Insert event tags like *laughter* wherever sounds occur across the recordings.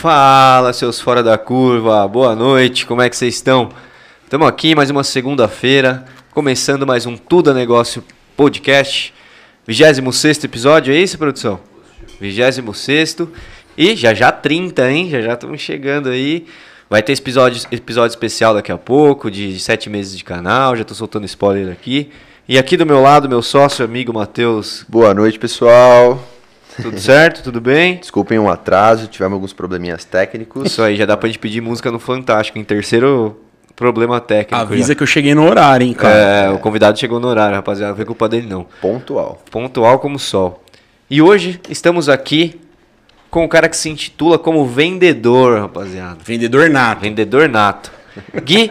Fala, seus fora da curva, boa noite, como é que vocês estão? Estamos aqui mais uma segunda-feira, começando mais um Tudo é Negócio podcast, 26 episódio, é isso, produção? 26 e já já 30, hein? Já já estamos chegando aí. Vai ter episódio, episódio especial daqui a pouco, de sete meses de canal, já estou soltando spoiler aqui. E aqui do meu lado, meu sócio, amigo Matheus. Boa noite, pessoal. Tudo certo? Tudo bem? Desculpem um atraso, tivemos alguns probleminhas técnicos. Isso aí, já dá pra gente pedir música no Fantástico, em terceiro problema técnico. Avisa já. que eu cheguei no horário, hein, cara. É, o convidado chegou no horário, rapaziada, não foi culpa dele não. Pontual. Pontual como o sol. E hoje estamos aqui com o cara que se intitula como vendedor, rapaziada. Vendedor nato. Vendedor nato. Gui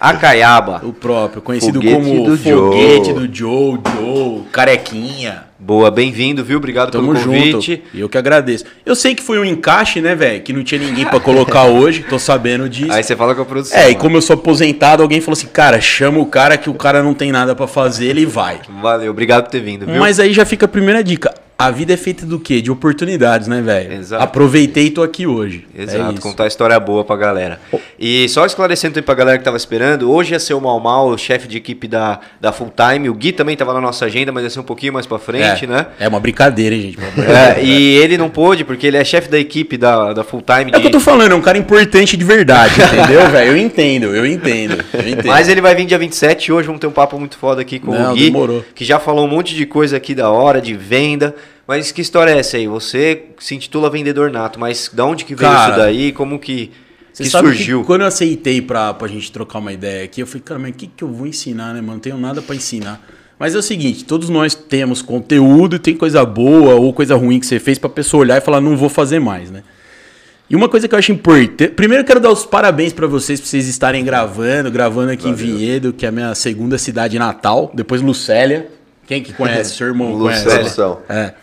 Acaiaba. O próprio, conhecido Foguete como do Foguete Joe. do Joe, Joe, Carequinha. Boa, bem-vindo, viu? Obrigado Tamo pelo convite. junto. Eu que agradeço. Eu sei que foi um encaixe, né, velho? Que não tinha ninguém pra colocar *laughs* hoje, tô sabendo disso. Aí você fala com a produção. É, e como eu sou aposentado, alguém falou assim, cara, chama o cara que o cara não tem nada pra fazer, ele vai. Valeu, obrigado por ter vindo, viu? Mas aí já fica a primeira dica. A vida é feita do quê? De oportunidades, né, velho? Exato. Aproveitei e tô aqui hoje. É Exato, isso. contar história boa pra galera. E só esclarecendo aí pra galera que tava esperando, hoje ia ser o Mal Mal, o chefe de equipe da, da Full Time. O Gui também tava na nossa agenda, mas ia ser um pouquinho mais pra frente, é, né? É uma brincadeira, hein, gente? *laughs* É, e ele não pôde, porque ele é chefe da equipe da, da Full Time. É o que eu tô falando, é um cara importante de verdade, entendeu, velho? Eu entendo, eu entendo, eu entendo. Mas ele vai vir dia 27 e hoje vamos ter um papo muito foda aqui com Não, o Gui, demorou. que já falou um monte de coisa aqui da hora, de venda. Mas que história é essa aí? Você se intitula vendedor nato, mas da onde que veio Cara, isso daí? Como que, Você que sabe surgiu? Que quando eu aceitei pra, pra gente trocar uma ideia aqui, eu falei, cara, mas o que, que eu vou ensinar, né, mano? Não tenho nada pra ensinar. Mas é o seguinte, todos nós temos conteúdo e tem coisa boa ou coisa ruim que você fez pra pessoa olhar e falar, não vou fazer mais, né? E uma coisa que eu acho importante. Primeiro eu quero dar os parabéns pra vocês por vocês estarem gravando, gravando aqui em Vinhedo, que é a minha segunda cidade natal. Depois Lucélia. Quem que conhece? *laughs* Seu irmão conhece? Lucélia. Produção. É.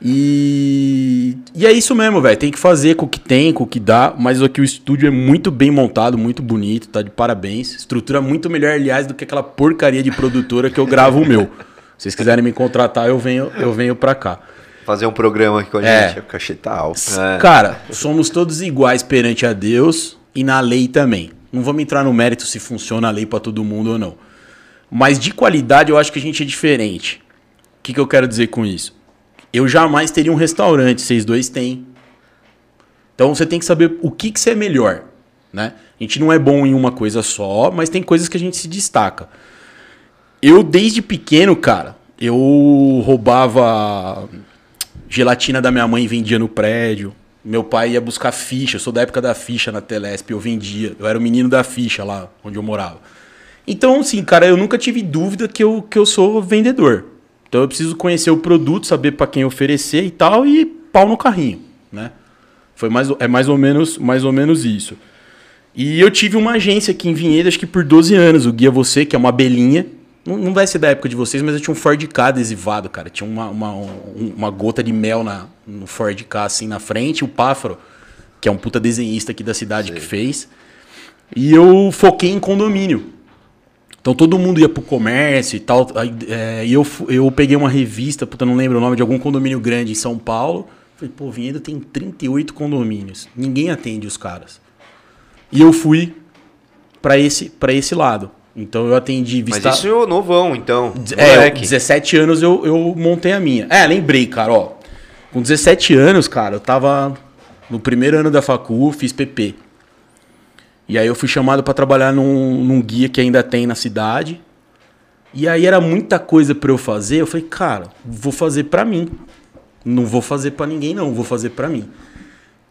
E, e é isso mesmo, velho. Tem que fazer com o que tem, com o que dá. Mas aqui o estúdio é muito bem montado, muito bonito, tá de parabéns. Estrutura muito melhor, aliás, do que aquela porcaria de produtora que eu gravo o meu. Se vocês quiserem me contratar, eu venho, eu venho pra cá. Fazer um programa aqui com a É. gente. O cachê tá alto. É. Cara, somos todos iguais perante a Deus e na lei também. Não vamos entrar no mérito se funciona a lei pra todo mundo ou não. Mas de qualidade eu acho que a gente é diferente. O que, que eu quero dizer com isso? Eu jamais teria um restaurante, vocês dois têm. Então você tem que saber o que, que você é melhor. Né? A gente não é bom em uma coisa só, mas tem coisas que a gente se destaca. Eu, desde pequeno, cara, eu roubava gelatina da minha mãe e vendia no prédio. Meu pai ia buscar ficha. Eu sou da época da ficha na Telesp, eu vendia. Eu era o menino da ficha lá onde eu morava. Então, assim, cara, eu nunca tive dúvida que eu, que eu sou vendedor. Então eu preciso conhecer o produto, saber para quem oferecer e tal, e pau no carrinho, né? Foi mais, é mais ou menos, mais ou menos isso. E eu tive uma agência aqui em Vinhedo, acho que por 12 anos, o Guia Você, que é uma abelhinha. Não, não vai ser da época de vocês, mas eu tinha um Ford K adesivado, cara. Tinha uma, uma, um- uma gota de mel na, no Ford K, assim, na frente. O Páfaro, que é um puta desenhista aqui da cidade que fez. E eu foquei em condomínio. Então todo mundo ia pro comércio e tal. Aí, é, e eu, eu peguei uma revista, puta, não lembro o nome, de algum condomínio grande em São Paulo. Falei, pô, Vinhedo tem 38 condomínios. Ninguém atende os caras. E eu fui pra esse, pra esse lado. Então eu atendi Mas vista... isso é novão, então. É, moleque. 17 anos eu, eu montei a minha. É, lembrei, cara, ó. Com 17 anos, cara, eu tava no primeiro ano da facu, fiz PP. E aí eu fui chamado pra trabalhar num, num guia que ainda tem na cidade. E aí era muita coisa pra eu fazer. Eu falei, cara, vou fazer pra mim. Não vou fazer pra ninguém, não. Vou fazer pra mim.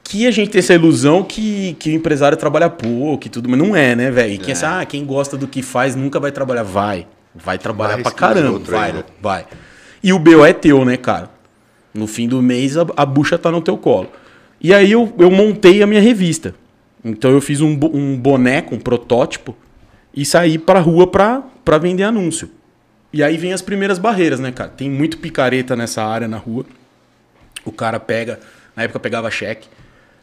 Que a gente tem essa ilusão que, que o empresário trabalha pouco e tudo, mas não é, né, velho? E Quem, é. ah, quem gosta do que faz nunca vai trabalhar. Vai. Vai trabalhar Vai pra riscar os caramba. Vai, aí, né? vai. E o BO é teu, né, cara? No fim do mês a, a bucha tá no teu colo. E aí eu, eu montei a minha revista. Então eu fiz um, um boneco, um protótipo, e saí pra rua pra, pra vender anúncio. E aí vem as primeiras barreiras, né, cara? Tem muito picareta nessa área na rua. O cara pega, na época pegava cheque,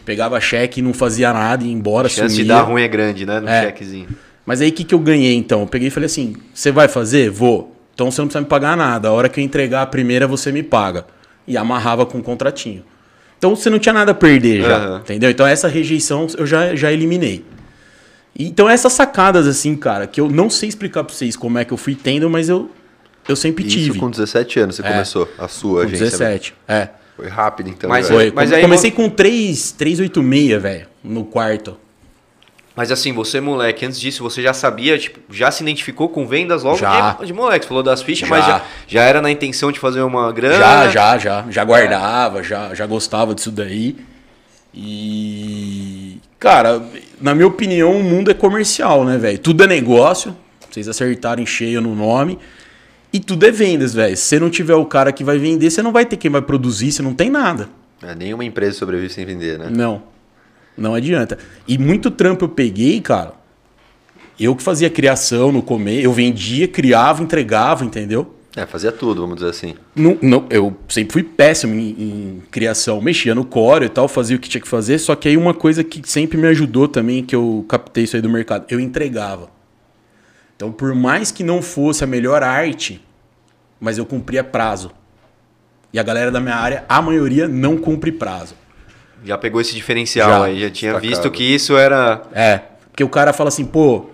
pegava cheque e não fazia nada, ia embora, A chance de sumia. dar ruim é grande, né? No É. chequezinho. Mas aí o que, que eu ganhei então? Eu peguei e falei assim: você vai fazer? Vou. Então você não precisa me pagar nada. A hora que eu entregar a primeira, você me paga. E amarrava com um contratinho. Então você não tinha nada a perder já, Aham. entendeu? Então essa rejeição eu já, já eliminei. Então essas sacadas assim, cara, que eu não sei explicar pra vocês como é que eu fui tendo, mas eu, eu sempre Isso tive. com 17 anos você É. começou a sua Com agência. 17, é. Foi rápido então. Mas. Foi. Mas Come- aí comecei com 3, 386, velho, no quarto. Mas assim, você, moleque, antes disso, você já sabia, tipo, já se identificou com vendas logo Já. De, de moleque. Você falou das fichas, Já. mas já, já era na intenção de fazer uma grana. Já, já, já. Já guardava, já, já gostava disso daí. E. Cara, na minha opinião, o mundo é comercial, né, velho? Tudo é negócio. Vocês acertarem cheio no nome. E tudo é vendas, velho. Se você não tiver o cara que vai vender, você não vai ter quem vai produzir, você não tem nada. É, nenhuma empresa sobrevive sem vender, né? Não. Não adianta. E muito trampo eu peguei, cara. Eu que fazia criação no começo, eu vendia, criava, entregava, entendeu? É, fazia tudo, vamos dizer assim. Não, não, eu sempre fui péssimo em, em criação. Mexia no core e tal, fazia o que tinha que fazer. Só que aí uma coisa que sempre me ajudou também, que eu captei isso aí do mercado, eu entregava. Então, por mais que não fosse a melhor arte, mas eu cumpria prazo. E a galera da minha área, a maioria, não cumpre prazo. Já pegou esse diferencial Já. aí, já tinha Destacado. visto que isso era. É. Porque o cara fala assim, pô,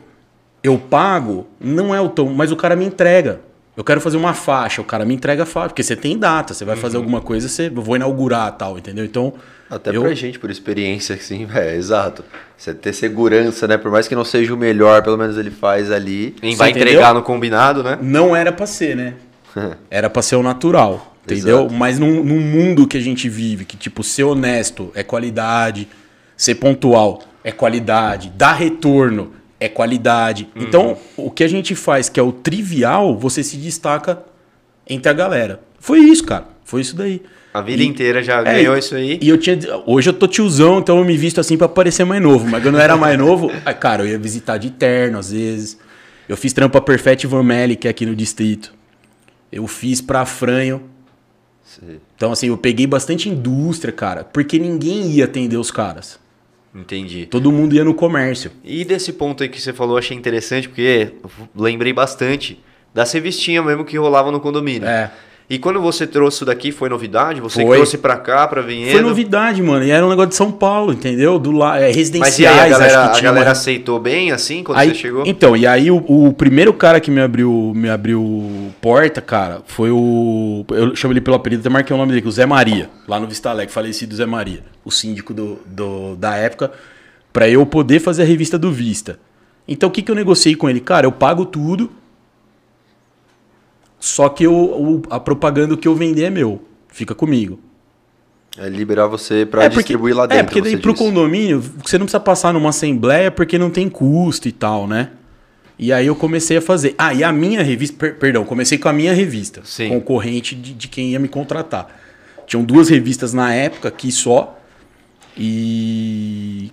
eu pago, não é o tom, mas o cara me entrega. Eu quero fazer uma faixa, o cara me entrega a faixa, porque você tem data, você vai fazer alguma coisa, você eu vou inaugurar tal, entendeu? Então, Até eu, pra gente, por experiência, assim, *laughs* é, exato. Você ter segurança, né? Por mais que não seja o melhor, pelo menos ele faz ali. Vai entendeu? entregar no combinado, né? não era pra ser, né? *laughs* Era pra ser o natural, entendeu? Exato. Mas num, num mundo que a gente vive, que tipo, ser honesto é qualidade, ser pontual é qualidade, dar retorno é qualidade. Uhum. Então, o que a gente faz, que é o trivial, você se destaca entre a galera. Foi isso, cara. Foi isso daí. A vida E- inteira já É, ganhou isso aí. E eu tinha. Hoje eu tô tiozão, então eu me visto assim pra parecer mais novo. Mas quando eu não era mais novo, *laughs* cara, eu ia visitar de terno às vezes. Eu fiz trampa Perfect Van é aqui no distrito. Eu fiz pra Franho. Sim. Então, assim, eu peguei bastante indústria, cara, porque ninguém ia atender os caras. Entendi. Todo mundo ia no comércio. E desse ponto aí que você falou, achei interessante, porque lembrei bastante das revistinhas mesmo que rolavam no condomínio. É. E quando você trouxe isso daqui, foi novidade? Você Foi. trouxe pra cá, pra Vinhedo? Foi novidade, mano. E era um negócio de São Paulo, entendeu? Do lá, é, Mas e residenciais, aí, a galera, acho que a galera uma- aceitou bem assim quando Aí- você chegou? Então, e aí o, o primeiro cara que me abriu, me abriu porta, cara, foi o. Eu chamo ele pelo apelido, até marquei o nome dele, o Zé Maria, lá no Vista Alegre, falecido Zé Maria, o síndico do, do- da época, pra eu poder fazer a revista do Vista. Então o que, que eu negociei com ele? Cara, eu pago tudo, só que eu, o- a propaganda que eu vender é meu. Fica comigo. É liberar você pra É, porque- distribuir lá dentro. É, porque daí pro disse. condomínio, você não precisa passar numa assembleia porque não tem custo e tal, né? E aí eu comecei a fazer. Ah, e a minha revista, per- perdão, comecei com a minha revista, Sim. concorrente de, de quem ia me contratar. Tinham duas revistas na época aqui só. E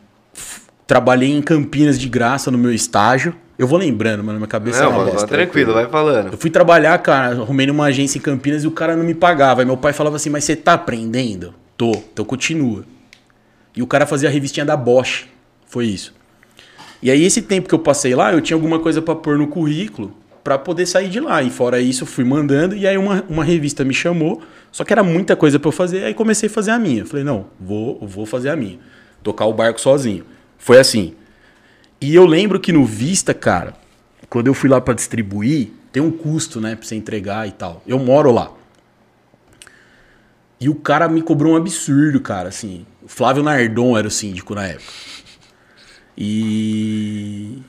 trabalhei em Campinas de graça no meu estágio. Eu vou lembrando, mano, minha cabeça Não, é uma mano, bosta. tranquilo, vai falando. Eu fui trabalhar, cara, arrumei numa agência em Campinas e o cara não me pagava. Aí meu pai falava assim, mas você tá aprendendo? Tô, então continua. E o cara fazia a revistinha da Bosch. Foi isso. E aí esse tempo que eu passei lá, eu tinha alguma coisa pra pôr no currículo pra poder sair de lá. E fora isso, eu fui mandando e aí uma, uma revista me chamou, só que era muita coisa pra eu fazer, aí comecei a fazer a minha. Falei, não, vou, vou fazer a minha. Tocar o barco sozinho. Foi assim. E eu lembro que no Vista, cara, quando eu fui lá pra distribuir, tem um custo, né, pra você entregar e tal. Eu moro lá. E o cara me cobrou um absurdo, cara, assim. O Flávio Nardon era o síndico na época. E.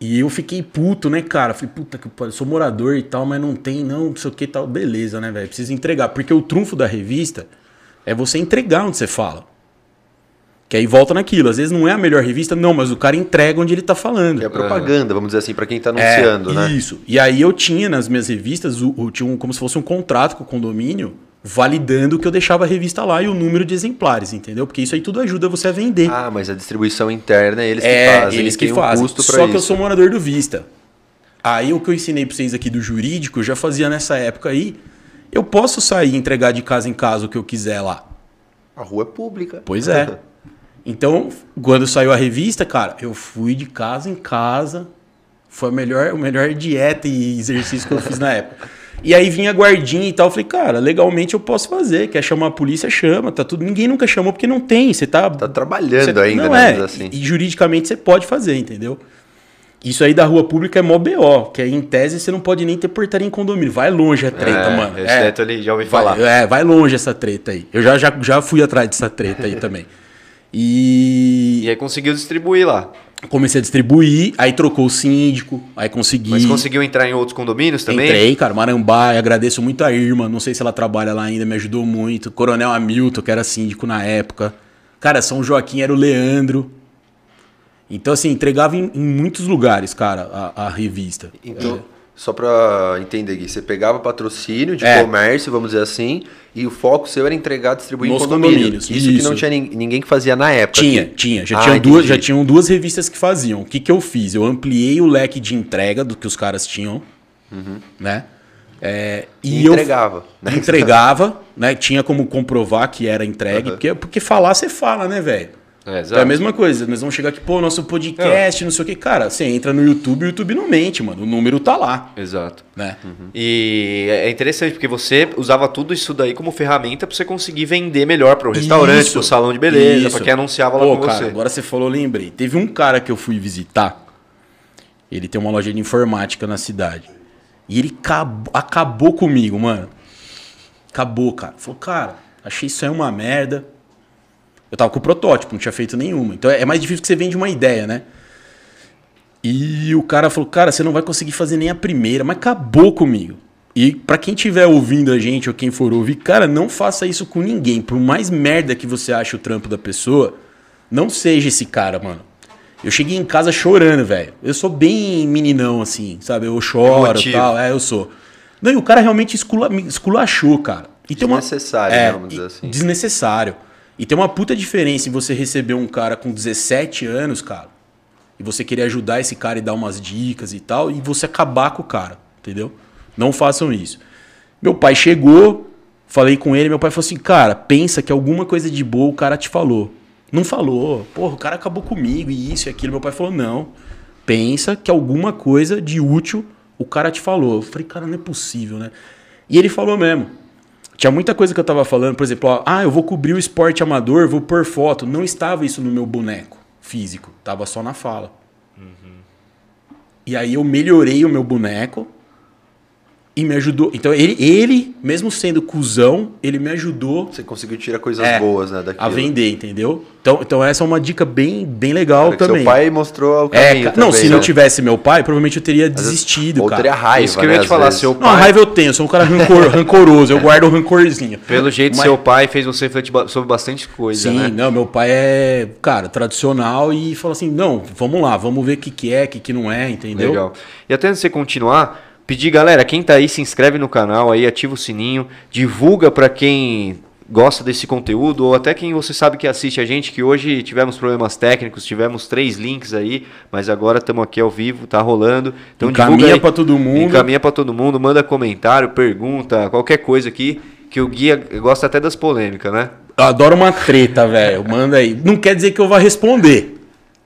E eu fiquei puto, né, cara? Falei, puta que pariu, sou morador e tal, mas não tem, não, não sei o que e tal. Beleza, né, velho? Preciso entregar. Porque o trunfo da revista é você entregar onde você fala. Que aí volta naquilo. Às vezes não é a melhor revista, não, mas o cara entrega onde ele tá falando. Que é propaganda, vamos dizer assim, pra quem tá É, anunciando, né? Isso. E aí eu tinha nas minhas revistas, o, o- tinha um, como se fosse um contrato com o condomínio, validando que eu deixava a revista lá e o número de exemplares, entendeu? Porque isso aí tudo ajuda você a vender. Ah, mas a distribuição interna, eles que é, fazem. eles que tem um fazem. custo Só que eu isso. sou morador do Vista. Aí o que eu ensinei pra vocês aqui do jurídico, eu já fazia nessa época aí. Eu posso sair e entregar de casa em casa o que eu quiser lá. A rua é pública. Pois é. *laughs* Então, quando saiu a revista, cara, eu fui de casa em casa. Foi a melhor, a melhor dieta e exercício que eu fiz na *laughs* época. E aí vinha a guardinha e tal. Eu falei, cara, legalmente eu posso fazer. Quer chamar a polícia, chama. Tá tudo. Ninguém nunca chamou porque não tem. Você tá. Tá trabalhando você- ainda, não né? é. assim. E, e juridicamente você pode fazer, entendeu? Isso aí da rua pública é mó BO, que aí em tese você não pode nem ter portaria em condomínio. Vai longe a treta, É, mano. esse É. ali, já ouvi Vai, falar. é, vai longe essa treta aí. Eu já, já, já fui atrás dessa treta aí também. E, E aí conseguiu distribuir lá. comecei a distribuir, aí trocou o síndico, aí consegui. Mas conseguiu entrar em outros condomínios também? Entrei, cara, Marambá, agradeço muito a Irma, não sei se ela trabalha lá ainda, me ajudou muito. Coronel Hamilton, que era síndico na época. Cara, São Joaquim era o Leandro. Então, assim, entregava em, em muitos lugares, cara, a, a revista. Então, só pra entender aqui, você pegava patrocínio de É. comércio, vamos dizer assim, e o foco seu era entregar, distribuir Nos em condomínio. condomínios, Isso, que não isso. tinha nin- ninguém que fazia na época. Tinha, aqui. tinha. Já, Ah, tinha duas, já tinham duas revistas que faziam. O que, que eu fiz? Eu ampliei o leque de entrega do que os caras tinham, né? É, Uhum. E eu entregava, né? Entregava, né? Tinha como comprovar que era entregue, porque, porque falar você fala, né, velho? É, é a mesma coisa. Nós vamos chegar aqui, pô, nosso podcast, não sei o que. Cara, você entra no YouTube, o YouTube não mente, mano. O número tá lá, Exato. né? E é interessante porque você usava tudo isso daí como ferramenta pra você conseguir vender melhor pro restaurante, Isso, pro salão de beleza, pra quem anunciava lá Pô, com cara, você. agora você falou, lembrei. Teve um cara que eu fui visitar. Ele tem uma loja de informática na cidade. E ele acabou, acabou comigo, mano. Acabou, cara. Falou, cara, achei isso aí uma merda. Eu tava com o protótipo, não tinha feito nenhuma. Então é mais difícil que você vende uma ideia, né? E o cara falou, cara, você não vai conseguir fazer nem a primeira, mas acabou comigo. E pra quem estiver ouvindo a gente ou quem for ouvir, cara, não faça isso com ninguém. Por mais merda que você ache o trampo da pessoa, não seja esse cara, mano. Eu cheguei em casa chorando, velho. Eu sou bem meninão, assim, sabe? Eu choro e tal. É, eu sou. Não, e o cara realmente escula, me esculachou, cara. E tem uma- Desnecessário, é, vamos dizer assim. Desnecessário. E tem uma puta diferença em você receber um cara com 17 anos, cara, e você querer ajudar esse cara e dar umas dicas e tal, e você acabar com o cara, entendeu? Não façam isso. Meu pai chegou, falei com ele, meu pai falou assim, cara, pensa que alguma coisa de boa o cara te falou. Não falou, porra, o cara acabou comigo e isso e aquilo. Meu pai falou, não, pensa que alguma coisa de útil o cara te falou. Eu falei, cara, não é possível, né? E ele falou mesmo. Tinha muita coisa que eu tava falando, por exemplo, ó, ah, eu vou cobrir o esporte amador, vou pôr foto. Não estava isso no meu boneco físico, tava só na fala. E aí eu melhorei o meu boneco e me ajudou. Então ele, ele mesmo sendo cuzão, ele me ajudou Você conseguiu tirar coisas É, boas, né, daquilo. a vender, entendeu? Então, então essa é uma dica bem, bem legal Cara, também. Seu pai mostrou o é, caminho ca- não, também, se não né? tivesse meu pai, provavelmente eu teria Às desistido, Ou cara. teria raiva, Isso que eu né, ia te às falar, vezes. seu Não, a pai- raiva eu tenho, eu sou um cara rancor- *laughs* rancoroso, eu guardo um rancorzinho. Pelo jeito, Mas- seu pai fez você refletir sobre bastante coisa, Sim, né? não, meu pai é, cara, tradicional e falou assim: não, vamos lá, vamos ver o que, que é, o que, que não é, entendeu? Legal. E até antes de você continuar, pedir, galera, quem tá aí, se inscreve no canal aí, ativa o sininho, divulga pra quem gosta desse conteúdo, ou até quem você sabe que assiste a gente, que hoje tivemos problemas técnicos, tivemos três links aí, mas agora estamos aqui ao vivo, tá rolando. Então Encaminha pra todo mundo. Encaminha pra todo mundo, manda comentário, pergunta, qualquer coisa aqui, que o guia gosta até das polêmicas, né? Eu adoro uma treta, velho. Manda aí. Não quer dizer que eu vá responder,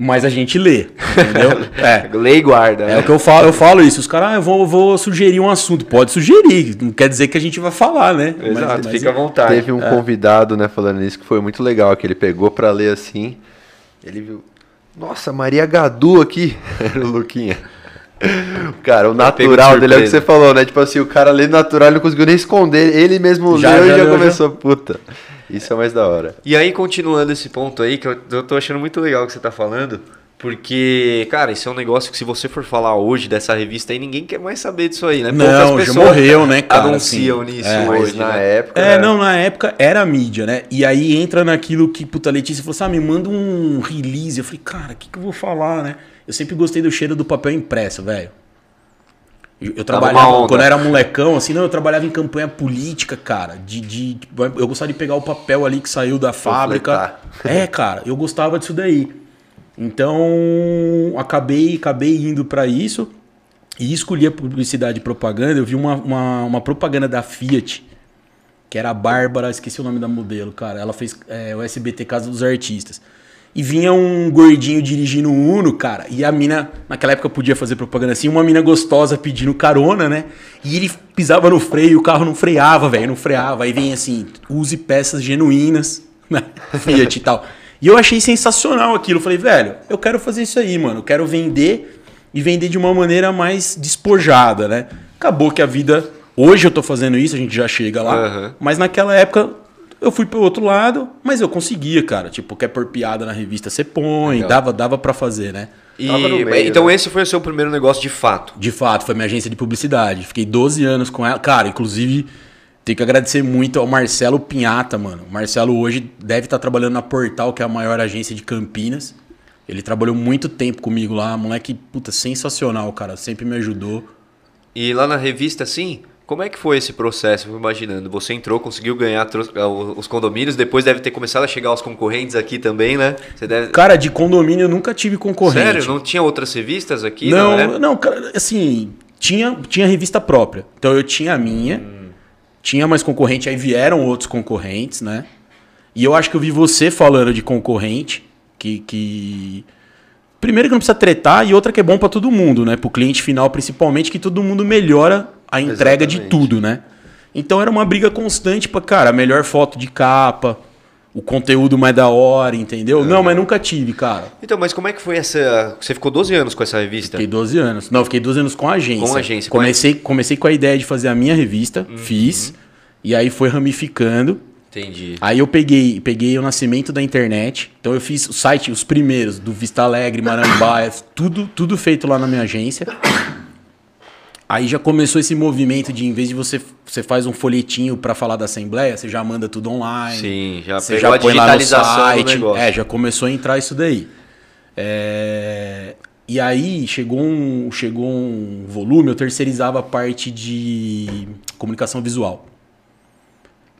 mas a gente lê, entendeu? *laughs* É. Lei e guarda, É né? o que eu falo, eu falo isso. Os caras, ah, eu vou, vou sugerir um assunto. Pode sugerir, não quer dizer que a gente vai falar, né? Mas- Exato, mas- fica à vontade. Teve um convidado, né, falando isso, que foi muito legal, que ele pegou pra ler assim, ele viu, nossa, Maria Gadu aqui, *laughs* era o Luquinha. Cara, o natural de dele é o que você falou, né? Tipo assim, o cara lê natural, ele não conseguiu nem esconder, ele mesmo Já, leu já e já leu, começou, puta. Isso é mais da hora. E aí, continuando esse ponto aí, que eu, eu tô achando muito legal o que você tá falando, porque, cara, isso é um negócio que se você for falar hoje dessa revista aí, ninguém quer mais saber disso aí, né? Não, já morreu, né, cara, Anunciam assim. nisso É. Mas hoje, na né? época... É, não, na época era a mídia, né? E aí entra naquilo que, puta, Letícia falou assim: ah, me manda um release. Eu falei, cara, o que, que eu vou falar, né? Eu sempre gostei do cheiro do papel impresso, velho. Eu, trabalhava, quando eu era molecão, assim, não, eu trabalhava em campanha política, cara. De, de, eu gostava de pegar o papel ali que saiu da fábrica. É, cara, eu gostava disso daí. Então, acabei, acabei indo pra isso e escolhi a publicidade e propaganda. Eu vi uma, uma, uma propaganda da Fiat, que era a Bárbara, esqueci o nome da modelo, cara. Ela fez é, o SBT Casa dos Artistas. E vinha um gordinho dirigindo um Uno, cara, e a mina, naquela época podia fazer propaganda assim, uma mina gostosa pedindo carona, né? E ele pisava no freio e o carro não freava, velho, não freava. Aí vem assim, use peças genuínas, *laughs* né? Fiat e tal. E eu achei sensacional aquilo. Eu falei, velho, eu quero fazer isso aí, mano. Eu quero vender e vender de uma maneira mais despojada, né? Acabou que a vida. Hoje eu tô fazendo isso, a gente já chega lá. Aham. Mas naquela época eu fui pro outro lado, mas eu conseguia, cara. Tipo, quer pôr piada na revista, você põe, Legal. dava, dava para fazer, né? E, Tava no meio, então né? esse foi o seu primeiro negócio de fato. De fato, foi minha agência de publicidade. Fiquei 12 anos com ela. Cara, inclusive, tenho que agradecer muito ao Marcelo Pinhata, mano. O Marcelo hoje deve estar trabalhando na Portal, que é a maior agência de Campinas. Ele trabalhou muito tempo comigo lá. Moleque, puta, sensacional, cara. Sempre me ajudou. E lá na revista, assim, como é que foi esse processo? Eu fico imaginando, você entrou, conseguiu ganhar ah, os condomínios, depois deve ter começado a chegar os concorrentes aqui também, né? Deve... Cara, de condomínio eu nunca tive concorrente. Sério? Não tinha outras revistas aqui? Não, né? não, cara, assim, tinha, tinha revista própria. Então eu tinha a minha, tinha mais concorrente, aí vieram outros concorrentes, né? E eu acho que eu vi você falando de concorrente, que. que... Primeiro que não precisa tretar, e outra que é bom pra todo mundo, né? Pro cliente final, principalmente, que todo mundo melhora a entrega de Exatamente. tudo, né? Então era uma briga constante pra, cara, a melhor foto de capa, o conteúdo mais da hora, entendeu? Não, mas nunca tive, cara. Então, mas como é que foi essa... Você ficou 12 anos com essa revista? Fiquei 12 anos. Não, fiquei 12 anos com a agência. Com a agência, Comecei, comecei com a ideia de fazer a minha revista, fiz. E aí foi ramificando. Entendi. Aí eu peguei, peguei o nascimento da internet. Então eu fiz o site, os primeiros, do Vista Alegre, Marambaia, *coughs* tudo, tudo feito lá na minha agência. Aí já começou esse movimento de, em vez de você, você faz um folhetinho para falar da Assembleia, você já manda tudo online. Sim, já Você já põe lá no site. É, já começou a entrar isso daí. É, E aí chegou um, chegou um volume, eu terceirizava a parte de comunicação visual.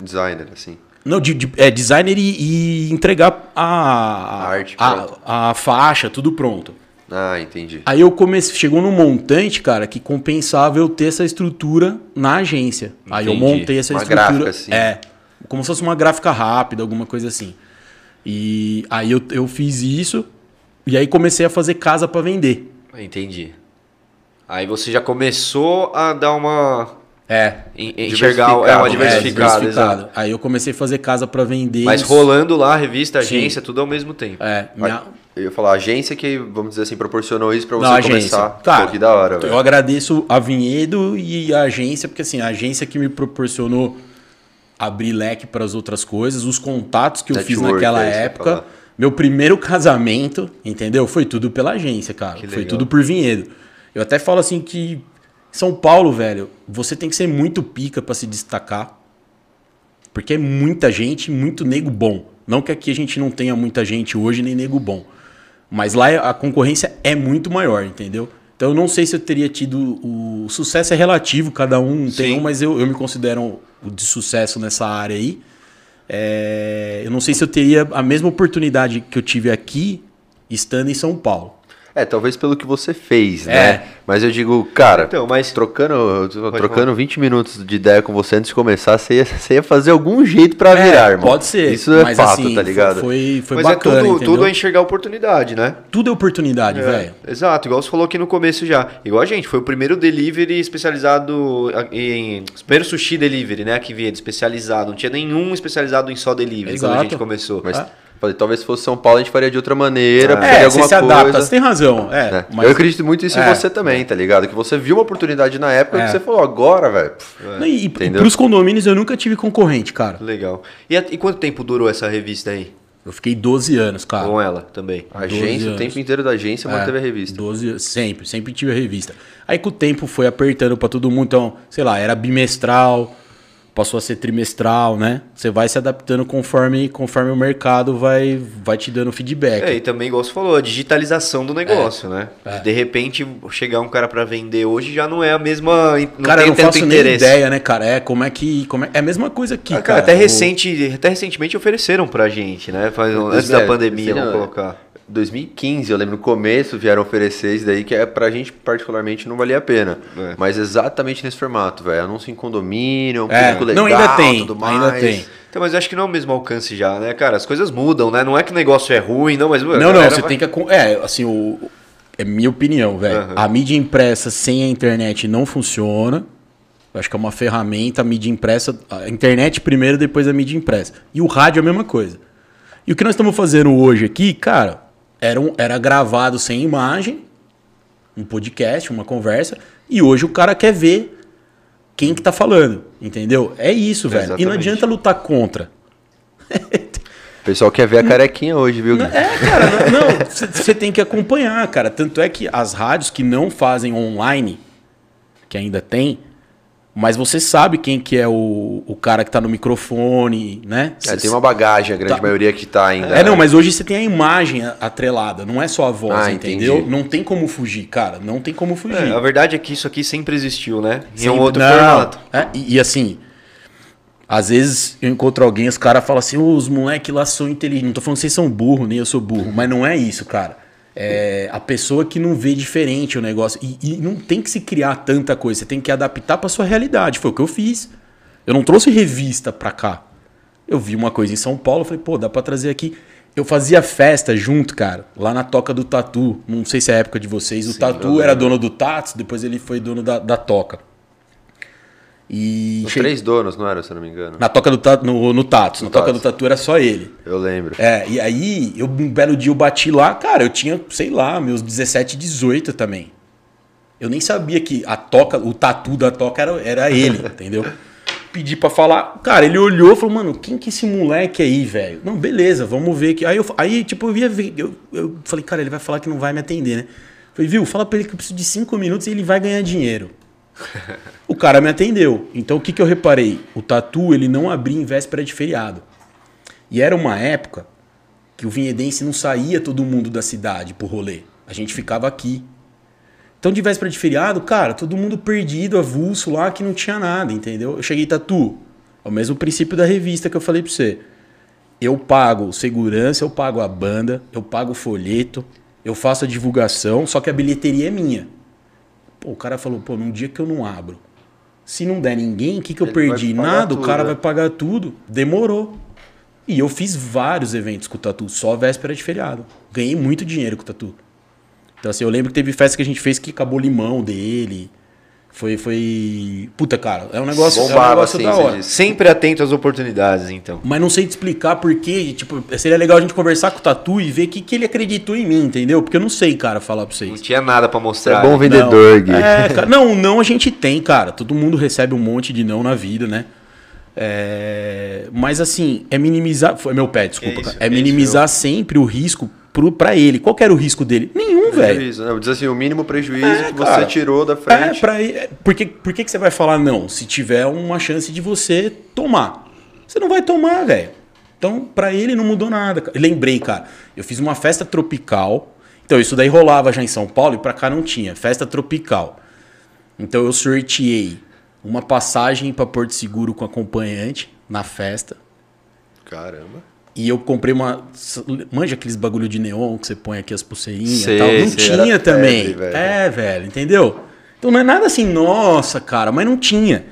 Designer, assim. Não, de, de- é, designer e, e entregar a, A arte a, a faixa, tudo pronto. Ah, entendi. Aí eu comecei, chegou num montante, cara, que compensava eu ter essa estrutura na agência. Aí eu Entendi. montei essa Uma estrutura. gráfica, assim. É, como se fosse uma gráfica rápida, alguma coisa assim. E aí eu, eu fiz isso e aí comecei a fazer casa pra vender. Entendi. Aí você já começou a dar uma... É. en- Enxergar é, uma Diversificado, É, diversificada, diversificado. exato. Aí eu comecei a fazer casa pra vender. Mas rolando lá, revista, Sim. agência, tudo ao mesmo tempo. É, minha, Eu ia falar, a agência que, vamos dizer assim, proporcionou isso pra você agência. começar. Cara, Pô, que da hora, Eu velho. agradeço a Vinhedo e a agência, porque assim, a agência que me proporcionou abrir leque para as outras coisas, os contatos que eu fiz naquela é época, meu primeiro casamento, entendeu? Foi tudo pela agência, cara. Que Foi legal. tudo por Vinhedo. Eu até falo assim que São Paulo, velho, você tem que ser muito pica para se destacar. Porque é muita gente, muito nego bom. Não que aqui a gente não tenha muita gente hoje, nem nego bom. Mas lá a concorrência é muito maior, entendeu? Então eu não sei se eu teria tido. O sucesso é relativo, cada um tem Sim. um, mas eu, eu me considero o de sucesso nessa área aí. É, eu não sei se eu teria a mesma oportunidade que eu tive aqui, estando em São Paulo. É, talvez pelo que você fez, É. né? Mas eu digo, cara, Então, mas- trocando, trocando 20 minutos de ideia com você antes de começar, você ia, você ia fazer algum jeito pra É, virar, irmão. Pode ser. Isso é fato, assim, tá ligado? Foi, foi Mas bacana, é tudo, entendeu? tudo a enxergar oportunidade, né? Tudo é oportunidade, É, velho. Exato, igual você falou aqui no começo já. Igual a gente, foi o primeiro delivery especializado em. Primeiro sushi delivery, né? Que de especializado. Não tinha nenhum especializado em só delivery quando a Exato. gente começou. Mas Ah. Falei, talvez se fosse São Paulo a gente faria de outra maneira, Ah. É, alguma você se coisa. adapta, você tem razão. É, né? mas- Eu acredito muito isso É. em você também, tá ligado? Que você viu uma oportunidade na época É. que você falou, agora, velho. Não, e, e pros condomínios eu nunca tive concorrente, cara. Legal. E, e quanto tempo durou essa revista aí? Eu fiquei 12 anos, cara. Com ela também. A 12 agência, o anos. tempo inteiro da agência manteve a É, revista. 12, anos, sempre, sempre tive a revista. Aí com o tempo foi apertando pra todo mundo, então, sei lá, era bimestral, passou a ser trimestral, né? Você vai se adaptando conforme, conforme o mercado vai, vai te dando feedback. É, e também, igual você falou, a digitalização do negócio, né? É. De repente, chegar um cara pra vender hoje já não é a mesma. Não cara, eu tem não tanto faço interesse. nem ideia, né, cara? É como é que. Como é, é a mesma coisa aqui, Ah, cara. até, O- recente, até recentemente ofereceram pra gente, né? Faz, antes É, da pandemia, seria- vamos colocar. 2015, eu lembro no começo vieram oferecer isso daí, que é, pra gente particularmente não valia a pena. É. Mas exatamente nesse formato, velho. Anúncio em condomínio, um É, público legal, não, ainda tem, tudo mais. ainda tem. Então, mas eu acho que não é o mesmo alcance já, né, cara? As coisas mudam, né? Não é que o negócio é ruim, não, mas... Não, não, você tem que. É, assim, o. É minha opinião, velho. Aham. A mídia impressa sem a internet não funciona. Eu acho que é uma ferramenta, a mídia impressa. A internet primeiro, depois a mídia impressa. E o rádio é a mesma coisa. E o que nós estamos fazendo hoje aqui, cara, era, um- era gravado sem imagem, um podcast, uma conversa, e hoje o cara quer ver quem que tá falando, entendeu? É isso, velho. E não Exatamente. adianta lutar contra. O pessoal quer ver a carequinha hoje, viu? Gui? É, cara, não, você tem que acompanhar, cara. Tanto é que as rádios que não fazem online, que ainda tem, mas você sabe quem que é o, o cara que tá no microfone, né? É, tem uma bagagem, a grande Tá. maioria que tá ainda. É, não, mas hoje você tem a imagem atrelada, não é só a voz, Ah, entendeu? entendi. Não tem como fugir, cara. Não tem como fugir. É, a verdade é que isso aqui sempre existiu, né? Em um Sempre- outro não, formato. é, e, e assim, às vezes eu encontro alguém, os caras falam assim, "Ô, os moleques lá são inteligentes. Não tô falando que vocês são burros, nem eu sou burro, mas não é isso, cara. É a pessoa que não vê diferente o negócio. E, e não tem que se criar tanta coisa, você tem que adaptar pra sua realidade. Foi o que eu fiz. Eu não trouxe revista pra cá. Eu vi uma coisa em São Paulo, falei, pô, dá pra trazer aqui. Eu fazia festa junto, cara, lá na Toca do Tatu. Não sei se é a época de vocês. O Tatu era dono do Tats, depois ele foi dono da, da Toca. E Os che- três donos, não era, se eu não me engano. na Toca do Tatu, no, no Tats, na No Toca Tats. do Tatu era só ele. Eu lembro. É, e aí, eu, um belo dia eu bati lá, cara, eu tinha, sei lá, meus 17, 18 também. Eu nem sabia que a toca, o tatu da toca era, era ele, *laughs* entendeu? Pedi pra falar, cara, ele olhou e falou, mano, quem que é esse moleque aí, velho? Não, beleza, vamos ver que. Aí, eu, aí tipo, eu ia ver, eu, eu falei, cara, ele vai falar que não vai me atender, né? Falei, viu, fala pra ele que eu preciso de 5 minutos e ele vai ganhar dinheiro. *laughs* o cara me atendeu. Então o que, que eu reparei? O tatu, ele não abria em véspera de feriado. E era uma época que o vinhedense não saía todo mundo da cidade pro rolê. A gente ficava aqui. Então, de véspera de feriado, cara, todo mundo perdido, avulso lá, que não tinha nada, entendeu? Eu cheguei, Tatu, é o mesmo princípio da revista que eu falei pra você. Eu pago segurança, eu pago a banda, eu pago o folheto, eu faço a divulgação, só que a bilheteria é minha. Pô, o cara falou, pô, num dia que eu não abro, se não der ninguém, o que, que eu Ele perdi? Nada, o tudo, cara né? vai pagar tudo. Demorou. E eu fiz vários eventos com o Tatu, só véspera de feriado. Ganhei muito dinheiro com o Tatu. Então, assim, eu lembro que teve festa que a gente fez que acabou o limão dele. Foi, foi. Puta, cara, é um negócio, é um Bombava, negócio assim, da hora. Sempre atento às oportunidades, então. Mas não sei te explicar porque, tipo, seria legal a gente conversar com o Tatu e ver o que, que ele acreditou em mim, entendeu? Porque eu não sei, cara, falar pra Não vocês. tinha nada pra Você mostrar. é bom né? vendedor, Gui. É, *laughs* cara, não, não a gente tem, cara. Todo mundo recebe um monte de não na vida, né? É, mas assim, é minimizar. Foi meu pé, desculpa. Que isso, cara. é que minimizar sempre o risco pro, pra ele. Qual que era o risco dele? Nenhum, velho. Né? Diz assim, o mínimo prejuízo É, que você cara. tirou da É, frente. pra, é, por que, por que, que você vai falar não? Se tiver uma chance de você tomar. Você não vai tomar, velho. Então, pra ele não mudou nada. Lembrei, cara, eu fiz uma festa tropical. Então, isso daí rolava já em São Paulo e pra cá não tinha. Festa tropical. Então, eu sorteei uma passagem pra Porto Seguro com acompanhante na festa. Caramba. E eu comprei uma. Manja aqueles bagulho de neon que você põe aqui as pulseirinhas Sei, e tal. Não sei, tinha também. febre, velho. é, velho, entendeu? Então não é nada assim, nossa, cara, mas não tinha.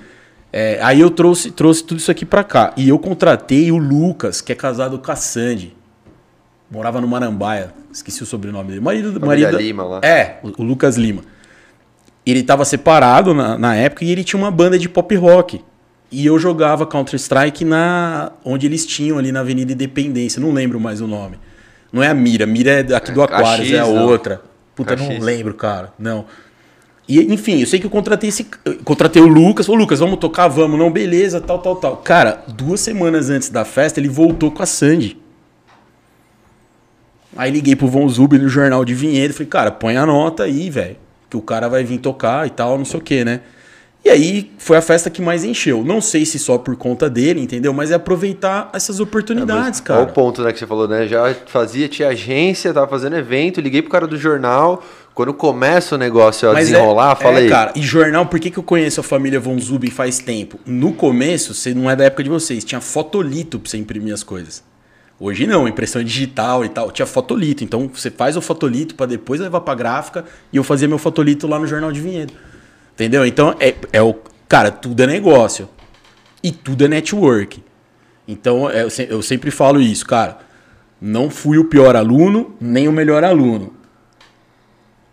É, aí eu trouxe, trouxe tudo isso aqui pra cá. E eu contratei o Lucas, que é casado com a Sandy. Morava no Marambaia. Esqueci o sobrenome dele. Marido, marido, Lima lá. É, o, o Lucas Lima. Ele tava separado na, na época e ele tinha uma banda de pop rock. E eu jogava Counter-Strike na onde eles tinham ali na Avenida Independência, não lembro mais o nome. Não é a Mira, a Mira é daqui do É, Aquários, é a não. outra. Puta, Caxias. não lembro, cara. Não. E, enfim, eu sei que eu contratei esse. eu Contratei o Lucas. Falei, Lucas, vamos tocar? Vamos, não, beleza, tal, tal, tal. Cara, duas semanas antes da festa, ele voltou com a Sandy. Aí liguei pro Von Zubi no jornal de Vinhedo. Falei, cara, põe a nota aí, velho. Que o cara vai vir tocar e tal, não sei o que, né? E aí foi a festa que mais encheu. Não sei se só por conta dele, entendeu? Mas é aproveitar essas oportunidades, Olha cara. o ponto, né, que você falou, né? Já fazia, tinha agência, tava fazendo evento, liguei pro cara do jornal. Quando começa o negócio a Mas desenrolar, é, fala é, aí. cara, e jornal, por que, que eu conheço a família Von Zuben faz tempo? No começo, você não é da época de vocês, tinha fotolito pra você imprimir as coisas. Hoje não, impressão digital e tal. Tinha fotolito, então você faz o fotolito para depois levar para gráfica e eu fazia meu fotolito lá no Jornal de Vinhedo. Entendeu? Então é, é o cara, tudo é negócio e tudo é network. Então é, eu, se- eu sempre falo isso, cara. Não fui o pior aluno, nem o melhor aluno.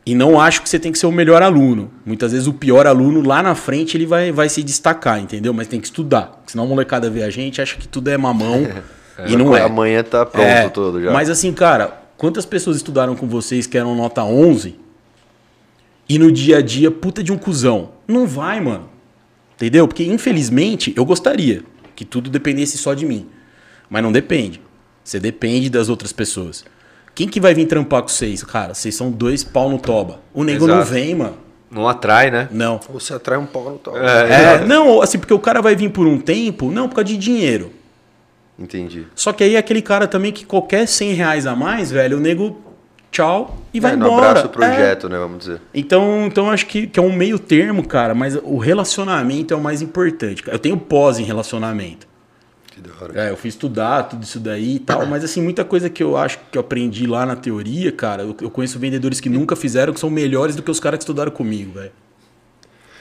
E não acho que você tem que ser o melhor aluno. Muitas vezes o pior aluno lá na frente ele vai, vai se destacar, entendeu? Mas tem que estudar. Senão a molecada vê a gente, acha que tudo é mamão. *laughs* e não é. Amanhã tá pronto É, todo já. Mas assim, cara, quantas pessoas estudaram com vocês que eram nota 11 e no dia a dia, puta de um cuzão? Não vai, mano. Entendeu? Porque infelizmente eu gostaria que tudo dependesse só de mim. Mas não depende. Você depende das outras pessoas. Quem que vai vir trampar com vocês? Cara, vocês são dois pau no toba. O nego não Exato. vem, mano. Não atrai, né? Não. Você atrai um pau no tal. É, não, assim, porque o cara vai vir por um tempo, não, por causa de dinheiro. Entendi. Só que aí é aquele cara também que qualquer 100 reais a mais, velho, o nego tchau e vai é, embora. No abraço o É. projeto, né? Vamos dizer. Então, então acho que, que é um meio termo, cara, mas o relacionamento é o mais importante. Eu tenho pós em relacionamento. Que da hora. É, eu fui estudar tudo isso daí e tal, mas assim, muita coisa que eu acho que eu aprendi lá na teoria, cara, eu, eu conheço vendedores que nunca fizeram, que são melhores do que os caras que estudaram comigo, velho.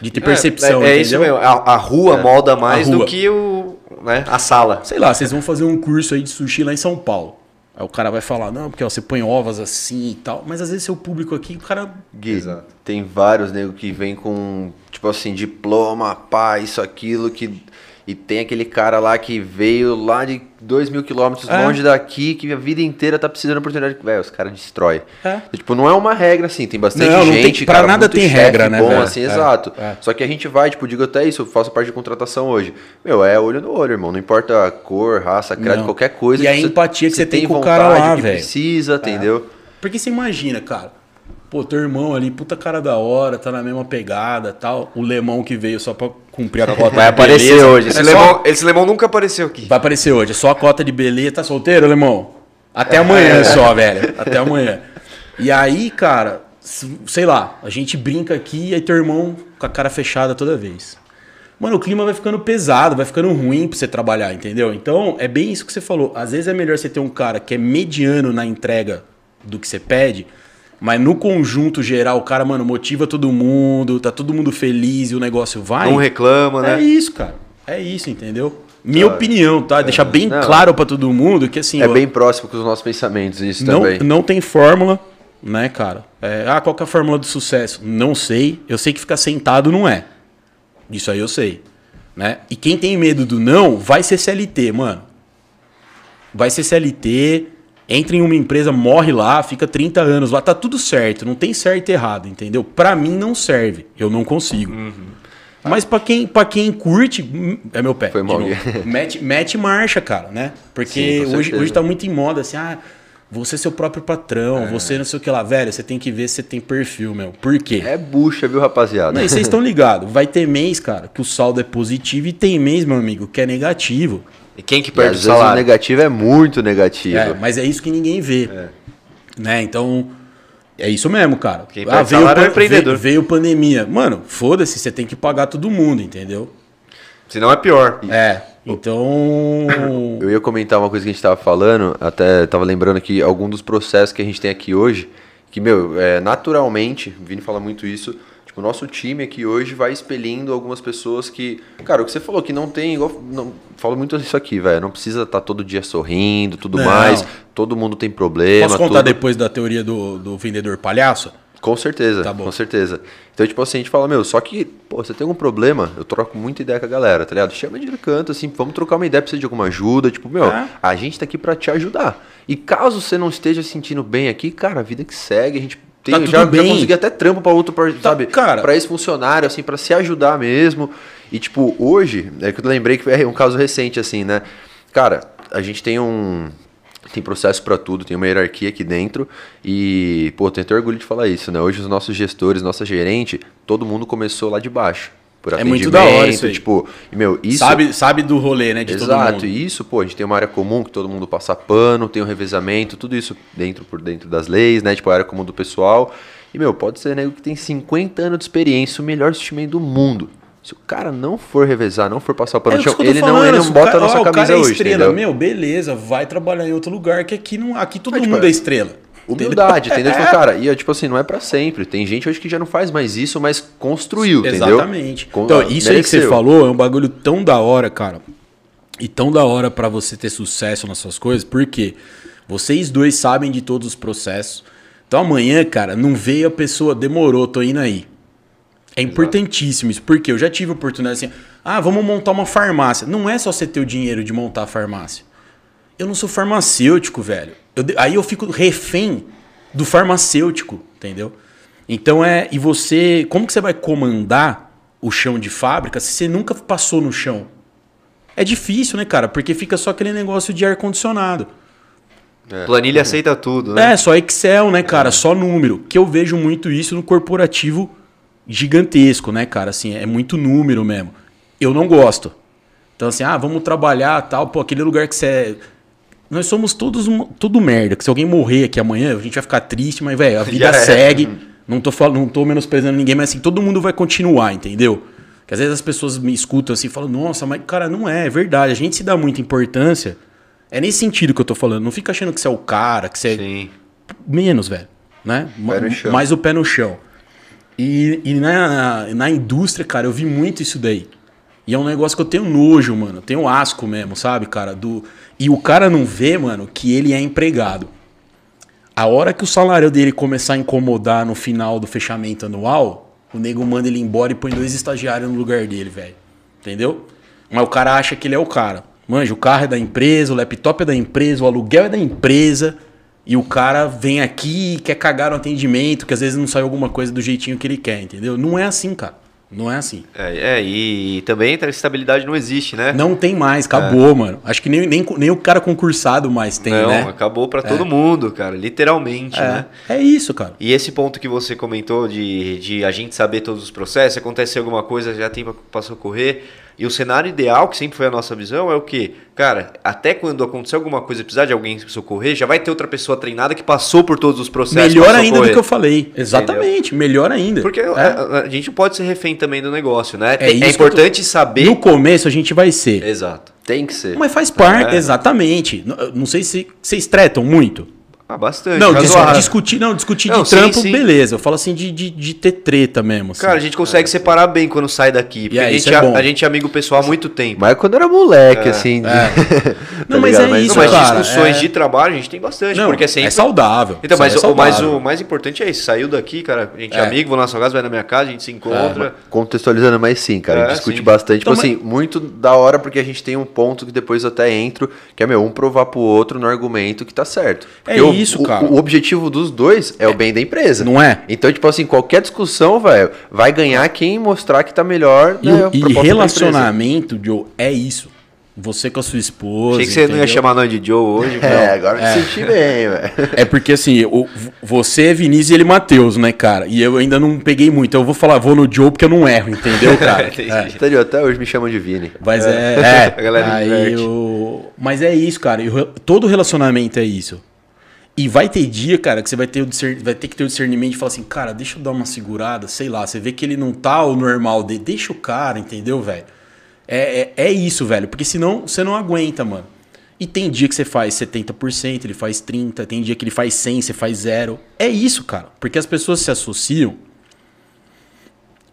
De ter percepção, É, é isso mesmo. A, a rua É. molda mais A do rua. que o, né, a sala. Sei lá, vocês vão fazer um curso aí de sushi lá em São Paulo. Aí o cara vai falar, não, porque ó, você põe ovas assim e tal. Mas às vezes seu público aqui, o cara. Gui, Exato. tem vários nego que vem com, tipo assim, diploma, pá, isso, aquilo, que. E tem aquele cara lá que veio lá de 2 mil quilômetros É. longe daqui, que a vida inteira tá precisando de oportunidade. Velho, os caras destrói. É. Tipo, não é uma regra assim, tem bastante Não, não tem- gente. pra cara, nada tem regra, né, Bom, assim, É, exato. é. Só que a gente vai, tipo, digo até isso, eu faço parte de contratação hoje. Meu, é olho no olho, irmão. Não importa a cor, raça, credo, Não. qualquer coisa. E a empatia que você tem com o cara lá, que velho. É. precisa, entendeu? Porque você imagina, cara. Pô, teu irmão ali, puta cara da hora, tá na mesma pegada tal. O lemão que veio só pra cumprir a cota Vai aparecer beleza. hoje. É Esse, só- lemão, esse lemão nunca apareceu aqui. Vai aparecer hoje. É só a cota de beleza. Tá solteiro, lemão? Até amanhã só, velho. Até amanhã. E aí, cara, sei lá, a gente brinca aqui e aí teu irmão com a cara fechada toda vez. Mano, o clima vai ficando pesado, vai ficando ruim pra você trabalhar, entendeu? Então, é bem isso que você falou. Às vezes é melhor você ter um cara que é mediano na entrega do que você pede, mas no conjunto geral, o cara, mano, motiva todo mundo, tá todo mundo feliz e o negócio vai. Não reclama, É né? isso, cara. É isso, entendeu? Minha opinião, tá? Deixar bem Não. claro pra todo mundo que assim, É ó, bem próximo com os nossos pensamentos, isso não, também. não tem fórmula, né, cara? É, ah, qual que é a fórmula do sucesso? Não sei. Eu sei que ficar sentado não é. Isso aí eu sei. Né? E quem tem medo do não, vai ser CLT, mano. Vai ser CLT, entra em uma empresa, morre lá, fica 30 anos lá, tá tudo certo, não tem certo e errado, entendeu? Pra mim não serve, eu não consigo. Mas pra quem, pra quem curte, hum, é meu pé. Foi mal, *laughs* mete, mete marcha, cara, né? Porque Sim, hoje, hoje tá muito em moda assim, ah, você é seu próprio patrão, você não sei o que lá, velho, você tem que ver se você tem perfil, meu. Por quê? É bucha, viu, rapaziada? Não, e vocês estão *laughs* ligados, vai ter mês, cara, que o saldo é positivo e tem mês, meu amigo, que é negativo. E quem que E perde às o vezes o salário? negativo é muito negativo. É, mas é isso que ninguém vê. Né? Então, é isso mesmo, cara. Quem perde salário é pan- empreendedor. Veio, veio pandemia. Mano, foda-se, você tem que pagar todo mundo, entendeu? Senão é pior. É. Então. *coughs* Eu ia comentar uma coisa que a gente tava falando, até tava lembrando que algum dos processos que a gente tem aqui hoje, que, meu, é, naturalmente, o Vini fala muito isso, o nosso time aqui hoje vai expelindo algumas pessoas que, cara, o que você falou, que não tem, igual, não, falo muito isso aqui, velho, não precisa estar todo dia sorrindo, tudo Não. mais, todo mundo tem problema, Posso contar tudo. depois da teoria do, do vendedor palhaço? Com certeza, Tá bom. com certeza. Então, tipo assim, a gente fala, meu, só que, pô, você tem algum problema, eu troco muita ideia com a galera, tá ligado? Chama de canto, assim, vamos trocar uma ideia, precisa de alguma ajuda, tipo, meu, É. a gente tá aqui pra te ajudar. E caso você não esteja se sentindo bem aqui, cara, a vida que segue, a gente tem, Tá já, já consegui até trampo pra outro, pra, sabe, cara. pra esse funcionário, assim, pra se ajudar mesmo. E, tipo, hoje, é que eu lembrei que é um caso recente, assim, né? Cara, a gente tem um... Tem processo pra tudo, tem uma hierarquia aqui dentro e, pô, tenho até orgulho de falar isso, né? Hoje os nossos gestores, nossa gerente, todo mundo começou lá de baixo. Por É muito atendimento, da hora isso aí. tipo, meu, isso... Sabe, sabe do rolê, né? De Exato, e isso, pô, a gente tem uma área comum que todo mundo passa pano, tem o revezamento, tudo isso dentro por dentro das leis, né? Tipo, a área comum do pessoal. E, meu, pode ser nego que tem 50 anos de experiência, o melhor time do mundo. Se o cara não for revezar, não for passar o pano É no chão, ele não, falando, ele não se o bota cara- a nossa ó, o cara camisa é hoje, estrela, entendeu? meu, beleza, vai trabalhar em outro lugar, que aqui, não, aqui todo Mas, tipo, mundo é estrela. Humildade, entendeu? *laughs* Tipo, É. cara, e é tipo assim, não é pra sempre. Tem gente hoje que já não faz mais isso, mas construiu, entendeu? Exatamente. Então, ah, isso aí que você mereceu. falou é um bagulho tão da hora, cara. E tão da hora pra você ter sucesso nas suas coisas, porque vocês dois sabem de todos os processos. Então amanhã, cara, não veio a pessoa, demorou, tô indo aí. É importantíssimo isso, porque eu já tive oportunidade assim, ah, vamos montar uma farmácia. Não é só você ter o dinheiro de montar a farmácia. Eu não sou farmacêutico, velho. Eu de- aí eu fico refém do farmacêutico, entendeu? Então é. E você. Como que você vai comandar o chão de fábrica se você nunca passou no chão? É difícil, né, cara? Porque fica só aquele negócio de ar-condicionado. Planilha aceita tudo, né? É, só Excel, né, cara? Só número. Que eu vejo muito isso no corporativo gigantesco, né, cara? Assim, é muito número mesmo. Eu não gosto. Então, assim, ah, vamos trabalhar tal. Pô, aquele lugar que você é. Nós somos todos um- tudo merda. Que se alguém morrer aqui amanhã, a gente vai ficar triste, mas, velho, a *laughs* vida é. segue. Não tô, falando, não tô menosprezando ninguém, mas assim, todo mundo vai continuar, entendeu? Que às vezes as pessoas me escutam assim e falam, nossa, mas cara, não é, é verdade. A gente se dá muita importância. É nesse sentido que eu tô falando. Não fica achando que você é o cara, que você é Sim. menos, velho. Né? Mais o pé no chão. E, e na, na indústria, cara, eu vi muito isso daí. E é um negócio que eu tenho nojo, mano. Eu tenho asco mesmo, sabe, cara? Do... E o cara não vê, mano, que ele é empregado. A hora que o salário dele começar a incomodar no final do fechamento anual, o nego manda ele embora e põe dois estagiários no lugar dele, velho. Entendeu? Mas o cara acha que ele é o cara. Manja, o carro é da empresa, o laptop é da empresa, o aluguel é da empresa. E o cara vem aqui e quer cagar no atendimento, que às vezes não sai alguma coisa do jeitinho que ele quer, entendeu? Não é assim, cara. Não é assim. É, é, e também a estabilidade não existe, né? Não tem mais, acabou, mano. Acho que nem, nem, nem o cara concursado mais tem, Não, né? acabou pra todo mundo, cara, literalmente, né? É, é isso, cara. E esse ponto que você comentou de, de a gente saber todos os processos, se acontecer alguma coisa, já tem para socorrer. E o cenário ideal, que sempre foi a nossa visão, é o quê? Cara, até quando acontecer alguma coisa, precisar de alguém socorrer, já vai ter outra pessoa treinada que passou por todos os processos. Melhor ainda do que eu falei. Exatamente, melhor ainda. Porque É. a, a gente não pode ser refém também do negócio, né? É É, que importante saber. No começo a gente vai ser. Exato. Tem que ser. Mas faz parte, É. exatamente. N- Não sei se vocês tretam muito. Ah, bastante. Não, razoável. discutir, não, discutir Não, de sim, trampo, sim. beleza. Eu falo assim de, de, de ter treta mesmo. assim. Cara, a gente consegue separar bem quando sai daqui. Porque é, a, isso gente é é, bom. a gente é amigo pessoal há muito tempo. Mas quando era moleque, assim. de- *laughs* Não, tá mas ligado? é isso, Não, mas cara, discussões é- de trabalho a gente tem bastante, Não, porque é sempre. é saudável. Então, mas, aí é o, mas saudável. o mais importante é isso. Saiu daqui, cara. A gente é, É. amigo, vou na sua casa, vai na minha casa, a gente se encontra. Contextualizando, mas sim, cara, a gente É, discute sim. bastante. Então, tipo assim, muito da hora, porque a gente tem um ponto que depois eu até entro, que é, meu, um provar pro outro no argumento que tá certo. É Porque o- isso, o, cara. O, objetivo dos dois é, o bem da empresa. Não é? Então, tipo assim, qualquer discussão, velho, vai ganhar quem mostrar que tá melhor. E, né, e relacionamento, Joe, é isso. Você com a sua esposa. Achei que você não ia entendeu? chamar nós de Joe hoje. *laughs* É, não. agora eu me senti bem, velho. É porque assim, o- você é Vinícius e ele Matheus, né, cara? E eu ainda não peguei muito. Eu vou falar, vou no Joe porque eu não erro, entendeu, *laughs* cara? É. Entendeu? Até hoje me chamam de Vini. Mas é. é, *laughs* A galera aí eu- Mas é isso, cara. e re- Todo relacionamento é isso. E vai ter dia, cara, que você vai ter, o discer- vai ter que ter o discernimento de falar assim, cara, deixa eu dar uma segurada, sei lá. Você vê que ele não tá o normal dele, deixa o cara, entendeu, velho? É, é, é isso, velho. Porque senão você não aguenta, mano. E tem dia que você faz 70%, ele faz 30%, tem dia que ele faz 100%, você faz zero. É isso, cara. Porque as pessoas se associam.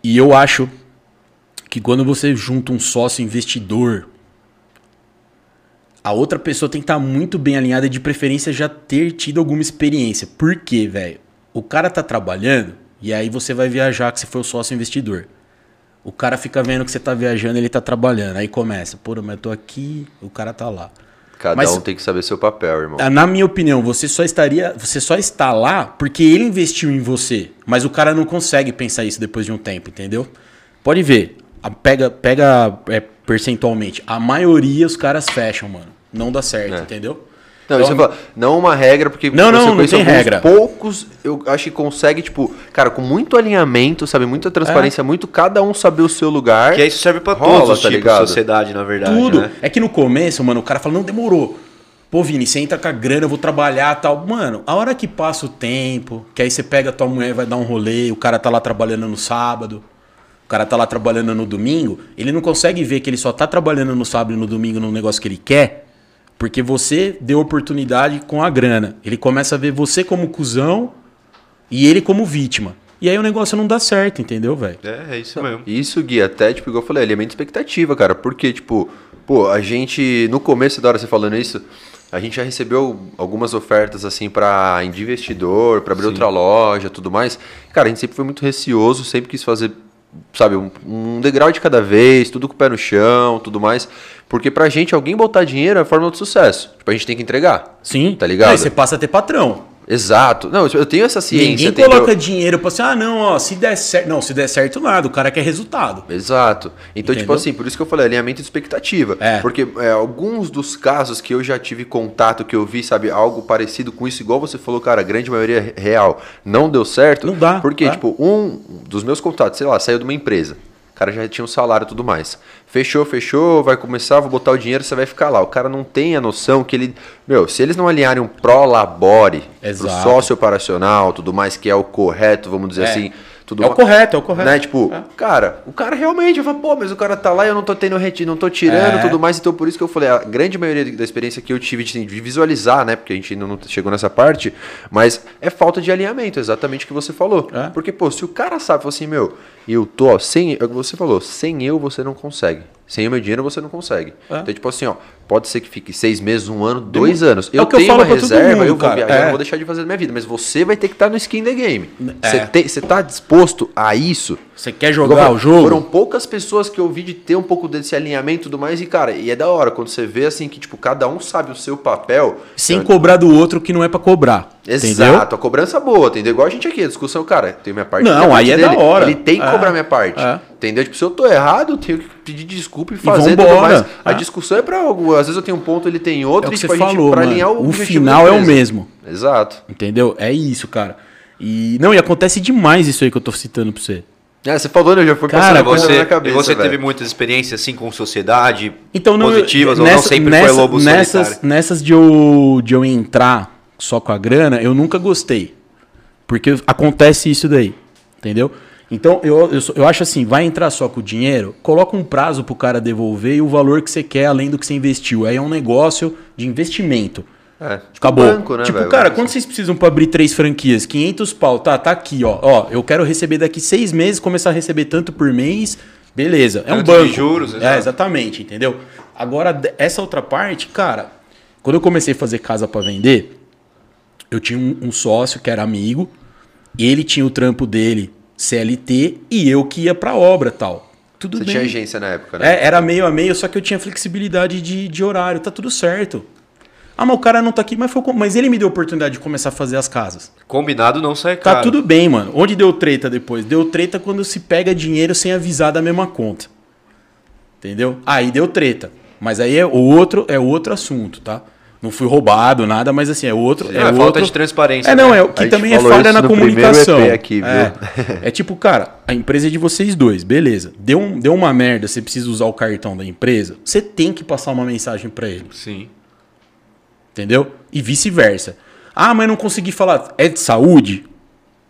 E eu acho que quando você junta um sócio investidor, a outra pessoa tem que estar muito bem alinhada e de preferência já ter tido alguma experiência. Por quê, velho? O cara tá trabalhando e aí você vai viajar que você foi o sócio investidor. O cara fica vendo que você tá viajando, ele tá trabalhando. Aí começa, pô, mas eu tô aqui, o cara tá lá. Cada Mas- um tem que saber seu papel, irmão. Ah, Na minha opinião, você só estaria, você só está lá porque ele investiu em você, mas o cara não consegue pensar isso depois de um tempo, entendeu? Pode ver, pega, pega é, percentualmente, a maioria os caras fecham, mano, não dá certo, É. entendeu? Não, Então, falo, não uma regra, porque Não, não, não tem regra. poucos, eu acho que consegue, tipo, cara, com muito alinhamento, sabe, muita transparência, muito cada um saber o seu lugar. Que isso serve pra Rola, todos os tá tipos ligado? de sociedade, na verdade. Tudo. Né? É que no começo, mano, o cara fala, não, demorou. Pô, Vini, você entra com a grana, eu vou trabalhar tal. Mano, a hora que passa o tempo, que aí você pega a tua mulher e vai dar um rolê, o cara tá lá trabalhando no sábado. O cara tá lá trabalhando no domingo, ele não consegue ver que ele só tá trabalhando no sábado e no domingo no negócio que ele quer, porque você deu oportunidade com a grana. Ele começa a ver você como cuzão e ele como vítima. E aí o negócio não dá certo, entendeu, velho? É, é isso mesmo. Isso, Gui, até, tipo, igual eu falei, alimenta expectativa, cara. Porque, tipo, pô, a gente, no começo da hora você falando isso, a gente já recebeu algumas ofertas, assim, pra de investidor, pra abrir outra loja, tudo mais. Cara, a gente sempre foi muito receoso, sempre quis fazer, sabe, um, um degrau de cada vez, tudo com o pé no chão, tudo mais. Porque pra gente, alguém botar dinheiro é a fórmula do sucesso. Tipo, a gente tem que entregar. Sim. Tá ligado? Aí você passa a ter patrão. Exato. Não, eu tenho essa ciência. Ninguém entendeu? coloca dinheiro pra assim, ah, não, ó, se der certo. Não, se der certo, nada. O cara quer resultado. Exato. Então, tipo Entendeu? assim, por isso que eu falei alinhamento de expectativa. É. Porque é, alguns dos casos que eu já tive contato, que eu vi, sabe, algo parecido com isso, igual você falou, cara, a grande maioria real, não deu certo. Não dá, Porque, é. tipo, um dos meus contatos, sei lá, saiu de uma empresa. O cara já tinha um salário e tudo mais. Fechou, fechou, vai começar, vou botar o dinheiro, você vai ficar lá. O cara não tem a noção que ele. Meu, se eles não alinharem um pró-labore pro sócio operacional, tudo mais, que é o correto, vamos dizer É. assim. Tudo É o ma- correto, é o correto. né? Tipo, É. cara, o cara realmente vai falar, pô, mas o cara tá lá e eu não tô tendo retiro, não tô tirando É. tudo mais. Então, por isso que eu falei, a grande maioria da experiência que eu tive de, de visualizar, né? Porque a gente ainda não chegou nessa parte, mas é falta de alinhamento, exatamente o que você falou. É. Porque, pô, se o cara sabe, assim, meu, eu tô, ó, sem, é o que você falou, sem eu você não consegue. Sem o meu dinheiro você não consegue. É. Então, tipo assim, ó, pode ser que fique seis meses, um ano, dois anos. É Eu eu tenho falo uma reserva, mundo, eu vou viajar, eu É. não vou deixar de fazer na minha vida, mas você vai ter que estar no skin the game. É. Você Você tá disposto a isso? Você quer jogar o jogo? Foram poucas pessoas que eu vi de ter um pouco desse alinhamento e tudo mais. E, cara, e é da hora quando você vê assim que, tipo, cada um sabe o seu papel. Sem Então, cobrar do outro que não é pra cobrar. Entendeu? Exato, a cobrança boa, entendeu? Igual a gente aqui, a discussão, cara, tem minha parte. Não, tem a parte aí é da dele. hora. Ele tem que É. cobrar minha parte. É. Entendeu? Tipo, se eu tô errado, eu tenho que pedir desculpa e fazer vambora. tudo mais. A É. discussão é pra Às vezes eu tenho um ponto, ele tem outro, É o e que tipo, você gente, falou, alinhar o O final é o mesmo. Exato. Entendeu? É isso, cara. E não, e acontece demais isso aí que eu tô citando pra você. É, você falou, né? Eu já fui Cara, passando você, na cabeça. e você velho. teve muitas experiências assim com sociedade Então, não, positivas ou não nessa- sempre nessa- foi lobo nessas, solitário? nessas de eu, de eu entrar só com a grana, eu nunca gostei. Porque acontece isso daí. Entendeu? Então, eu, eu, eu acho assim, vai entrar só com o dinheiro, coloca um prazo pro cara devolver e o valor que você quer além do que você investiu. Aí é um negócio de investimento. É, tipo Acabou. banco, né, tipo, velho? cara, quando vocês precisam pra abrir três franquias? 500 pau, tá, tá aqui, ó. Ó, eu quero receber daqui seis meses, começar a receber tanto por mês. Beleza, é um Tanto de banco. juros, É, exato. exatamente, entendeu? Agora, essa outra parte, cara, quando eu comecei a fazer casa pra vender, eu tinha um, um sócio que era amigo, ele tinha o trampo dele, CLT, e eu que ia pra obra tal. Tudo Você bem. tinha agência na época, né? É, era meio a meio, só que eu tinha flexibilidade de, de horário, tá tudo certo. Ah, mas o cara não tá aqui, mas, foi, mas ele me deu a oportunidade de começar a fazer as casas. Combinado não sai Tá caro. tudo bem, mano. Onde deu treta depois? Deu treta quando se pega dinheiro sem avisar da mesma conta. Entendeu? Aí deu treta. Mas aí é outro, é outro assunto, tá? Não fui roubado, nada, mas assim, é outro. É, É, falta outro... de transparência. É, não, né? é o que também é falha na comunicação. Aqui, viu? É, é tipo, cara, a empresa é de vocês dois, beleza. Deu, um, deu uma merda, você precisa usar o cartão da empresa, você tem que passar uma mensagem pra ele, Sim. entendeu? E vice-versa. Ah, mas não consegui falar. É de saúde?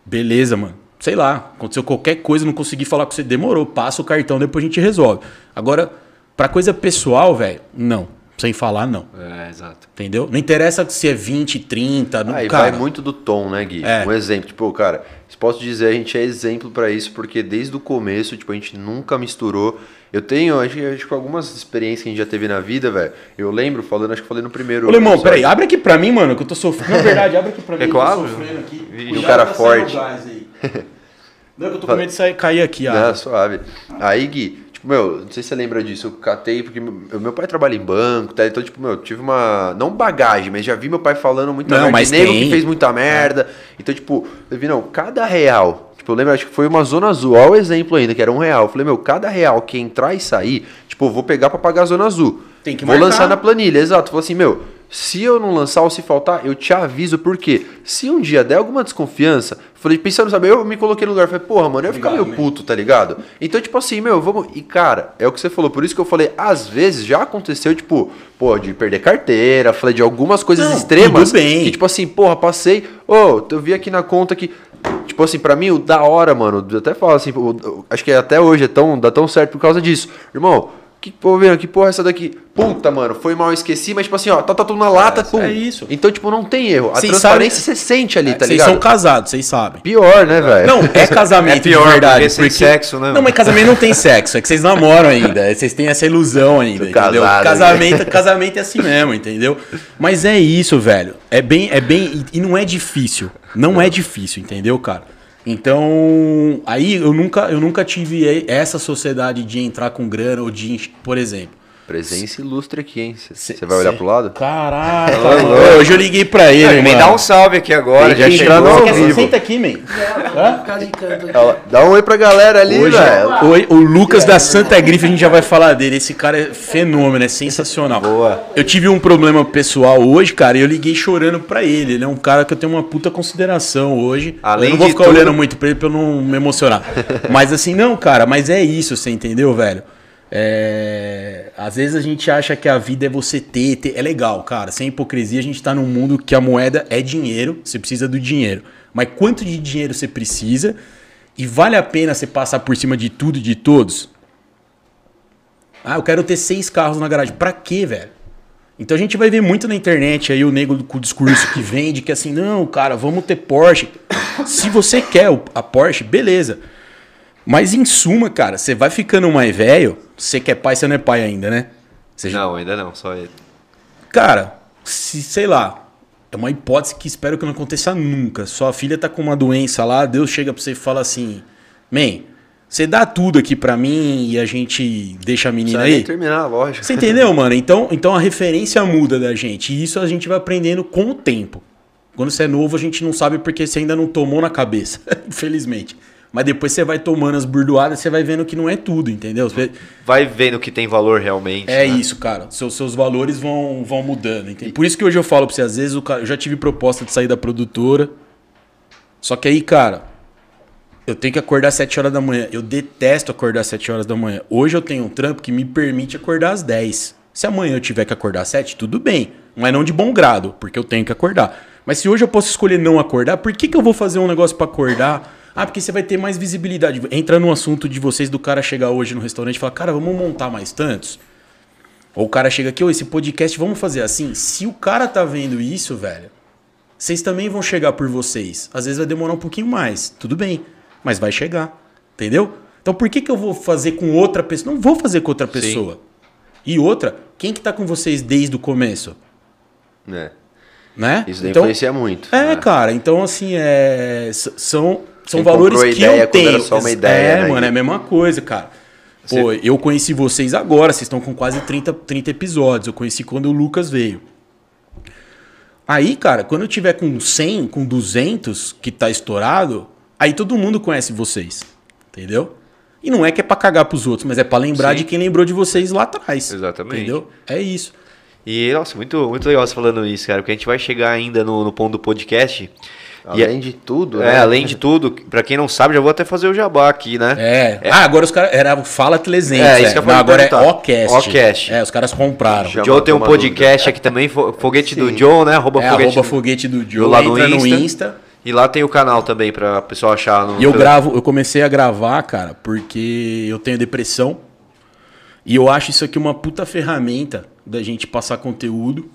Beleza, mano. Sei lá, aconteceu qualquer coisa, não consegui falar com você, demorou, passa o cartão, depois a gente resolve. Agora, pra coisa pessoal, velho, não. Sem falar, não. É, exato. Entendeu? Não interessa se é 20, 30, não, Aí cara. vai muito do tom, né, Gui? É. Um exemplo, tipo, cara, se posso dizer, a gente é exemplo pra isso, porque desde o começo, tipo, a gente nunca misturou. Eu tenho, acho, que- que algumas experiências que a gente já teve na vida, velho. Eu lembro, falando, acho que falei no primeiro. Ô, episódio. peraí, abre aqui pra mim, mano, que eu tô sofrendo. Na verdade, abre aqui pra mim. É claro. Eu tô sofrendo aqui. E um cara forte. o. *laughs* Não, que eu tô com medo de sair, cair aqui, ah. Não, suave. Aí, Gui, meu, não sei se você lembra disso, eu catei, porque meu, meu pai trabalha em banco, tá? Então, tipo, meu, eu tive uma. Não bagagem, mas já vi meu pai falando muita Não, merda. mas de nego tem. que fez muita merda. Então, tipo, eu vi, não, cada real. Tipo, eu lembro, acho que foi uma zona azul. Olha o exemplo ainda, que era um real. Eu falei, meu, cada real que entrar e sair, tipo, eu vou pegar pra pagar a zona azul. Tem que Vou marcar. lançar na planilha, exato. Falei assim, meu, se eu não lançar ou se faltar, eu te aviso, porque se um dia der alguma desconfiança, falei, pensando, sabe, eu me coloquei no lugar, falei, porra, mano, eu ia ficar meio puto, tá ligado? Então, tipo assim, meu, vamos. E, cara, é o que você falou, por isso que eu falei, às vezes já aconteceu, tipo, pô, de perder carteira, falei de algumas coisas Não, extremas. tudo bem. Que, tipo assim, porra, passei, ô, eu vi aqui na conta que. Tipo, assim, pra mim, o da hora, mano, eu até falo assim, acho que até hoje é tão, dá tão certo por causa disso. Irmão, que porra, vendo, que porra é essa daqui? Puta, mano, foi mal, esqueci, mas tipo assim, ó, tá, tá tudo na lata, pum. é isso. Então, tipo, não tem erro. A Vocês transparência você sente ali, tá Vocês ligado? são casados, vocês sabem. Pior, né, velho? Não, é *laughs* casamento É pior, de verdade. porque sem sexo, né, Não, mas casamento não tem sexo. É que vocês namoram ainda. Vocês têm essa ilusão ainda, Tô entendeu? casado, casamento, *laughs* casamento é assim mesmo, entendeu? Mas é isso, velho. É bem, é bem e não é difícil. Não é difícil, entendeu, cara? Então, aí eu nunca, eu nunca tive essa sociedade de entrar com grana ou de, por exemplo. Presença ilustre aqui, hein? Você Cê- vai olhar cê- pro lado? Caraca, Ô, hoje eu liguei pra ele, Me mano. dá um salve aqui agora, Tem já chegou. Você quer- vivo. Senta aqui, man. Dá um oi pra galera ali, Hoje, velho. hoje- o Lucas da Santa Grife, a gente já vai falar dele. Esse cara é fenômeno, é sensacional. Boa. Eu tive um problema pessoal hoje, cara, e eu liguei chorando pra ele. Ele é um cara que eu tenho uma puta consideração hoje. Além eu não vou ficar tudo- olhando muito pra ele pra eu não me emocionar. mas assim, não, cara, mas é isso, você entendeu, velho? É, Às vezes a gente acha que a vida é você ter, ter. É legal, cara. Sem hipocrisia, a gente tá num mundo que a moeda é dinheiro, você precisa do dinheiro. Mas quanto de dinheiro você precisa? E vale a pena você passar por cima de tudo e de todos? Ah, eu quero ter seis carros na garagem. Pra quê, velho? Então a gente vai ver muito na internet aí o nego com o discurso que vende que assim, não, cara, vamos ter Porsche. Se você quer a Porsche, beleza. Mas em suma, cara, você vai ficando mais velho, você quer pai, você não é pai ainda, né? Você já- Não, ainda não, só ele. Cara, se, sei lá, é uma hipótese que espero que não aconteça nunca. Sua filha tá com uma doença lá, Deus chega pra você e fala assim: Man, você dá tudo aqui pra mim e a gente deixa a menina aí? terminar, lógico. Você entendeu, mano? Então, então a referência muda da gente. E isso a gente vai aprendendo com o tempo. Quando você é novo, a gente não sabe porque você ainda não tomou na cabeça, *laughs* infelizmente. Mas depois você vai tomando as burdoadas, você vai vendo que não é tudo, entendeu? Você- Vai vendo que tem valor realmente. É né? isso, cara. Seus, seus valores vão, vão mudando. Entende? Por isso que hoje eu falo pra você, às vezes cara, eu já tive proposta de sair da produtora. Só que aí, cara, eu tenho que acordar às 7 horas da manhã. Eu detesto acordar às 7 horas da manhã. Hoje eu tenho um trampo que me permite acordar às 10. Se amanhã eu tiver que acordar às 7, tudo bem. Mas não de bom grado, porque eu tenho que acordar. Mas se hoje eu posso escolher não acordar, por que, que eu vou fazer um negócio pra acordar? Ah, porque você vai ter mais visibilidade. Entra no assunto de vocês do cara chegar hoje no restaurante e falar, cara, vamos montar mais tantos? Ou o cara chega aqui, ô, esse podcast, vamos fazer assim? Se o cara tá vendo isso, velho, vocês também vão chegar por vocês. Às vezes vai demorar um pouquinho mais, tudo bem, mas vai chegar, entendeu? Então por que, que eu vou fazer com outra pessoa? Não vou fazer com outra pessoa. E outra, quem que tá com vocês desde o começo? É. Né? Isso daí então, influencia muito. É, né? cara, então assim, é, são, são Quem valores que ideia eu quando era tenho. só uma É, ideia, né? mano, é a mesma coisa, cara. Pô, eu conheci vocês agora, vocês estão com quase 30, 30 episódios. Eu conheci quando o Lucas veio. Aí, cara, quando eu tiver com 100, com 200, que tá estourado, aí todo mundo conhece vocês. Entendeu? E não é que é pra cagar pros outros, mas é pra lembrar Sim. de quem lembrou de vocês lá atrás. Exatamente. Entendeu? É isso. E, nossa, muito, muito legal você falando isso, cara, porque a gente vai chegar ainda no, no ponto do podcast. E Além de tudo, é, né? além de tudo, pra quem não sabe, já vou até fazer o jabá aqui, né? É. Ah, agora os caras. Era o Fala 300. É, É, isso que eu Não, agora é. Ocast. Ocast. É, os caras compraram. Já O Joe tem um podcast aqui também, Fo- Foguete do Sim. Joe, né? Arroba É Foguete arroba do- foguete do Joe. lá no entra no Insta. Insta. E lá tem o canal também pra pessoal achar no. E eu gravo, eu comecei a gravar, cara, porque eu tenho depressão. E eu acho isso aqui uma puta ferramenta da gente passar conteúdo,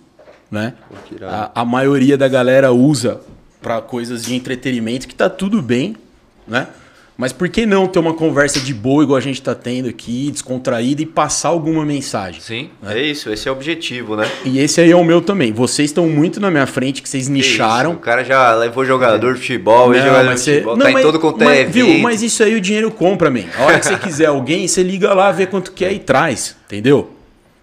né? A, a maioria da galera usa pra coisas de entretenimento, que tá tudo bem, né? Mas por que não ter uma conversa de boa, igual a gente tá tendo aqui, descontraída, e passar alguma mensagem? Sim, é isso, esse é o objetivo, né? E esse aí é o meu também. Vocês estão muito na minha frente, que vocês Que nicharam. isso, O cara já levou jogador de futebol, Não, jogador de mas você- futebol, não, tá mas- em todo quanto é mas, evento. viu? Mas isso aí o dinheiro compra, man. A hora que você *laughs* quiser alguém, você liga lá, vê quanto que é e traz, entendeu?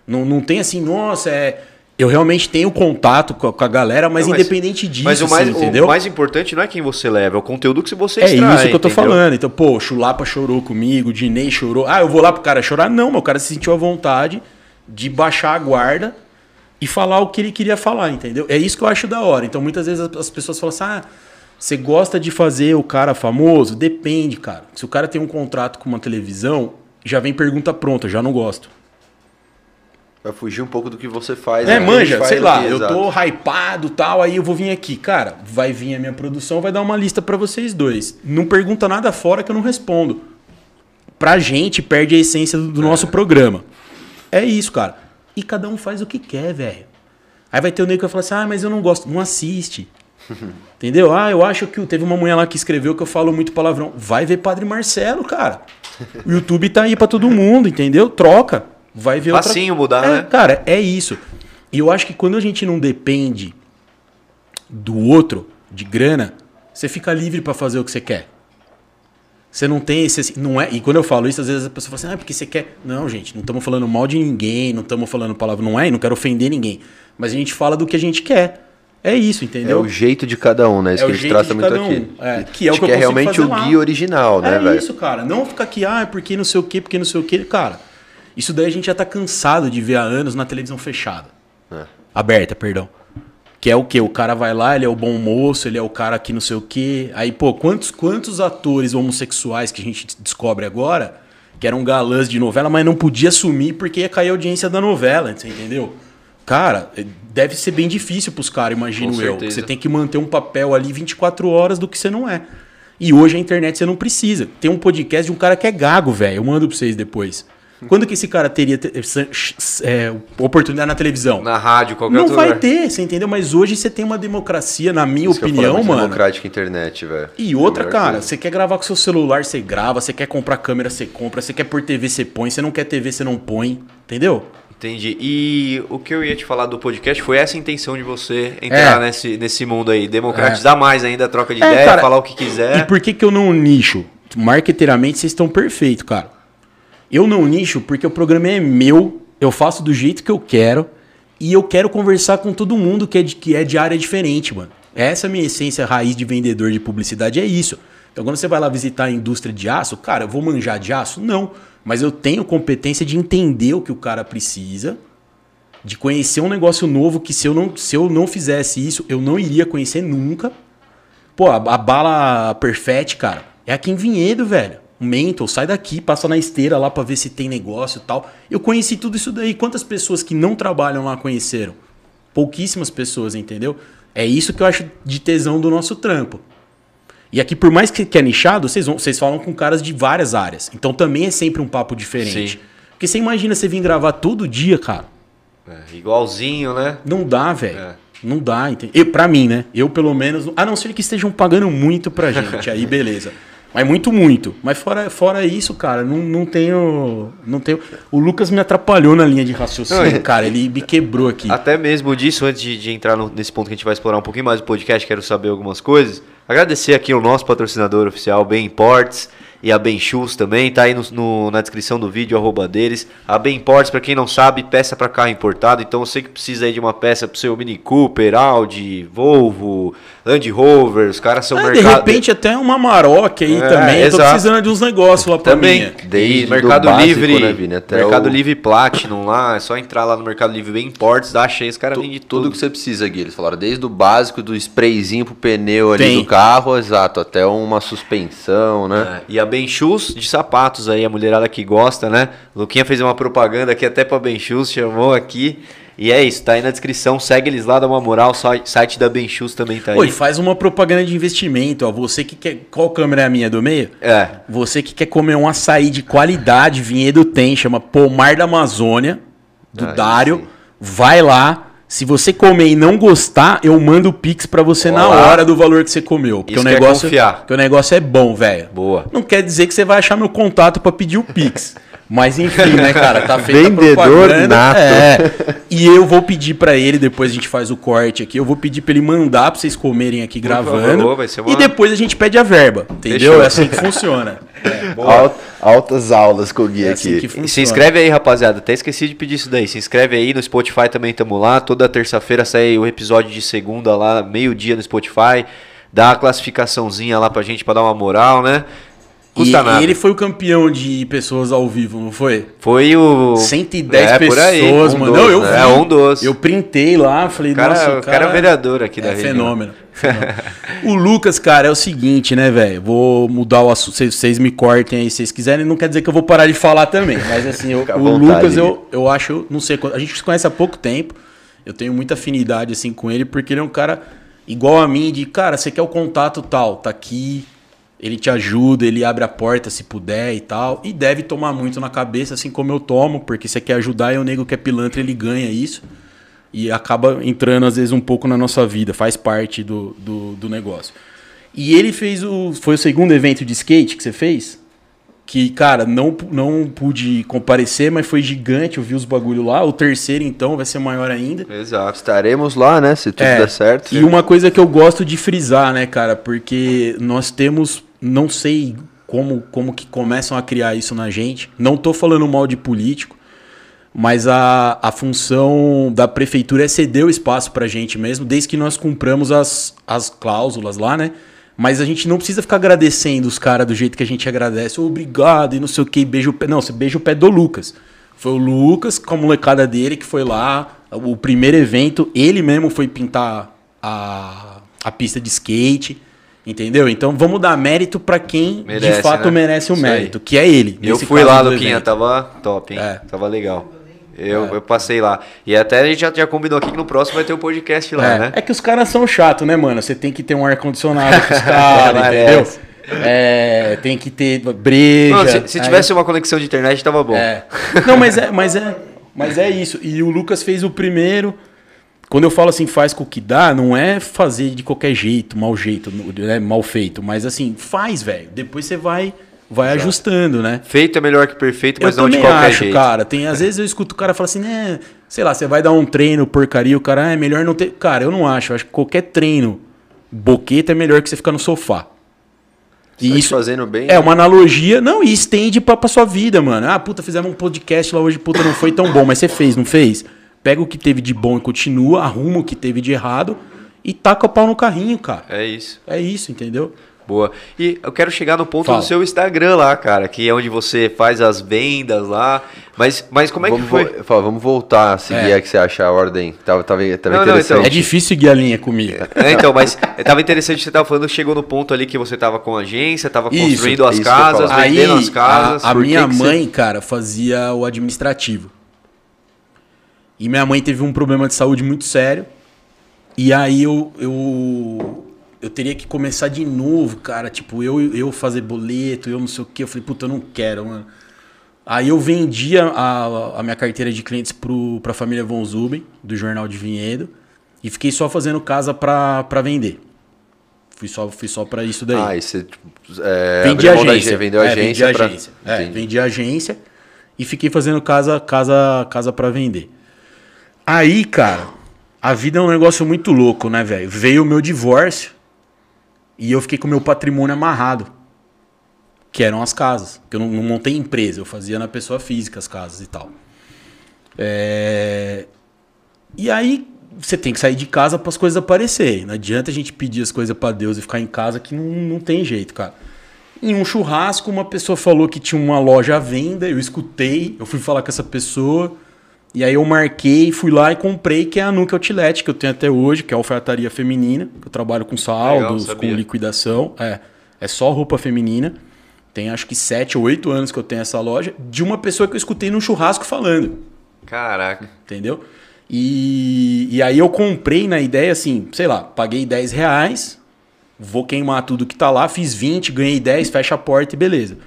Não, não tem assim, nossa, é... Eu realmente tenho contato com a, galera, mas, Não, mas- independente disso, Mas o mais, assim, entendeu? o mais importante não é quem você leva, é o conteúdo que você É extrai, isso que eu tô entendeu? falando. Então, pô, o Chulapa chorou comigo, o Dinei chorou. Ah, eu vou lá pro cara chorar? Não, mas o cara se sentiu à vontade de baixar a guarda e falar o que ele queria falar, entendeu? É isso que eu acho da hora. Então, muitas vezes as- as pessoas falam assim: ah, você gosta de fazer o cara famoso? Depende, cara. Se o cara tem um contrato com uma televisão, já vem pergunta pronta, já não gosto. Vai fugir um pouco do que você faz. É, né? manja, faz sei lá, eu exato. tô hypado tal, aí eu vou vir aqui. Cara, vai vir a minha produção, vai dar uma lista pra vocês dois. Não pergunta nada fora que eu não respondo. Pra gente, perde a essência do, do nosso programa. É isso, cara. E cada um faz o que quer, velho. Aí vai ter o nego que vai falar assim, ah, mas eu não gosto. Não assiste. *laughs* Entendeu? Ah, eu acho que teve uma mulher lá que escreveu que eu falo muito palavrão. Vai ver Padre Marcelo, cara. O YouTube tá aí pra todo mundo, entendeu? Troca. Vai ver outra- Facinho mudar, É, né? Cara, é isso. E eu acho que quando a gente não depende do outro, de grana, você fica livre pra fazer o que você quer. Você não tem esse. Não é, e quando eu falo isso, às vezes a pessoa fala assim, ah, porque você quer. Não, gente, não estamos falando mal de ninguém, não estamos falando palavra. Não é, não quero ofender ninguém. Mas a gente fala do que a gente quer. É isso, É entendeu? o jeito de cada um, né? Isso É que a gente trata muito um. aqui. É, que é o que eu é realmente o lá. guia original, né, é velho? isso, cara. Não ficar aqui, ah, porque não sei o quê, porque não sei o quê. Cara, isso daí a gente já tá cansado de ver há anos na televisão fechada. É. Aberta, perdão. Que é o quê? O cara vai lá, ele é o bom moço, ele é o cara que não sei o quê. Aí, pô, quantos, quantos atores homossexuais que a gente descobre agora que eram galãs de novela, mas não podia assumir porque ia cair a audiência da novela, você entendeu? Cara, deve ser bem difícil pros caras, imagino Com eu. certeza. Você tem que manter um papel ali 24 horas do que você não é. E hoje a internet você não precisa. Tem um podcast de um cara que é gago, velho. Eu mando pra vocês depois. Quando que esse cara teria te- é, oportunidade na televisão? Na rádio, qualquer Não vai lugar. ter, você entendeu? Mas hoje você tem uma democracia, na minha Isso que eu é opinião, mano. democrática internet, velho. E outra, Melhor cara, você quer gravar com seu celular, você grava, você quer comprar câmera, você compra, você quer por TV, você põe, você não quer TV, você não põe, entendeu? Entendi. E o que eu ia te falar do podcast foi essa intenção de você entrar É. nesse, nesse mundo aí, democratizar mais ainda a troca de É, ideia, cara, falar o que quiser. E por que, que eu não nicho? Marketeiramente vocês estão perfeitos, cara. Eu não nicho porque o programa é meu, eu faço do jeito que eu quero e eu quero conversar com todo mundo que é de, que é de área diferente, mano. Essa é a minha essência raiz de vendedor de publicidade, é isso. Então quando você vai lá visitar a indústria de aço, cara, eu vou manjar de aço? Não. Mas eu tenho competência de entender o que o cara precisa, de conhecer um negócio novo que se eu não, se eu não fizesse isso, eu não iria conhecer nunca. Pô, a, a bala Perfect, cara, é aqui em Vinhedo, velho. Mental, sai daqui, passa na esteira lá pra ver se tem negócio e tal. Eu conheci tudo isso daí. Quantas pessoas que não trabalham lá conheceram? Pouquíssimas pessoas, entendeu? É isso que eu acho de tesão do nosso trampo. E aqui, por mais que, que é nichado, vocês, vão, vocês falam com caras de várias áreas. Então também é sempre um papo diferente. Sim. Porque você imagina você vir gravar todo dia, cara. É, igualzinho, né? Não dá, velho. É. Não dá, entende? Eu, pra mim, né? Eu, pelo menos. A não ser que estejam pagando muito pra gente. aí, beleza. *laughs* Mas muito, muito. Mas fora, fora isso, cara, não, não tenho. Não tenho. O Lucas me atrapalhou na linha de raciocínio, Não, cara. Ele me quebrou aqui. Até mesmo disso, antes de, de entrar no- nesse ponto que a gente vai explorar um pouquinho mais do podcast, quero saber algumas coisas. Agradecer aqui o nosso patrocinador oficial, Ben Imports, e a Ben Shoes também, tá aí no, no- na descrição do vídeo, arroba deles. A Ben Imports, pra quem não sabe, peça pra carro importado, então você que precisa aí de uma peça pro seu Mini Cooper, Audi, Volvo, Land Rover, os caras são Ah, de mercado... repente, até uma Maroc aí É, também. Eu tô exato. precisando de uns negócios lá pra Também. mim. Desde e do Mercado básico, Livre, né, Vini, até Mercado o- Livre Platinum lá, é só entrar lá no Mercado Livre Bem Imports, dá cheio, os caras vendem tudo tudo. que você precisa, Gui. Eles falaram desde o básico, do sprayzinho pro pneu ali Tem. do carro, exato, até uma suspensão, né? É, E a Ben Shoes de sapatos aí, a mulherada que gosta, né? Luquinha fez uma propaganda aqui até pra Ben Shoes, chamou aqui. E é isso, tá aí na descrição, segue eles lá, dá uma moral, o site da Ben Shoes também tá aí. Oi, faz uma propaganda de investimento, ó. Você que quer. Qual câmera é a minha do meio? É, Você que quer comer um açaí de qualidade, Vinhedo tem, chama Pomar da Amazônia, do Aí Dário. Vai lá. Se você comer e não gostar, eu mando o Pix pra você na Olá. hora do valor que você comeu. Porque Isso o que é negócio, confiar. porque o negócio é bom, velho. boa. Não quer dizer que você vai achar meu contato pra pedir o Pix. *laughs* Mas enfim, né, cara? Tá feita Vendedor nato. É. E eu vou pedir pra ele, depois a gente faz o corte aqui, eu vou pedir pra ele mandar pra vocês comerem aqui gravando. favor, vai ser uma- E depois a gente pede a verba. Entendeu? Fechou. É assim que funciona. *laughs* Al- altas aulas com o Gui É aqui. assim que E funciona. se inscreve aí, rapaziada. Até esqueci de pedir isso daí. Se inscreve aí no Spotify também, tamo lá. Toda terça-feira sai o episódio de segunda lá, meio-dia no Spotify. Dá a classificaçãozinha lá pra gente pra dar uma moral, né? Custa e, nada. e ele foi o campeão de pessoas ao vivo, não foi? Foi o. 110 É, pessoas, aí, um mano. não, eu né? vi. É, um dos. Eu printei lá, falei, O cara- nossa, o cara é vereador aqui da é região. fenômeno. *laughs* fenômeno. o Lucas, cara, é o seguinte, né, velho? Vou mudar o assunto. Vocês- me cortem aí se vocês quiserem. Não quer dizer que eu vou parar de falar também. Mas assim, eu- o. Lucas, eu, eu acho, não sei, a gente se conhece há pouco tempo. Eu tenho muita afinidade assim com ele, porque ele é um cara igual a mim, de cara, você quer o contato tal, tá aqui. Ele te ajuda, ele abre a porta se puder e tal. E deve tomar muito na cabeça, assim como eu tomo, porque você quer ajudar e o nego que é pilantra, ele ganha isso. E acaba entrando, às vezes, um pouco na nossa vida, faz parte do, do, do negócio. E ele fez o. Foi o segundo evento de skate que você fez? Que, cara, não, não pude comparecer, mas foi gigante, eu vi os bagulho lá. O terceiro, então, vai ser maior ainda. Exato. Estaremos lá, né? Se tudo É, der certo. E uma coisa que eu gosto de frisar, né, cara, porque nós temos, não sei como, como que começam a criar isso na gente. Não tô falando mal de político, mas a, a função da prefeitura é ceder o espaço pra gente mesmo, desde que nós cumpramos as, as cláusulas lá, né? Mas a gente não precisa ficar agradecendo os caras do jeito que a gente agradece. Obrigado e não sei o que, beija o pé. Não, você beija o pé do Lucas. Foi o Lucas com a molecada dele que foi lá. O primeiro evento, ele mesmo foi pintar a, a pista de skate. Entendeu? Então vamos dar mérito pra quem Merece, de fato né? merece o Isso aí. mérito, que é ele. Eu fui lá, Luquinha, tava top, hein? É. Tava legal. Eu, eu passei lá. E até a gente já, já combinou aqui que no próximo vai ter o podcast lá, é, né? é que os caras são chatos, né, mano? Você tem que ter um ar-condicionado pros *laughs* caras, entendeu? É, tem que ter breja. Não, se, se aí- tivesse uma conexão de internet, tava bom. É. Não, mas é, mas é, mas é isso. E o Lucas fez o primeiro. Quando eu falo assim, faz com o que dá, não é fazer de qualquer jeito, mal jeito, né, mal feito, mas assim, faz, velho. Depois você vai vai ajustando, né? Feito é melhor que perfeito, mas eu não de qualquer acho, jeito. cara. Tem, às vezes eu escuto o cara falar assim, né? Sei lá, você vai dar um treino porcaria, o cara, ah, é melhor não ter. Cara, eu não acho. Eu acho que qualquer treino boqueta é melhor que você ficar no sofá. Tá te fazendo bem. É uma analogia, não, e estende pra, pra sua vida, mano. Ah, puta, fizemos um podcast lá hoje, puta, não foi tão bom, mas você fez, não fez? Pega o que teve de bom e continua, arruma o que teve de errado e taca o pau no carrinho, cara. É isso. É isso, entendeu? Boa. E eu quero chegar no ponto Fala. do seu Instagram lá, cara, que é onde você faz as vendas lá. Mas, mas como é que vamos, foi? vo- fala, vamos voltar a seguir É. a que você acha a ordem. Tava, tava, tava Não, não, interessante. É difícil seguir a linha comigo. É, então, mas *laughs* tava interessante você tava falando, chegou no ponto ali que você tava com a agência, tava Isso, construindo as isso que eu ia casas, falar. Aí, vendendo as casas. a, a que minha que você- mãe, cara, fazia o administrativo. E minha mãe teve um problema de saúde muito sério. E aí eu, eu, eu teria que começar de novo, cara. Tipo, eu, eu fazer boleto, eu não sei o quê. Eu falei, puta, eu não quero, mano. Aí eu vendia a, a minha carteira de clientes pro, pra família Von Zuben, do Jornal de Vinhedo. E fiquei só fazendo casa pra, pra vender. Fui só, fui só pra isso daí. Ah, e você tipo, é, Vendi mão da agência. Vendeu É, agência. vendi pra... agência. É, Entendi. vendi agência e fiquei fazendo casa, casa, casa para vender. Aí, cara, a vida é um negócio muito louco, né, velho? Veio o meu divórcio e eu fiquei com o meu patrimônio amarrado. Que eram as casas. Que eu não, não montei empresa, eu fazia na pessoa física as casas e tal. É... E aí, você tem que sair de casa para as coisas aparecerem. Não adianta a gente pedir as coisas para Deus e ficar em casa que não, não tem jeito, cara. Em um churrasco, uma pessoa falou que tinha uma loja à venda, eu escutei, eu fui falar com essa pessoa, e aí eu marquei, fui lá e comprei, que é a Nuke Outlet, que eu tenho até hoje, que é a alfaiataria feminina, que eu trabalho com saldos, com sabia. liquidação, é, é só roupa feminina. Tem acho que sete ou oito anos que eu tenho essa loja, de uma pessoa que eu escutei num churrasco falando Caraca. entendeu? E, e aí eu comprei na ideia assim, sei lá, paguei 10 reais, vou queimar tudo que tá lá, fiz 20, ganhei 10, fecha a porta e beleza.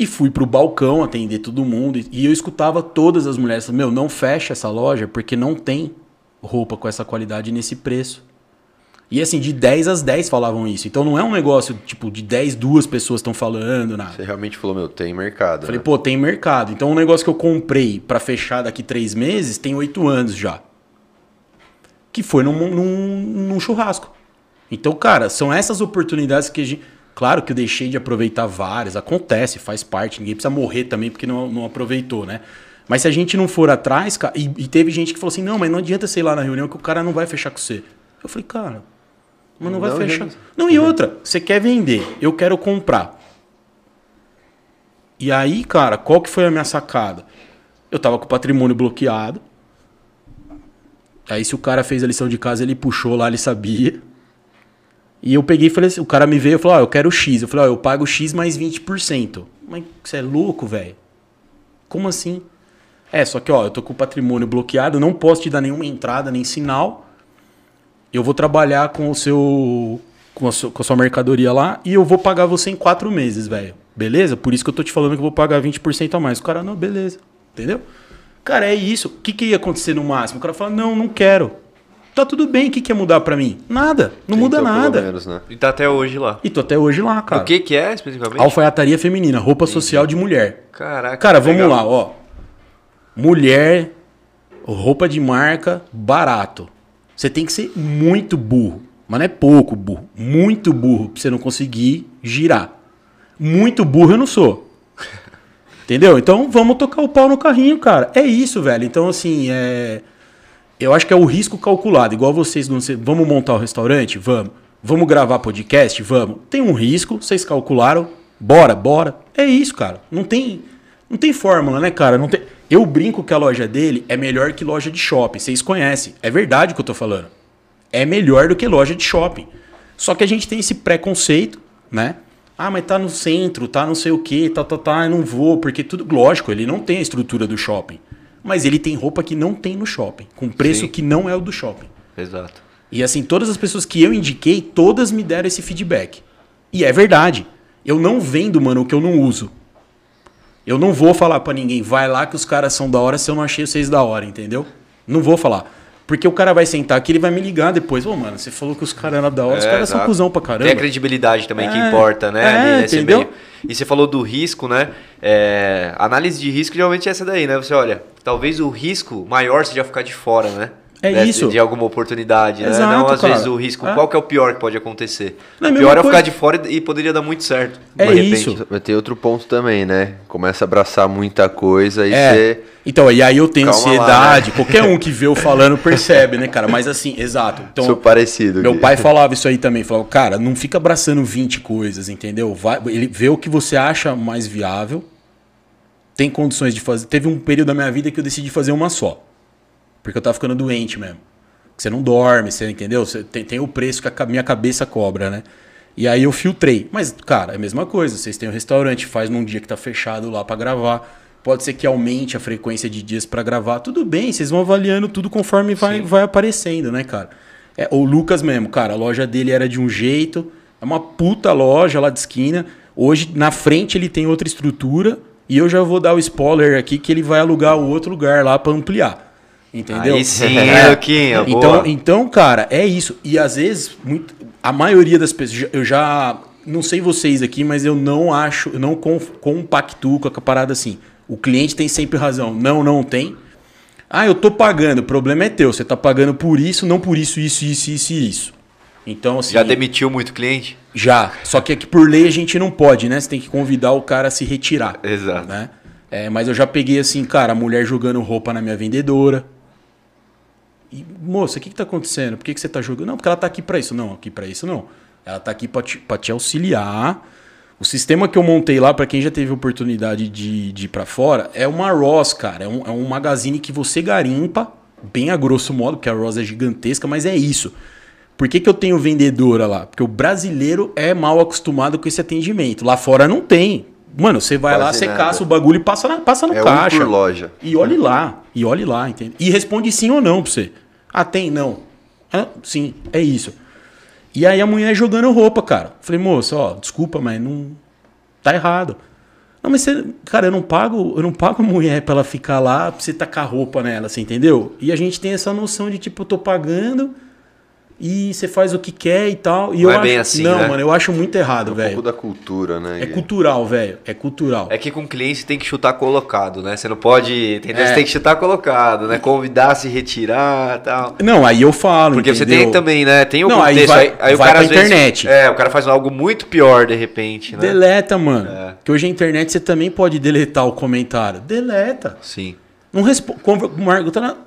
E fui pro balcão atender todo mundo e, eu escutava todas as mulheres, falando, meu, não fecha essa loja porque não tem roupa com essa qualidade nesse preço. E assim, de 10 às 10 falavam isso. Então não é um negócio tipo de 10, duas pessoas estão falando, nada. Você realmente falou, meu, tem mercado. Falei, né? pô, tem mercado. Então um negócio que eu comprei pra fechar daqui três meses tem oito anos já. Que foi num, num, num churrasco. Então, cara, são essas oportunidades que a gente. Claro que eu deixei de aproveitar várias, acontece, faz parte, ninguém precisa morrer também porque não, não aproveitou, né? Mas se a gente não for atrás, cara, e, e teve gente que falou assim: não, mas não adianta sei lá na reunião que o cara não vai fechar com você. Eu falei, cara, mas não vai Não, fechar. gente. Não, e outra, você quer vender, eu quero comprar. E aí, cara, qual que foi a minha sacada? Eu tava com o patrimônio bloqueado. Aí se o cara fez a lição de casa, ele puxou lá, ele sabia. E eu peguei e falei assim, o cara me veio e falou, ó, eu quero X. Eu falei, ó, eu pago X mais 20%. Mas você é louco, velho? Como assim? É, só que, ó, eu tô com o patrimônio bloqueado, não posso te dar nenhuma entrada, nem sinal. Eu vou trabalhar com o seu... Com a, sua, com a sua mercadoria lá e eu vou pagar você em quatro meses, velho. Beleza? Por isso que eu tô te falando que eu vou pagar 20% a mais. O cara, não, beleza. Entendeu? Cara, é isso. O que, que ia acontecer no máximo? O cara fala, não, não quero. Tá tudo bem, o que, que ia mudar pra mim? Nada. Não muda Tentou, pelo nada. menos, né? E tá até hoje lá. E tô até hoje lá, cara. O que que é, especificamente? Alfaiataria feminina, roupa social de mulher. Caraca. Cara, vamos legal. lá, ó. Mulher, roupa de marca, barato. Você tem que ser muito burro. Mas não é pouco burro. Muito burro pra você não conseguir girar. Muito burro eu não sou. *laughs* Entendeu? Então vamos tocar o pau no carrinho, cara. É isso, velho. Então, assim, é. Eu acho que é o risco calculado. Igual vocês, sei, vamos montar o restaurante? Vamos. Vamos gravar podcast? Vamos. Tem um risco, vocês calcularam. Bora, bora. É isso, cara. Não tem, não tem fórmula, né, cara? Não tem... Eu brinco que a loja dele é melhor que loja de shopping. Vocês conhecem. É verdade o que eu tô falando. É melhor do que loja de shopping. Só que a gente tem esse preconceito, né? Ah, mas tá no centro, tá não sei o que, tá, tá, tá, eu não vou, porque tudo. Lógico, ele não tem a estrutura do shopping. Mas ele tem roupa que não tem no shopping, com preço Sim. que não é o do shopping. Exato. E assim, todas as pessoas que eu indiquei, todas me deram esse feedback. E é verdade. Eu não vendo, mano, o que eu não uso. Eu não vou falar pra ninguém, vai lá que os caras são da hora se eu não achei vocês da hora, entendeu? Não vou falar. Porque o cara vai sentar aqui, ele vai me ligar depois. Ô, mano, você falou que os caras eram da hora, os É, caras são cuzão pra caramba. Tem a credibilidade também que É, importa, né? é, entendeu? meio. E você falou do risco, né? É, análise de risco geralmente é essa daí, né? Você olha, talvez o risco maior seja ficar de fora, né? É Né? isso. De alguma oportunidade, né? Exato, Não, às cara. vezes o risco. É. Qual que é o pior que pode acontecer? Não, o pior é coisa- ficar de fora e poderia dar muito certo. É de repente. isso. Mas tem outro ponto também, né? Começa a abraçar muita coisa e É. você. Então, e aí eu tenho Calma lá, ansiedade. Qualquer um que vê eu falando percebe, né, cara? Mas assim, exato. Então, Sou parecido. Meu aqui. pai falava isso aí também, falava, cara, não fica abraçando 20 coisas, entendeu? Vai, ele vê o que você acha mais viável, tem condições de fazer. Teve um período da minha vida que eu decidi fazer uma só. Porque eu tava ficando doente mesmo. Você não dorme, você entendeu? Você tem, tem o preço que a minha cabeça cobra, né? E aí eu filtrei. Mas, cara, é a mesma coisa. Vocês têm um restaurante, faz num dia que tá fechado lá pra gravar. Pode ser que aumente a frequência de dias pra gravar. Tudo bem, vocês vão avaliando tudo conforme vai, vai aparecendo, né, cara? É, o Lucas mesmo, cara, a loja dele era de um jeito. É uma puta loja lá de esquina. Hoje, na frente, ele tem outra estrutura. E eu já vou dar o spoiler aqui que ele vai alugar o outro lugar lá pra ampliar. Entendeu? Aí sim, *laughs* É. Luquinha, Então, boa. então, cara, é isso. E às vezes, muito- a maioria das pessoas, eu já, não sei vocês aqui, mas eu não acho, eu não com- compactuo com a parada assim. O cliente tem sempre razão. Não, não tem. Ah, eu tô pagando, o problema é teu. Você tá pagando por isso, não por isso, isso, isso, isso e isso. Então, assim. Já demitiu muito cliente? Já. Só que aqui por lei a gente não pode, né? Você tem que convidar o cara a se retirar. Exato. Né? É, mas eu já peguei assim, cara, a mulher jogando roupa na minha vendedora. E, moça, o que, que tá acontecendo? Por que, que você tá jogando? Não, porque ela tá aqui pra isso. Não, aqui pra isso não. Ela tá aqui pra te, pra te auxiliar. O sistema que eu montei lá, pra quem já teve oportunidade de, de ir pra fora, é uma Ross, cara. É um, é um magazine que você garimpa, bem a grosso modo, porque a Ross é gigantesca, mas é isso. Por que, que eu tenho vendedora lá? Porque o brasileiro é mal acostumado com esse atendimento. Lá fora não tem. Mano, você vai lá, Quase você nada. caça o bagulho e passa, na, passa no É um caixa. por loja. E olhe lá, e olhe lá, entende? E responde sim ou não pra você. Ah, tem? Não. Ah, sim, é isso. E aí a mulher jogando roupa, cara. Falei, moça, ó, desculpa, mas não. Tá errado. Não, mas você. Cara, eu não pago, eu não pago a mulher pra ela ficar lá pra você tacar roupa nela, você entendeu? E a gente tem essa noção de, tipo, eu tô pagando e você faz o que quer e tal. E Não eu é bem acho- assim, Não, né? mano, eu acho muito errado, Um pouco velho. da cultura, né? É cultural, velho. É cultural. É que com cliente você tem que chutar colocado, né? Você não pode. Entendeu? É. Você tem que chutar colocado, né? Convidar, se retirar e tal. Não, aí eu falo. Porque você entendeu? tem também, né? Tem o Não, aí contexto. vai- Aí, aí o vai cara pra às vezes- internet. É, o cara faz algo muito pior de repente, né? Deleta, mano. É. Que hoje a internet você também pode deletar o comentário. Deleta. Sim. Não responde.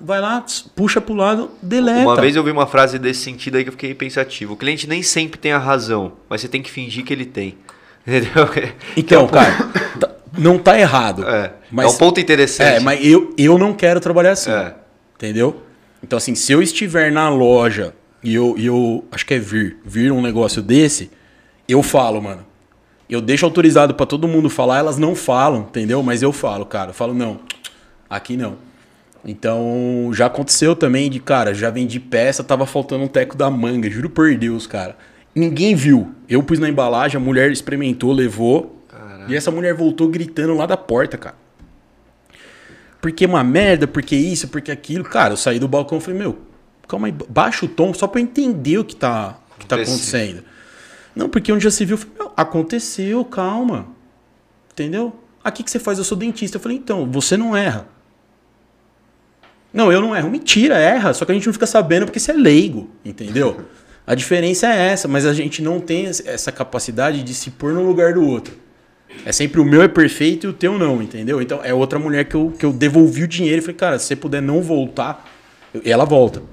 Vai lá, puxa pro lado, deleta. Uma vez eu vi uma frase desse sentido aí que eu fiquei pensativo. O cliente nem sempre tem a razão, mas você tem que fingir que ele tem. *laughs* Entendeu? Então, cara, tá- não tá errado. É, mas, é um ponto interessante. É, mas eu, eu não quero trabalhar assim. É. Entendeu? Então, assim, se eu estiver na loja e eu, e eu acho que é vir, vir um negócio desse, eu falo, mano. Eu deixo autorizado pra todo mundo falar, elas não falam, entendeu? Mas eu falo, cara. Eu falo, não, aqui não. Então, já aconteceu também de, cara, já vendi peça, tava faltando um teco da manga, juro por Deus, cara. Ninguém viu. Eu pus na embalagem, a mulher experimentou, levou. E essa mulher voltou gritando lá da porta, cara. Porque uma merda, porque isso, porque aquilo. Cara, eu saí do balcão e falei, meu, calma aí, baixa o tom só pra eu entender o que tá, o que tá acontecendo. Não, porque onde já se viu, eu falei, aconteceu, calma. Entendeu? Aqui que você faz, eu sou dentista. Eu falei, então, você não erra. Não, eu não erro. Mentira, erra. Só que a gente não fica sabendo porque você é leigo, entendeu? *laughs* A diferença é essa, mas a gente não tem essa capacidade de se pôr no lugar do outro. É sempre o meu é perfeito e o teu não, entendeu? Então é outra mulher que eu, que eu devolvi o dinheiro e falei, cara, se você puder não voltar, ela volta.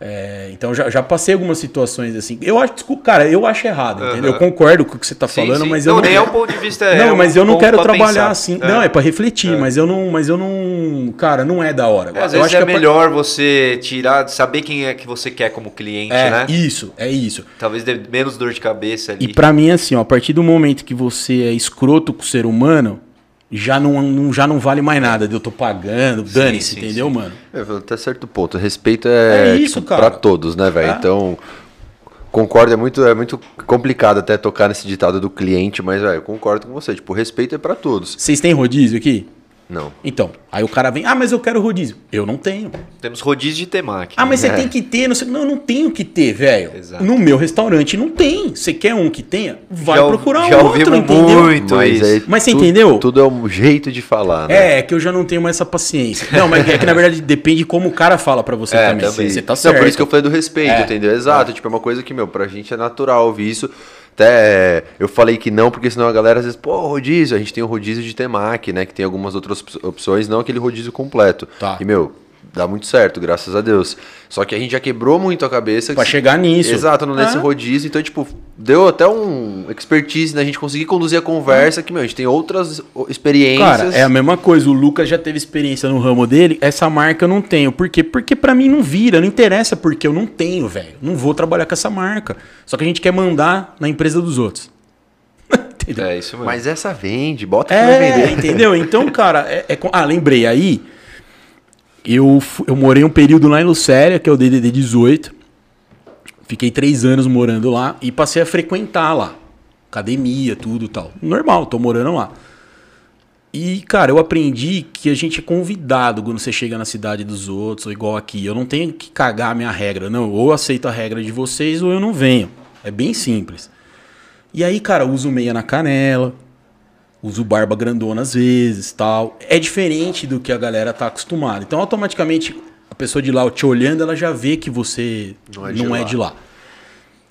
É, então já, já passei algumas situações assim. Eu acho, desculpa, cara, eu acho errado, entendeu? Eu concordo com o que você tá Sim, falando, sim. mas não, eu não. nem é um ponto de vista. é não, um mas eu não quero trabalhar pensar. assim. É. Não, é pra refletir, mas eu não, mas eu não, cara, não é da hora. É, às eu vezes é, que pra- melhor você tirar, saber quem é que você quer como cliente, É, né? isso, é isso. Talvez dê menos dor de cabeça ali. E pra mim, assim, ó, a partir do momento que você é escroto com o ser humano, já não, não- já não vale mais nada. de Eu tô pagando, dane-se, entendeu, sim. mano? É, até certo ponto. Respeito é, É isso, tipo, pra todos, né, velho? É. Então, concordo, é muito, é muito complicado até tocar nesse ditado do cliente, mas, velho, eu concordo com você. Tipo, respeito é pra todos. Vocês têm rodízio aqui? Não. Então, aí o cara vem, ah, mas eu quero rodízio. Eu não tenho. Temos rodízio de temaki. Ah, mas você É. tem que ter. Não, sei- não, eu não tenho que ter, velho. Exato. No meu restaurante não tem. Você quer um que tenha? Vai Já procurar já um outro, entendeu? muito. mas, isso. aí Mas você tu- entendeu? Tudo é um jeito de falar, né? É, que eu já não tenho mais essa paciência. *laughs* Não, mas é que na verdade depende de como o cara fala pra você É, também. também. Você tá Não, certo. por isso que eu falei do respeito, É. entendeu? Exato. Tipo, é uma coisa que, meu, pra gente é natural ouvir isso. Até eu falei que não, porque senão a galera às vezes, pô, rodízio, a gente tem o rodízio de temaki, né? Que tem algumas outras op- opções, não aquele rodízio completo. Tá. E, meu, dá muito certo, graças a Deus. Só que a gente já quebrou muito a cabeça. Pra que- chegar nisso. Exato, nesse Ah. rodízio. Então, tipo, deu até um expertise na gente conseguir conduzir a conversa, que, meu, a gente tem outras experiências. Cara, é a mesma coisa. O Lucas já teve experiência no ramo dele. Essa marca eu não tenho. Por quê? Porque pra mim não vira. Não interessa porque eu não tenho, velho. Não vou trabalhar com essa marca. Só que a gente quer mandar na empresa dos outros. *laughs* Entendeu? É isso mesmo. Mas essa vende, bota que vai É, vender. entendeu? Então, cara, é, é com- ah, lembrei aí. Eu, eu morei um período lá em Lucéria, que é o DDD 18. Fiquei três anos morando lá e passei a frequentar lá. Academia, tudo tal. Normal, tô morando lá. E, cara, eu aprendi que a gente é convidado quando você chega na cidade dos outros, ou igual aqui. Eu não tenho que cagar a minha regra, não. Ou aceito a regra de vocês, ou eu não venho. É bem simples. E aí, cara, uso meia na canela, uso barba grandona às vezes, tal. É diferente do que a galera tá acostumada. Então, automaticamente, a pessoa de lá te olhando, ela já vê que você não Não é é de, de lá. lá.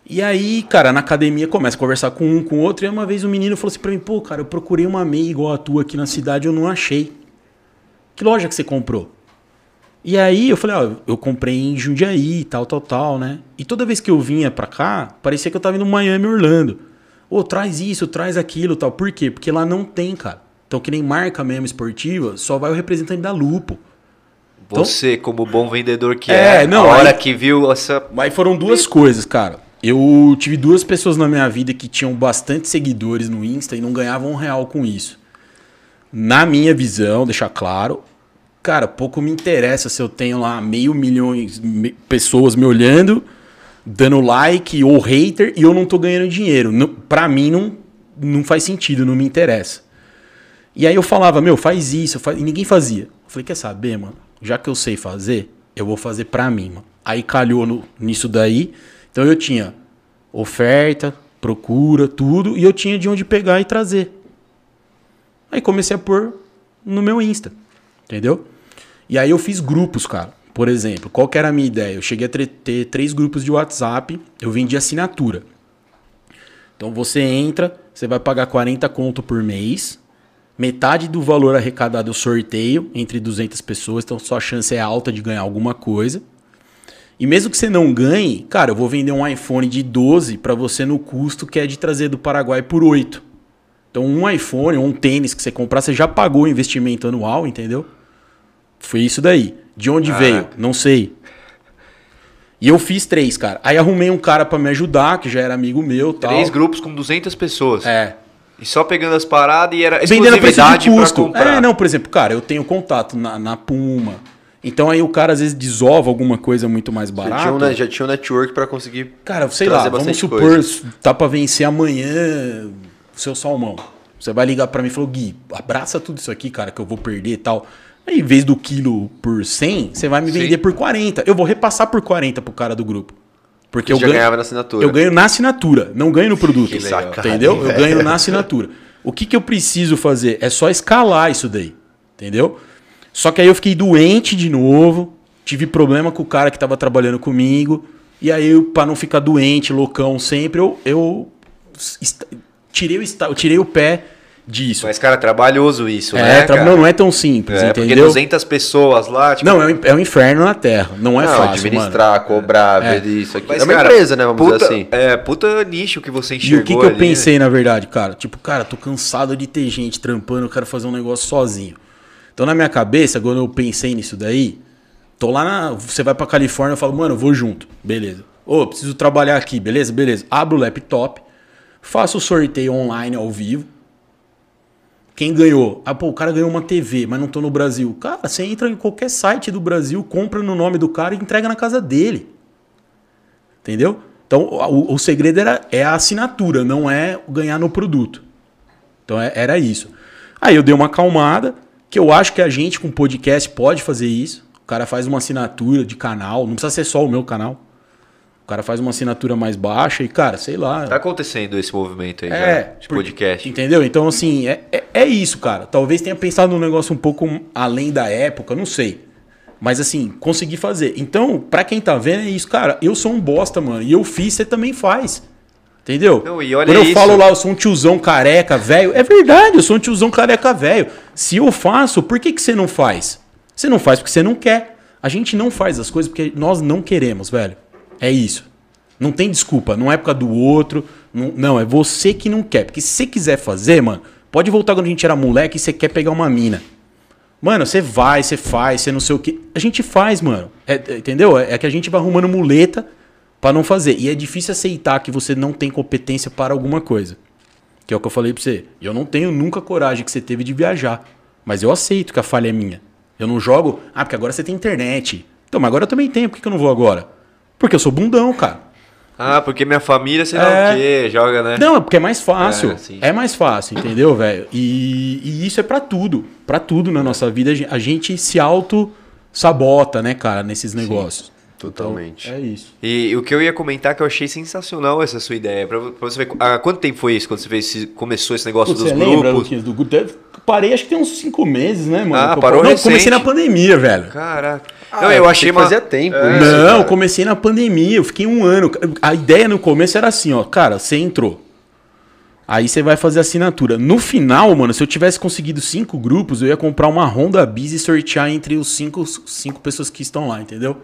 E aí, cara, na academia começa a conversar com um, com outro, e uma vez um menino falou assim pra mim, pô, cara, eu procurei uma meia igual a tua aqui na cidade, eu não achei. Que loja que você comprou? E aí eu falei, ó, eu comprei em Jundiaí, tal, tal, tal, né? E toda vez que eu vinha pra cá, parecia que eu tava indo Miami, Orlando. Ô, traz isso, traz aquilo, tal. Por quê? Porque lá não tem, cara. Então, que nem marca mesmo esportiva, só vai o representante da Lupo. Você, como bom vendedor que É, é, não, a hora aí- que viu essa. Mas foram duas coisas, cara. Eu tive duas pessoas na minha vida que tinham bastante seguidores no Insta e não ganhavam um real com isso. Na minha visão, deixar claro, cara, pouco me interessa se eu tenho lá meio milhão de pessoas me olhando, dando like ou hater e eu não tô ganhando dinheiro. Não, pra mim não, não faz sentido, não me interessa. E aí eu falava, meu, faz isso, faz... e ninguém fazia. Eu falei, quer saber, mano? Já que eu sei fazer, eu vou fazer pra mim, mano. Aí calhou no- nisso daí. Então eu tinha oferta, procura, tudo, e eu tinha de onde pegar e trazer. Aí comecei a pôr no meu Insta, entendeu? E aí eu fiz grupos, cara. Por exemplo, qual que era a minha ideia? Eu cheguei a ter três grupos de WhatsApp, eu vendi assinatura. Então você entra, você vai pagar 40 conto por mês. Metade do valor arrecadado eu sorteio entre 200 pessoas, então sua chance é alta de ganhar alguma coisa. E mesmo que você não ganhe, cara, eu vou vender um iPhone de 12 para você no custo que é de trazer do Paraguai por 8. Então Então, um iPhone ou um tênis que você comprar, você já pagou o investimento anual, entendeu? Foi isso daí. De onde Ah. veio? Não sei. E eu fiz três, cara. Aí arrumei um cara pra me ajudar, que já era amigo meu tal. Três grupos com 200 pessoas. É. E só pegando as paradas e era Vendendo a exclusividade custo. É, não, por exemplo, cara, eu tenho contato na, na Puma. Então aí o cara às vezes desova alguma coisa muito mais Já barata. tinha, um, já tinha um network pra conseguir. Cara, sei lá, vamos supor, coisa. tá pra vencer amanhã o seu salmão. Você vai ligar pra mim e falou, Gui, abraça tudo isso aqui, cara, que eu vou perder e tal. Aí, em vez do quilo por 100, você vai me Sim. vender por 40. Eu vou repassar por 40 pro cara do grupo. Porque eu ganho, ganhava na assinatura. eu ganho na assinatura, não ganho no produto. Que legal. Entendeu? Eu ganho na assinatura. O que, que eu preciso fazer? É só escalar isso daí. Entendeu? Só que aí eu fiquei doente de novo. Tive problema com o cara que tava trabalhando comigo. E aí, pra não ficar doente, loucão sempre, eu, eu tirei, o, tirei o pé disso. Mas, cara, trabalhoso isso, é, né, tra- cara? não, não é tão simples, É, porque entendeu? 200 pessoas lá, tipo... Não, é um, é um inferno na Terra. Não é não, fácil, administrar, cobrar, É. ver isso aqui. Mas, é uma cara, empresa, né? Vamos puta, dizer assim. É, puta nicho que você E enxergou o que, que eu ali, pensei, na verdade, cara? Tipo, cara, tô cansado de ter gente trampando, eu quero fazer um negócio sozinho. Então, na minha cabeça, quando eu pensei nisso daí, tô lá na. Você vai pra Califórnia, eu falo, mano, eu vou junto. Beleza. Ô, preciso trabalhar aqui, beleza? Beleza. Abro o laptop, faço o sorteio online ao vivo. Quem ganhou? Ah, pô, o cara ganhou uma TV, mas não tô no Brasil. Cara, você entra em qualquer site do Brasil, compra no nome do cara e entrega na casa dele. Entendeu? Então, o, o segredo era, é a assinatura, não é ganhar no produto. Então, é- era isso. Aí eu dei uma acalmada, que eu acho que a gente com podcast pode fazer isso. O cara faz uma assinatura de canal, não precisa ser só o meu canal. O cara faz uma assinatura mais baixa e, cara, sei lá. Tá acontecendo esse movimento aí É, já, de por- podcast. Entendeu? Então, assim, é, é, é isso, cara. Talvez tenha pensado num negócio um pouco além da época, não sei. Mas, assim, consegui fazer. Então, pra quem tá vendo, é isso, cara. Eu sou um bosta, mano. E eu fiz, você também faz. Entendeu? Não, Quando eu isso. falo lá, eu sou um tiozão careca, velho. É verdade, eu sou um tiozão careca, velho. Se eu faço, por que, que você não faz? Você não faz porque você não quer. A gente não faz as coisas porque nós não queremos, velho. É isso. Não tem desculpa. Não é causa do outro. Não, não, é você que não quer. Porque se você quiser fazer, mano, pode voltar quando a gente era moleque e você quer pegar uma mina. Mano, você vai, você faz, você não sei o que. A gente faz, mano. É- é- entendeu? É, é que a gente vai arrumando muleta pra não fazer. E é difícil aceitar que você não tem competência para alguma coisa. Que é o que eu falei pra você. Eu não tenho nunca coragem que você teve de viajar. Mas eu aceito que a falha é minha. Eu não jogo. Ah, porque agora você tem internet. Então, mas agora eu também tenho. Por que eu não vou agora? Porque eu sou bundão, cara. Ah, porque minha família, sei lá É. o quê, joga, né? Não, é porque é mais fácil. É, sim. É, mais fácil, entendeu, velho? E, e isso é pra tudo. Pra tudo na nossa vida. A gen- A gente se auto-sabota, né, cara, nesses negócios. Totalmente. Então, é isso. E, o que eu ia comentar que eu achei sensacional essa sua ideia. Pra, pra você ver. Há quanto tempo foi isso quando você fez começou esse negócio Putz, dos você lembra, grupos? Luquinhas, do grupo? Parei acho que tem uns cinco meses, né, mano? Ah, Que eu- parou Não, comecei na pandemia, velho. Caraca. Ah, não, eu achei que uma. fazia tempo É. isso, Não, cara. eu comecei na pandemia, eu fiquei um ano. A ideia no começo era assim, ó, cara, você entrou. Aí você vai fazer assinatura. No final, mano, se eu tivesse conseguido cinco grupos, eu ia comprar uma Honda Bis e sortear entre os cinco, cinco pessoas que estão lá, entendeu?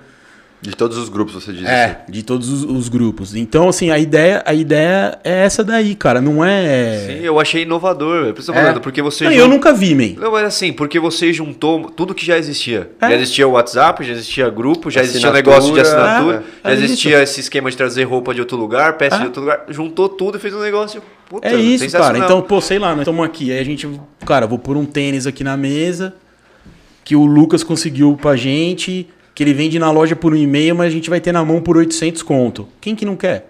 De todos os grupos, você diz assim. É, de todos os, os grupos. Então, assim, a ideia, a ideia é essa daí, cara. Não é. Sim, eu achei inovador. Eu preciso É. falando, porque você. Não, jun- eu nunca vi, man. Não, mas assim, porque você juntou tudo que já existia. É. Já existia o WhatsApp, já existia grupo, já existia Assinatura, negócio de assinatura, é, já é existia esse esquema de trazer roupa de outro lugar, peça É. de outro lugar. Juntou tudo e fez um negócio. Puta, É isso, cara. Então, pô, sei lá, nós estamos aqui. Aí a gente, cara, vou pôr um tênis aqui na mesa que o Lucas conseguiu pra gente, que ele vende na loja por um e-mail, mas a gente vai ter na mão por 800 conto. Quem que não quer?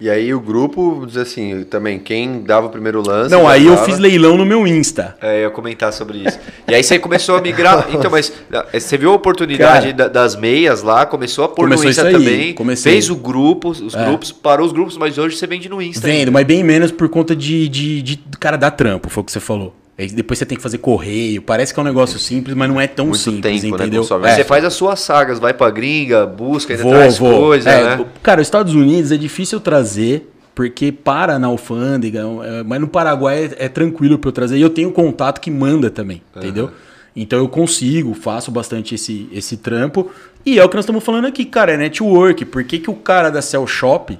E aí o grupo, dizer assim, também, quem dava o primeiro lance. Não, aí eu dava. fiz leilão no meu Insta. É, eu ia comentar sobre isso. E aí você começou a migrar. *laughs* Então, mas eh, você viu a oportunidade Cara, da- das meias lá, começou a pôr no Insta aí, também. comecei. Fez o grupo, os É. grupos, parou os grupos, mas hoje você vende no Insta. Vendo, mas bem menos por conta de, de, de cara dar trampo, foi o que você falou. Aí depois você tem que fazer correio. Parece que é um negócio simples, mas não é tão Muito simples, tempo, né, entendeu? consome. É. Você faz as suas sagas, vai pra gringa, busca, ainda Vou, traz vou. coisa, É, né? Cara, os Estados Unidos é difícil trazer, porque para na alfândega, é, mas no Paraguai é, é tranquilo para eu trazer. E eu tenho contato que manda também, entendeu? Então eu consigo, faço bastante esse, esse trampo. E é o que nós estamos falando aqui, cara, é network. Por que, que o cara da Cell Shop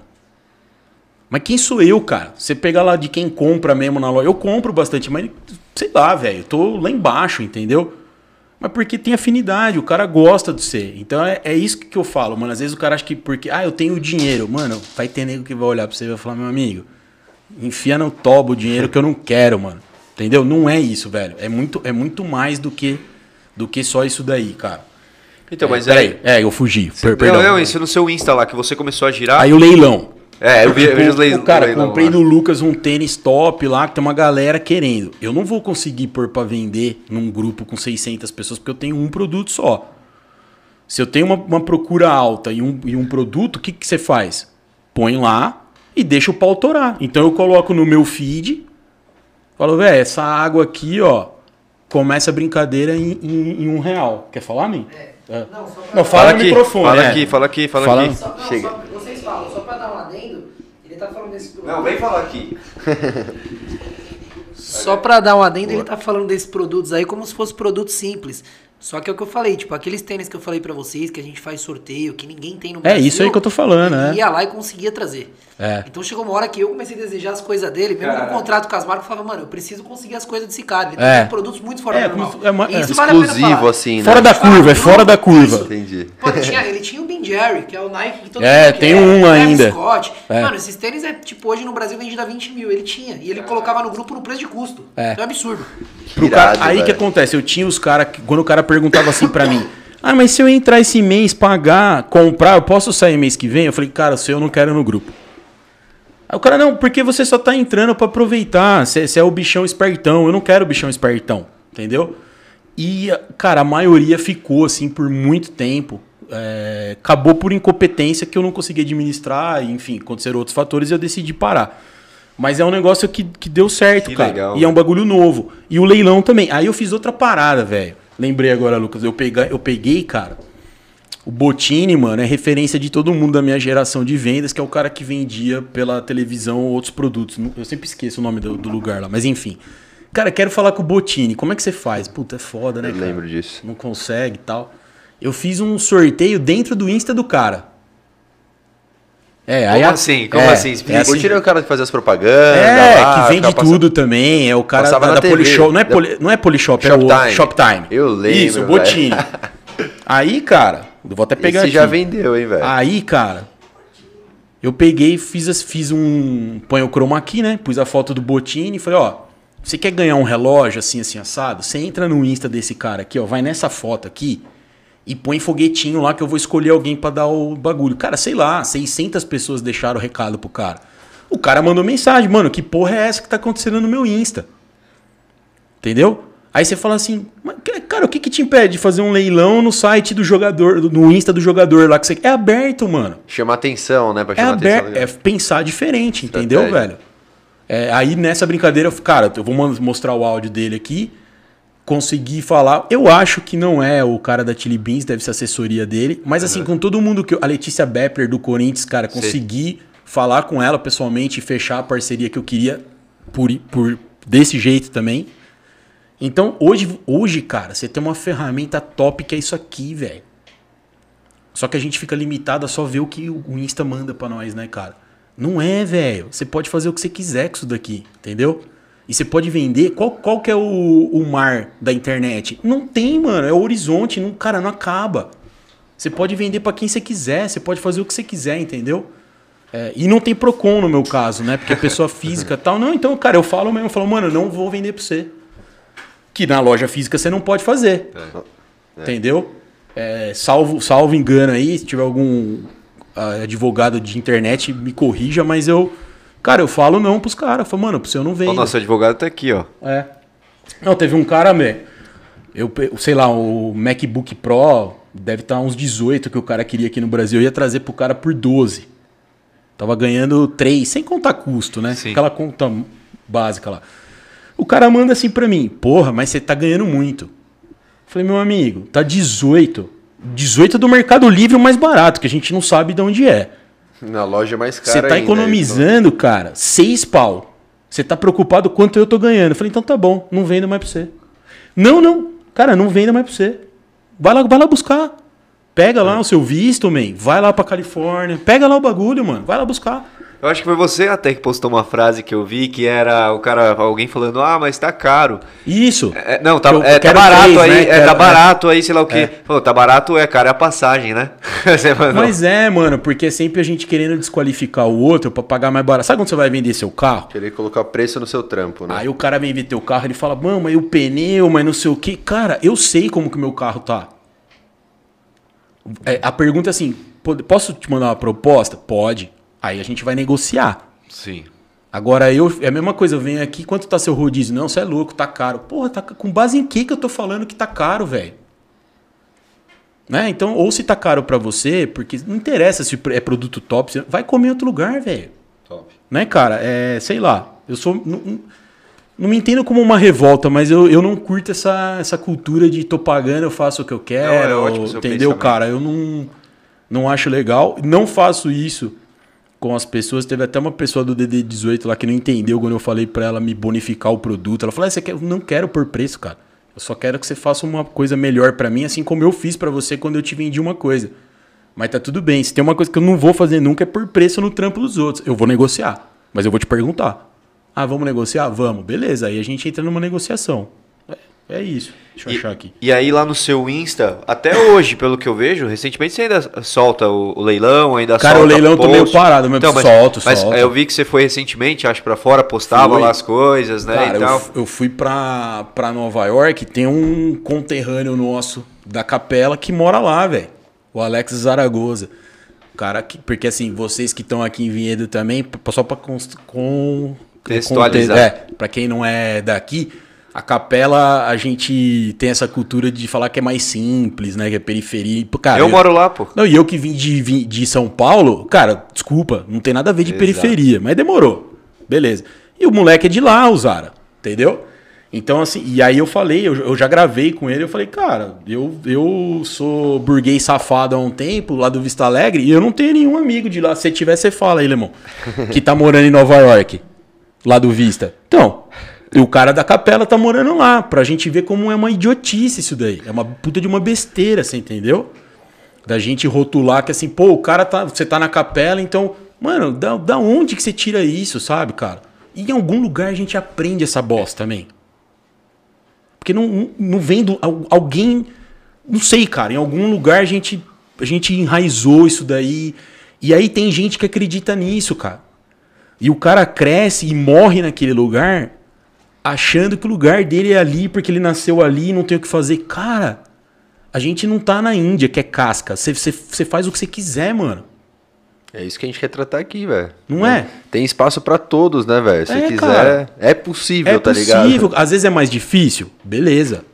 Mas quem sou eu, cara? Você pegar lá de quem compra mesmo na loja. Eu compro bastante, mas sei lá, velho. Eu tô lá embaixo, entendeu? Mas porque tem afinidade, o cara gosta de ser. Então é, é isso que eu falo, mano. Às vezes o cara acha que porque, ah, eu tenho dinheiro. Mano, vai ter nego que vai olhar pra você e vai falar, meu amigo, enfia no tobo o dinheiro que eu não quero, mano. Entendeu? Não é isso, velho. É muito, é muito mais do que, do que só isso daí, cara. Então, é, mas peraí. aí. É, eu fugi. Não, perdão. não, isso no seu Insta lá, que você começou a girar. Aí o leilão. É, eu vi, eu vi os leis- cara, leilão comprei lá. do Lucas um tênis top lá, que tem uma galera querendo. Eu não vou conseguir pôr pra vender num grupo com 600 pessoas, porque eu tenho um produto só. Se eu tenho uma, uma procura alta e um, e um produto, o que, que você faz? Põe lá e deixa o pau torar. Então eu coloco no meu feed, falo, velho, essa água aqui, ó, começa a brincadeira em, em- em um real. Quer falar, mim? É. Não, só pra... Não, fala, no aqui, microfone. Fala é. aqui, fala aqui, fala, Fala- aqui. Só, não, Chega. só- vocês falam, só pra dar um adendo, ele tá falando desse produto. Não, vem falar aqui. Só pra dar um adendo, ele tá falando desses produtos aí como se fosse produto simples. Só que é o que eu falei, tipo, aqueles tênis que eu falei pra vocês, que a gente faz sorteio, que ninguém tem no É isso aí que eu tô falando, ele né? ia lá e conseguia trazer. É. Então chegou uma hora que eu comecei a desejar as coisas dele, mesmo Cara. no contrato com as marcas, eu falava, mano, eu preciso conseguir as coisas desse cara. Ele É. tem produtos muito fora É, do normal. é uma- isso é vale a pena Exclusivo, falar. assim, né? Fora da curva, é fora da curva. Entendi. Pô, ele tinha, ele tinha o Ben Jerry, que é o Nike que todo É, mundo tem quer, um ainda. Scott. É. Mano, esses tênis é tipo hoje no Brasil vendido a 20 mil. Ele tinha. E ele colocava no grupo no preço de custo. É. Então é absurdo. Pro cara- Irado, aí que acontece, eu tinha os caras, quando o cara perguntava assim pra mim, ah, mas se eu entrar esse mês, pagar, comprar, eu posso sair mês que vem? Eu falei, cara, o seu eu não quero no grupo. Aí o cara, não, porque você só tá entrando pra aproveitar, você é o bichão espertão, eu não quero o bichão espertão, entendeu? E, cara, a maioria ficou assim por muito tempo. é, acabou por incompetência que eu não consegui administrar, enfim, aconteceram outros fatores e eu decidi parar. Mas é um negócio que, que deu certo, Que cara. legal, e é um bagulho novo. E o leilão também. Aí eu fiz outra parada, velho. Lembrei agora, Lucas. Eu peguei, eu peguei, cara. O Botini, mano, é referência de todo mundo da minha geração de vendas, que é o cara que vendia pela televisão outros produtos. Eu sempre esqueço o nome do, do lugar lá, mas enfim. Cara, quero falar com o Botini. Como é que você faz? Puta, é foda, né, Eu cara? lembro disso. Não consegue e tal. Eu fiz um sorteio dentro do Insta do cara. É, aí Como a- assim? Como é, assim? Explica. é assim. É o cara que fazia as propagandas. É, lá, que vende tudo também. É o cara da, da TV. Polishop. Não é, poli, não é Polishop, é Shoptime. o Shoptime. Eu lembro, Isso, o. Botini. *laughs* Aí, cara, eu vou até pegar Esse aqui. já vendeu, hein, velho? Aí, cara, eu peguei, fiz, fiz um. Põe o chroma aqui, né? Pus a foto do Botini e falei, ó. Você quer ganhar um relógio assim, assim, assado? Você entra no Insta desse cara aqui, ó. Vai nessa foto aqui e põe foguetinho lá que eu vou escolher alguém pra dar o bagulho. Cara, sei lá, 600 pessoas deixaram o recado pro cara. O cara mandou mensagem, mano, que porra é essa que tá acontecendo no meu Insta? Entendeu? Aí você fala assim, "Mas, cara, o que, que te impede de fazer um leilão no site do jogador, no Insta do jogador lá que você. É aberto, mano. Chamar atenção, né? Pra É chamar aberto. É atenção. pensar diferente, entendeu, velho? É, aí nessa brincadeira, eu, cara, eu vou mostrar o áudio dele aqui. Consegui falar. Eu acho que não é o cara da Chili Beans, deve ser a assessoria dele. Mas assim, com todo mundo que. eu- A Letícia Bepler do Corinthians, cara, Sim. consegui falar com ela pessoalmente e fechar a parceria que eu queria por, por desse jeito também. Então, hoje, hoje, cara, você tem uma ferramenta top que é isso aqui, velho. Só que a gente fica limitado a só ver o que o o Insta manda pra nós, né, cara? Não é, velho. Você pode fazer o que você quiser com isso daqui, entendeu? E você pode vender. Qual, qual que é o, o mar da internet? Não tem, mano. É o horizonte. Não, cara, não acaba. Você pode vender pra quem você quiser. Você pode fazer o que você quiser, entendeu? É, e não tem Procon no meu caso, né? Porque é pessoa *laughs* física e tal. Não, então, cara, eu falo mesmo. Eu falo, mano, eu não vou vender pra você. Que na loja física você não pode fazer. Entendeu? É, salvo, salvo engano aí, se tiver algum ah, advogado de internet, me corrija, mas eu. Cara, eu falo não pros caras. Falo, mano, pro seu não vem. O nosso advogado tá aqui, ó. É. Não, teve um cara, meu. Eu, sei lá, o MacBook Pro deve estar uns 18 que o cara queria aqui no Brasil. Eu ia trazer pro cara por 12. Tava ganhando 3, sem contar custo, né? Sim. Aquela conta básica lá. O cara manda assim pra mim: Porra, mas você tá ganhando muito. Eu falei, meu amigo, tá 18. 18 é do Mercado Livre o mais barato, que a gente não sabe de onde é. Na loja é mais cara Você tá ainda, economizando, cara, seis pau. Você tá preocupado quanto eu tô ganhando. Eu falei, então tá bom, não vendo mais pra você. Não, não, cara, não venda mais pra você. Vai lá, vai lá buscar. Pega lá o seu visto, man. Vai lá pra Califórnia. Pega lá o bagulho, mano. Vai lá buscar. Eu acho que foi você até que postou uma frase que eu vi que era o cara, alguém falando, ah, mas tá caro. Isso. É, não, tá, é, tá barato três, aí, né? é, Quero- tá é. barato aí, sei lá o quê. Falou, tá barato é caro é a passagem, né? *laughs* Mas é, mano, porque é sempre a gente querendo desqualificar o outro pra pagar mais barato. Sabe quando você vai vender seu carro? Querer colocar preço no seu trampo, né? Aí o cara vem ver teu carro, ele fala, mano, mas e o pneu, mas não sei o quê. Cara, eu sei como que o meu carro tá. É, a pergunta é assim, "Pode- posso te mandar uma proposta? Pode. Aí a gente vai negociar. Sim. Agora eu, é a mesma coisa, eu venho aqui, quanto tá seu rodízio? Não, você é louco, tá caro. Porra, tá, com base em que que eu tô falando que tá caro, velho? Né? Então, ou se tá caro pra você, porque não interessa se é produto top, vai comer em outro lugar, velho. Top. Né, cara? É, sei lá. Eu sou. Não, me entendo como uma revolta, mas eu, eu não curto essa, essa cultura de tô pagando, eu faço o que eu quero. Não, é ótimo entendeu, cara? Eu não, não acho legal. Não faço isso com as pessoas. Teve até uma pessoa do DD18 lá que não entendeu quando eu falei pra ela me bonificar o produto. Ela falou: ah, você quer? Eu não quero por preço, cara. Eu só quero que você faça uma coisa melhor pra mim, assim como eu fiz pra você quando eu te vendi uma coisa. Mas tá tudo bem. Se tem uma coisa que eu não vou fazer nunca é por preço no trampo dos outros. Eu vou negociar. Mas eu vou te perguntar. Ah, vamos negociar? Vamos. Beleza. Aí a gente entra numa negociação. É, é isso. Deixa eu E, achar aqui. e aí lá no seu Insta, até hoje, pelo que eu vejo, recentemente você ainda solta o, o leilão, ainda Cara, o solta leilão eu tô meio post. parado, mas solto, mas solto. eu vi que você foi recentemente, acho, pra fora, postava Fui. lá as coisas, né, Cara, e eu, eu fui pra, pra Nova York, tem um conterrâneo nosso da capela que mora lá, velho. O Alex Zaragoza. O Cara, que, porque assim, vocês que estão aqui em Vinhedo também, só pra const- com, Contextualizar. conte- É, pra quem não é daqui, a capela, a gente tem essa cultura de falar que é mais simples, né? Que é periferia. Cara, eu moro lá, pô. Não, e eu que vim de, de São Paulo, cara, desculpa, não tem nada a ver de Exato. periferia, mas demorou. Beleza. E o moleque é de lá, o Zara, entendeu? Então, assim, e aí eu falei, eu, eu já gravei com ele, eu falei, cara, eu, eu sou burguês safado há um tempo, lá do Vista Alegre, e eu não tenho nenhum amigo de lá. Se tiver, você fala aí, Lemão, que tá morando em Nova York, lá do Vista. Então, e o cara da capela tá morando lá, pra gente ver como é uma idiotice isso daí. É uma puta de uma besteira, você entendeu? Da gente rotular que assim, pô, o cara tá. Você tá na capela, então. Mano, da, da onde que você tira isso, sabe, cara? E em algum lugar a gente aprende essa bosta também. Porque não, não- vem do. al- Alguém. Não sei, cara. Em algum lugar a gente, a gente enraizou isso daí. E aí tem gente que acredita nisso, cara. E o cara cresce e morre naquele lugar achando que o lugar dele é ali porque ele nasceu ali e não tem o que fazer. Cara, a gente não tá na Índia, que é casca. Você- faz o que você quiser, mano. É isso que a gente quer tratar aqui, velho. Não é? Tem espaço pra todos, né, velho? Se É, quiser, cara. é possível, É tá possível. ligado? Às vezes é mais difícil. Beleza.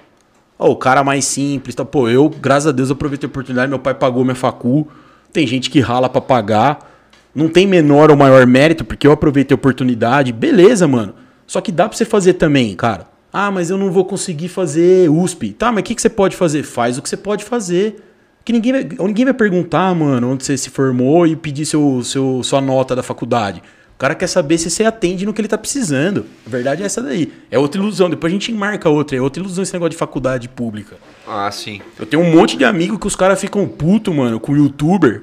Ó, o cara mais simples. Tá? Pô, eu, graças a Deus, aproveitei a oportunidade. Meu pai pagou minha facu. Tem gente que rala pra pagar. Não tem menor ou maior mérito, porque eu aproveitei a oportunidade. Beleza, mano. Só que dá pra você fazer também, cara. Ah, mas eu não vou conseguir fazer USP. Tá, mas o que, que você pode fazer? Faz o que você pode fazer. Que ninguém vai, ninguém vai perguntar, mano, onde você se formou e pedir seu, seu, sua nota da faculdade. O cara quer saber se você atende no que ele tá precisando. A verdade é essa daí. É outra ilusão. Depois a gente marca outra. É outra ilusão esse negócio de faculdade pública. Ah, sim. Eu tenho um monte de amigo que os caras ficam puto, mano, com o youtuber.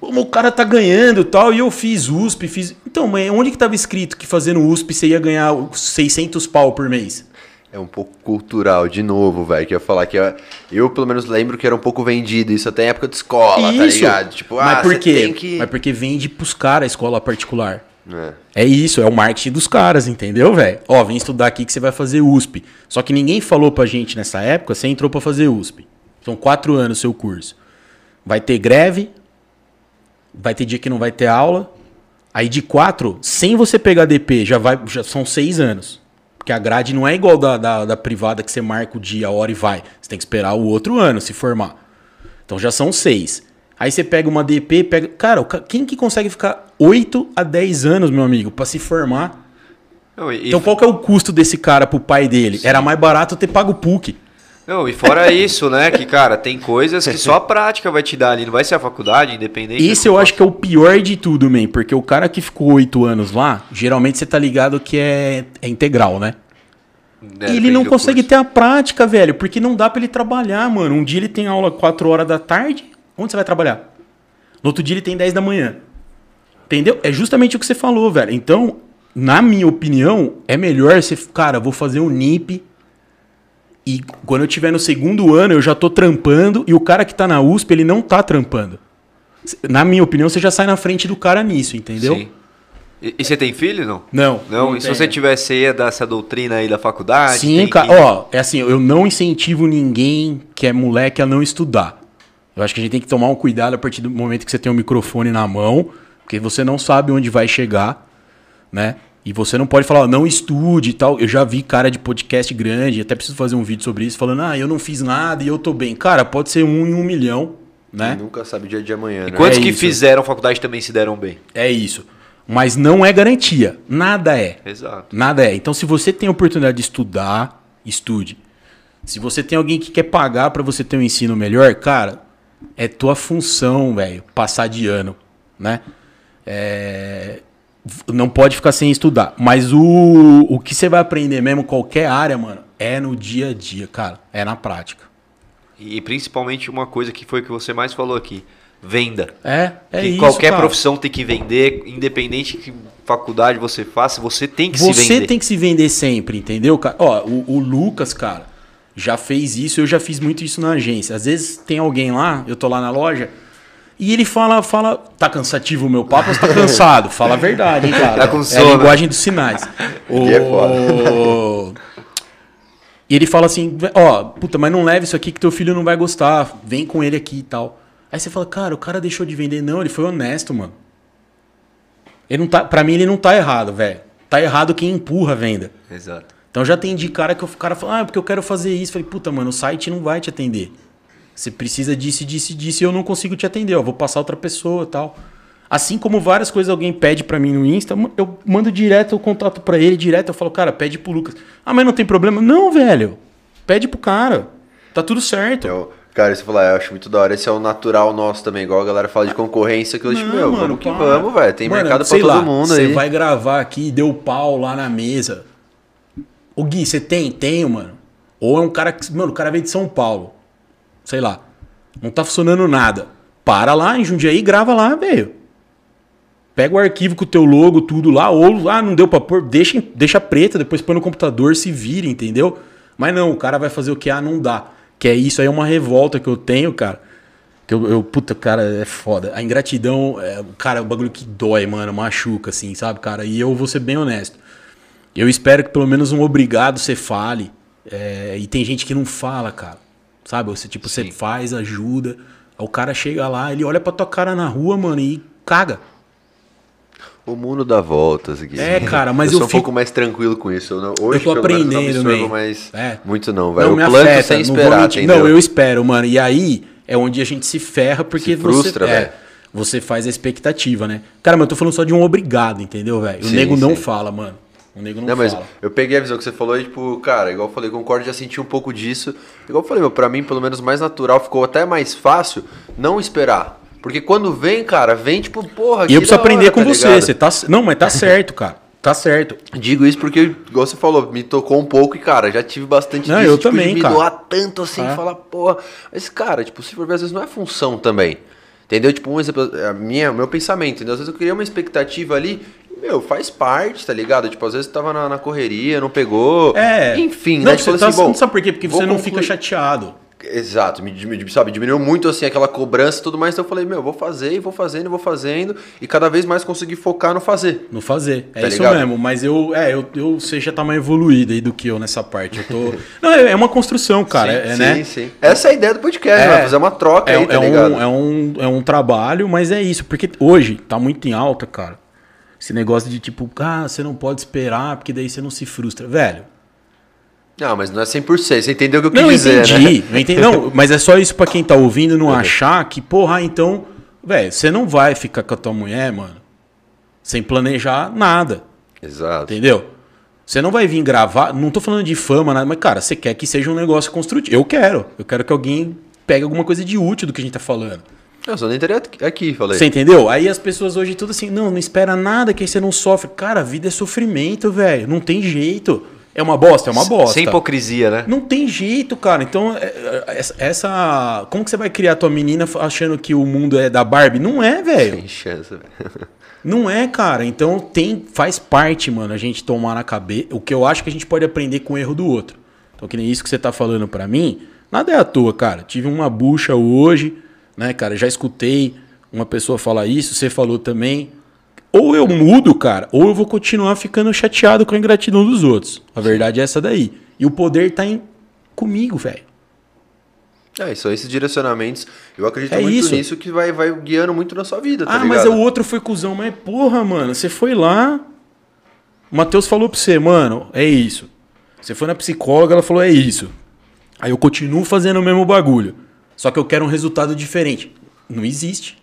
Como o cara tá ganhando e tal, e eu fiz USP, fiz... Então, mas onde que tava escrito que fazendo USP você ia ganhar 600 pau por mês? É um pouco cultural, de novo, velho. Que eu ia falar que eu, eu, pelo menos, lembro que era um pouco vendido. Isso até em época de escola, tá ligado? Tipo, mas ah, por quê? tem que. Mas porque vende pros caras a escola particular. É. É isso, é o marketing dos caras, entendeu, velho? Ó, vem estudar aqui que você vai fazer USP. Só que ninguém falou pra gente nessa época, você entrou pra fazer USP. São quatro anos o seu curso. Vai ter greve, vai ter dia que não vai ter aula. Aí de quatro, sem você pegar DP, já, vai, já são seis anos. Porque a grade não é igual da, da, da privada que você marca o dia, a hora e vai. Você tem que esperar o outro ano se formar. Então já são seis. Aí você pega uma DP, pega. Cara, quem que consegue ficar 8 a 10 anos, meu amigo, pra se formar? E, Então qual que é o custo desse cara pro pai dele? Era mais barato ter pago o PUC. Não, e fora isso, né? Que, cara, tem coisas que só a prática vai te dar ali. Não vai ser a faculdade, independente. Esse eu acho que é o pior de tudo, man, porque o cara que ficou 8 anos lá, geralmente você tá ligado que é, é integral, né? É, ele não consegue ter a prática, velho, porque não dá pra ele trabalhar, mano. Um dia ele tem aula 4 horas da tarde, onde você vai trabalhar? No outro dia ele tem 10 da manhã. Entendeu? É justamente o que você falou, velho. Então, na minha opinião, é melhor você. Cara, vou fazer um NIP. E quando eu tiver no segundo ano, eu já tô trampando. E o cara que tá na USP, ele não tá trampando. Na minha opinião, você já sai na frente do cara nisso, entendeu? Sim. E, e você tem filho, não? Não. Não, e se você tivesse, você ia dar essa doutrina aí da faculdade? Sim, cara. que- Ó, é assim, eu não incentivo ninguém que é moleque a não estudar. Eu acho que a gente tem que tomar um cuidado a partir do momento que você tem o microfone na mão, porque você não sabe onde vai chegar, né? E você não pode falar, não estude e tal. Eu já vi cara de podcast grande, até preciso fazer um vídeo sobre isso, falando, ah, eu não fiz nada e eu tô bem. Cara, pode ser um em um milhão, né? Nunca sabe o dia de amanhã, E né? quantos É que isso. fizeram faculdade também se deram bem? É isso. Mas não é garantia. Nada é. Exato. Nada é. Então, se você tem a oportunidade de estudar, estude. Se você tem alguém que quer pagar pra você ter um ensino melhor, cara, é tua função, velho, passar de ano, né? É, Não pode ficar sem estudar. Mas o, o que você vai aprender mesmo, qualquer área, mano, é no dia a dia, cara. É na prática. E principalmente uma coisa que foi o que você mais falou aqui: venda. É, é que isso. qualquer cara. profissão tem que vender, independente que faculdade você faça, você tem que se Você vender. tem que se vender sempre, entendeu, cara? Ó, o, o Lucas, cara, já fez isso, eu já fiz muito isso na agência. Às vezes tem alguém lá, eu tô lá na loja, e ele fala, fala, tá cansativo o meu papo, você tá cansado? *laughs* Fala a verdade, hein, cara? Tá com é a sono. linguagem dos sinais. *laughs* É O- E ele fala assim, ó, puta, mas não leve isso aqui que teu filho não vai gostar, vem com ele aqui e tal. Aí você fala, cara, o cara deixou de vender. Não, ele foi honesto, mano. Ele não tá, pra mim, ele não tá errado, velho. Tá errado quem empurra a venda. Exato. Então já tem de cara que o cara fala, ah, porque eu quero fazer isso. Falei, puta, mano, o site não vai te atender. Você precisa disso, disso, disso e eu não consigo te atender. Eu vou passar outra pessoa e tal. Assim como várias coisas alguém pede pra mim no Insta, eu mando direto o contato pra ele, direto. Eu falo, cara, pede pro Lucas. Ah, mas não tem problema. Não, velho. Pede pro cara. Tá tudo certo. Eu- cara, você falar, eu acho muito da hora. Esse é o natural nosso também, igual a galera fala de concorrência, que eu tipo, Não, meu, mano, vamos que para. vamos, velho. Tem Mano, mercado pra todo lá, mundo Você aí. vai gravar aqui, deu pau lá na mesa. O Gui, você tem? Tenho, mano. Ou é um cara que. Mano, o cara veio de São Paulo. Sei lá. Não tá funcionando nada. Para lá em Jundiaí e grava lá, velho. Pega o arquivo com o teu logo, tudo lá, ou ah, não deu pra pôr, deixa, deixa preta, depois põe no computador, se vira, entendeu? Mas não, o cara vai fazer o que? Ah, não dá. Que é isso aí, é uma revolta que eu tenho, cara. Que eu, eu, puta, cara, é foda. A ingratidão, é, cara, é um bagulho que dói, mano, machuca, assim, sabe, cara? E eu vou ser bem honesto. Eu espero que pelo menos um obrigado você fale. é, e tem gente que não fala, cara. Sabe? Você, tipo, você faz, ajuda. aí O cara chega lá, ele olha pra tua cara na rua, mano, e caga. O mundo dá voltas, Gui. É, cara, mas eu eu sou um fico- pouco mais tranquilo com isso. Eu não, hoje, Eu tô não aprendendo, man. mais É. muito não, velho. Não me Eu planto afeta, sem não esperar, entendeu? Não, eu espero, mano. E aí é onde a gente se ferra porque Se frustra, você, é, velho. você faz a expectativa, né? Cara, mas eu tô falando só de um obrigado, entendeu, velho? O Sim, nego não sim. fala, mano. O nego não, Não, mas fala. eu peguei a visão que você falou e, tipo, cara, igual eu falei, concordo, já senti um pouco disso. Igual eu falei, meu, pra mim, pelo menos mais natural, ficou até mais fácil não esperar. Porque quando vem, cara, vem, tipo, porra, E eu preciso aprender hora, com tá você. ligado? Você tá. Não, mas tá *laughs* certo, cara. Tá certo. Digo isso porque, igual você falou, me tocou um pouco e, cara, já tive bastante Não, disso, eu tipo, também, de me cara. doar tanto assim, É. falar, porra. Mas, cara, tipo, se for ver, às vezes não é função também. Entendeu? Tipo, um exemplo, a minha, o meu pensamento, entendeu? Às vezes eu queria uma expectativa ali, meu, faz parte, tá ligado? Tipo, às vezes tava na, na correria, não pegou. É. Enfim, não, né? você Tipo tá, assim, bom. sabe por quê? Porque você não concluir. fica chateado. Exato, me, dimi- sabe, diminuiu muito assim aquela cobrança e tudo mais, então eu falei, meu, vou fazer, e vou fazendo, vou fazendo, e cada vez mais consegui focar no fazer. No fazer. É Tá isso ligado? mesmo. Mas eu, é, eu, eu, você já tá mais evoluído aí do que eu nessa parte. Eu tô. *laughs* não, é, é uma construção, cara. sim, é, sim, né? sim. Essa é a ideia do podcast, É. vai fazer uma troca É, aí, tá é ligado? um, é, um, é um trabalho, mas é isso. Porque hoje tá muito em alta, cara. Esse negócio de tipo, ah, você não pode esperar, porque daí você não se frustra. Velho. Não, mas não é 100%, você entendeu o que eu quis Não, dizer, entendi. né? eu entendi. Não, mas é só isso pra quem tá ouvindo não achar que, porra, então, velho, você não vai ficar com a tua mulher, mano, sem planejar nada. Exato. Entendeu? Você não vai vir gravar, não tô falando de fama, nada, mas, cara, você quer que seja um negócio construtivo. Eu quero. Eu quero que alguém pegue alguma coisa de útil do que a gente tá falando. Eu só nem teria aqui, falei. Você entendeu? Aí as pessoas hoje tudo assim, não, não espera nada que aí você não sofre. Cara, a vida é sofrimento, velho. Não tem jeito. É uma bosta, é uma bosta. Sem hipocrisia, né? Não tem jeito, cara. Então, é, é, essa-. Como que você vai criar tua menina achando que o mundo é da Barbie? Não é, velho. Tem chance, velho. *laughs* Não é, cara. Então tem, faz parte, mano, a gente tomar na cabeça. O que eu acho que a gente pode aprender com o erro do outro. Então, que nem isso que você tá falando pra mim, nada é à toa, cara. Tive uma bucha hoje, né, cara? Já escutei uma pessoa falar isso, você falou também. Ou eu mudo, cara, ou eu vou continuar ficando chateado com a ingratidão dos outros. A verdade é essa daí. E o poder tá em comigo, velho. É, são esses direcionamentos. Eu acredito É muito isso. nisso que vai, vai guiando muito na sua vida, tá ah, ligado? mas o outro foi cuzão. Mas porra, mano, você foi lá. O Matheus falou pra você, mano, é isso. Você foi na psicóloga, ela falou, é isso. Aí eu continuo fazendo o mesmo bagulho. Só que eu quero um resultado diferente. Não existe.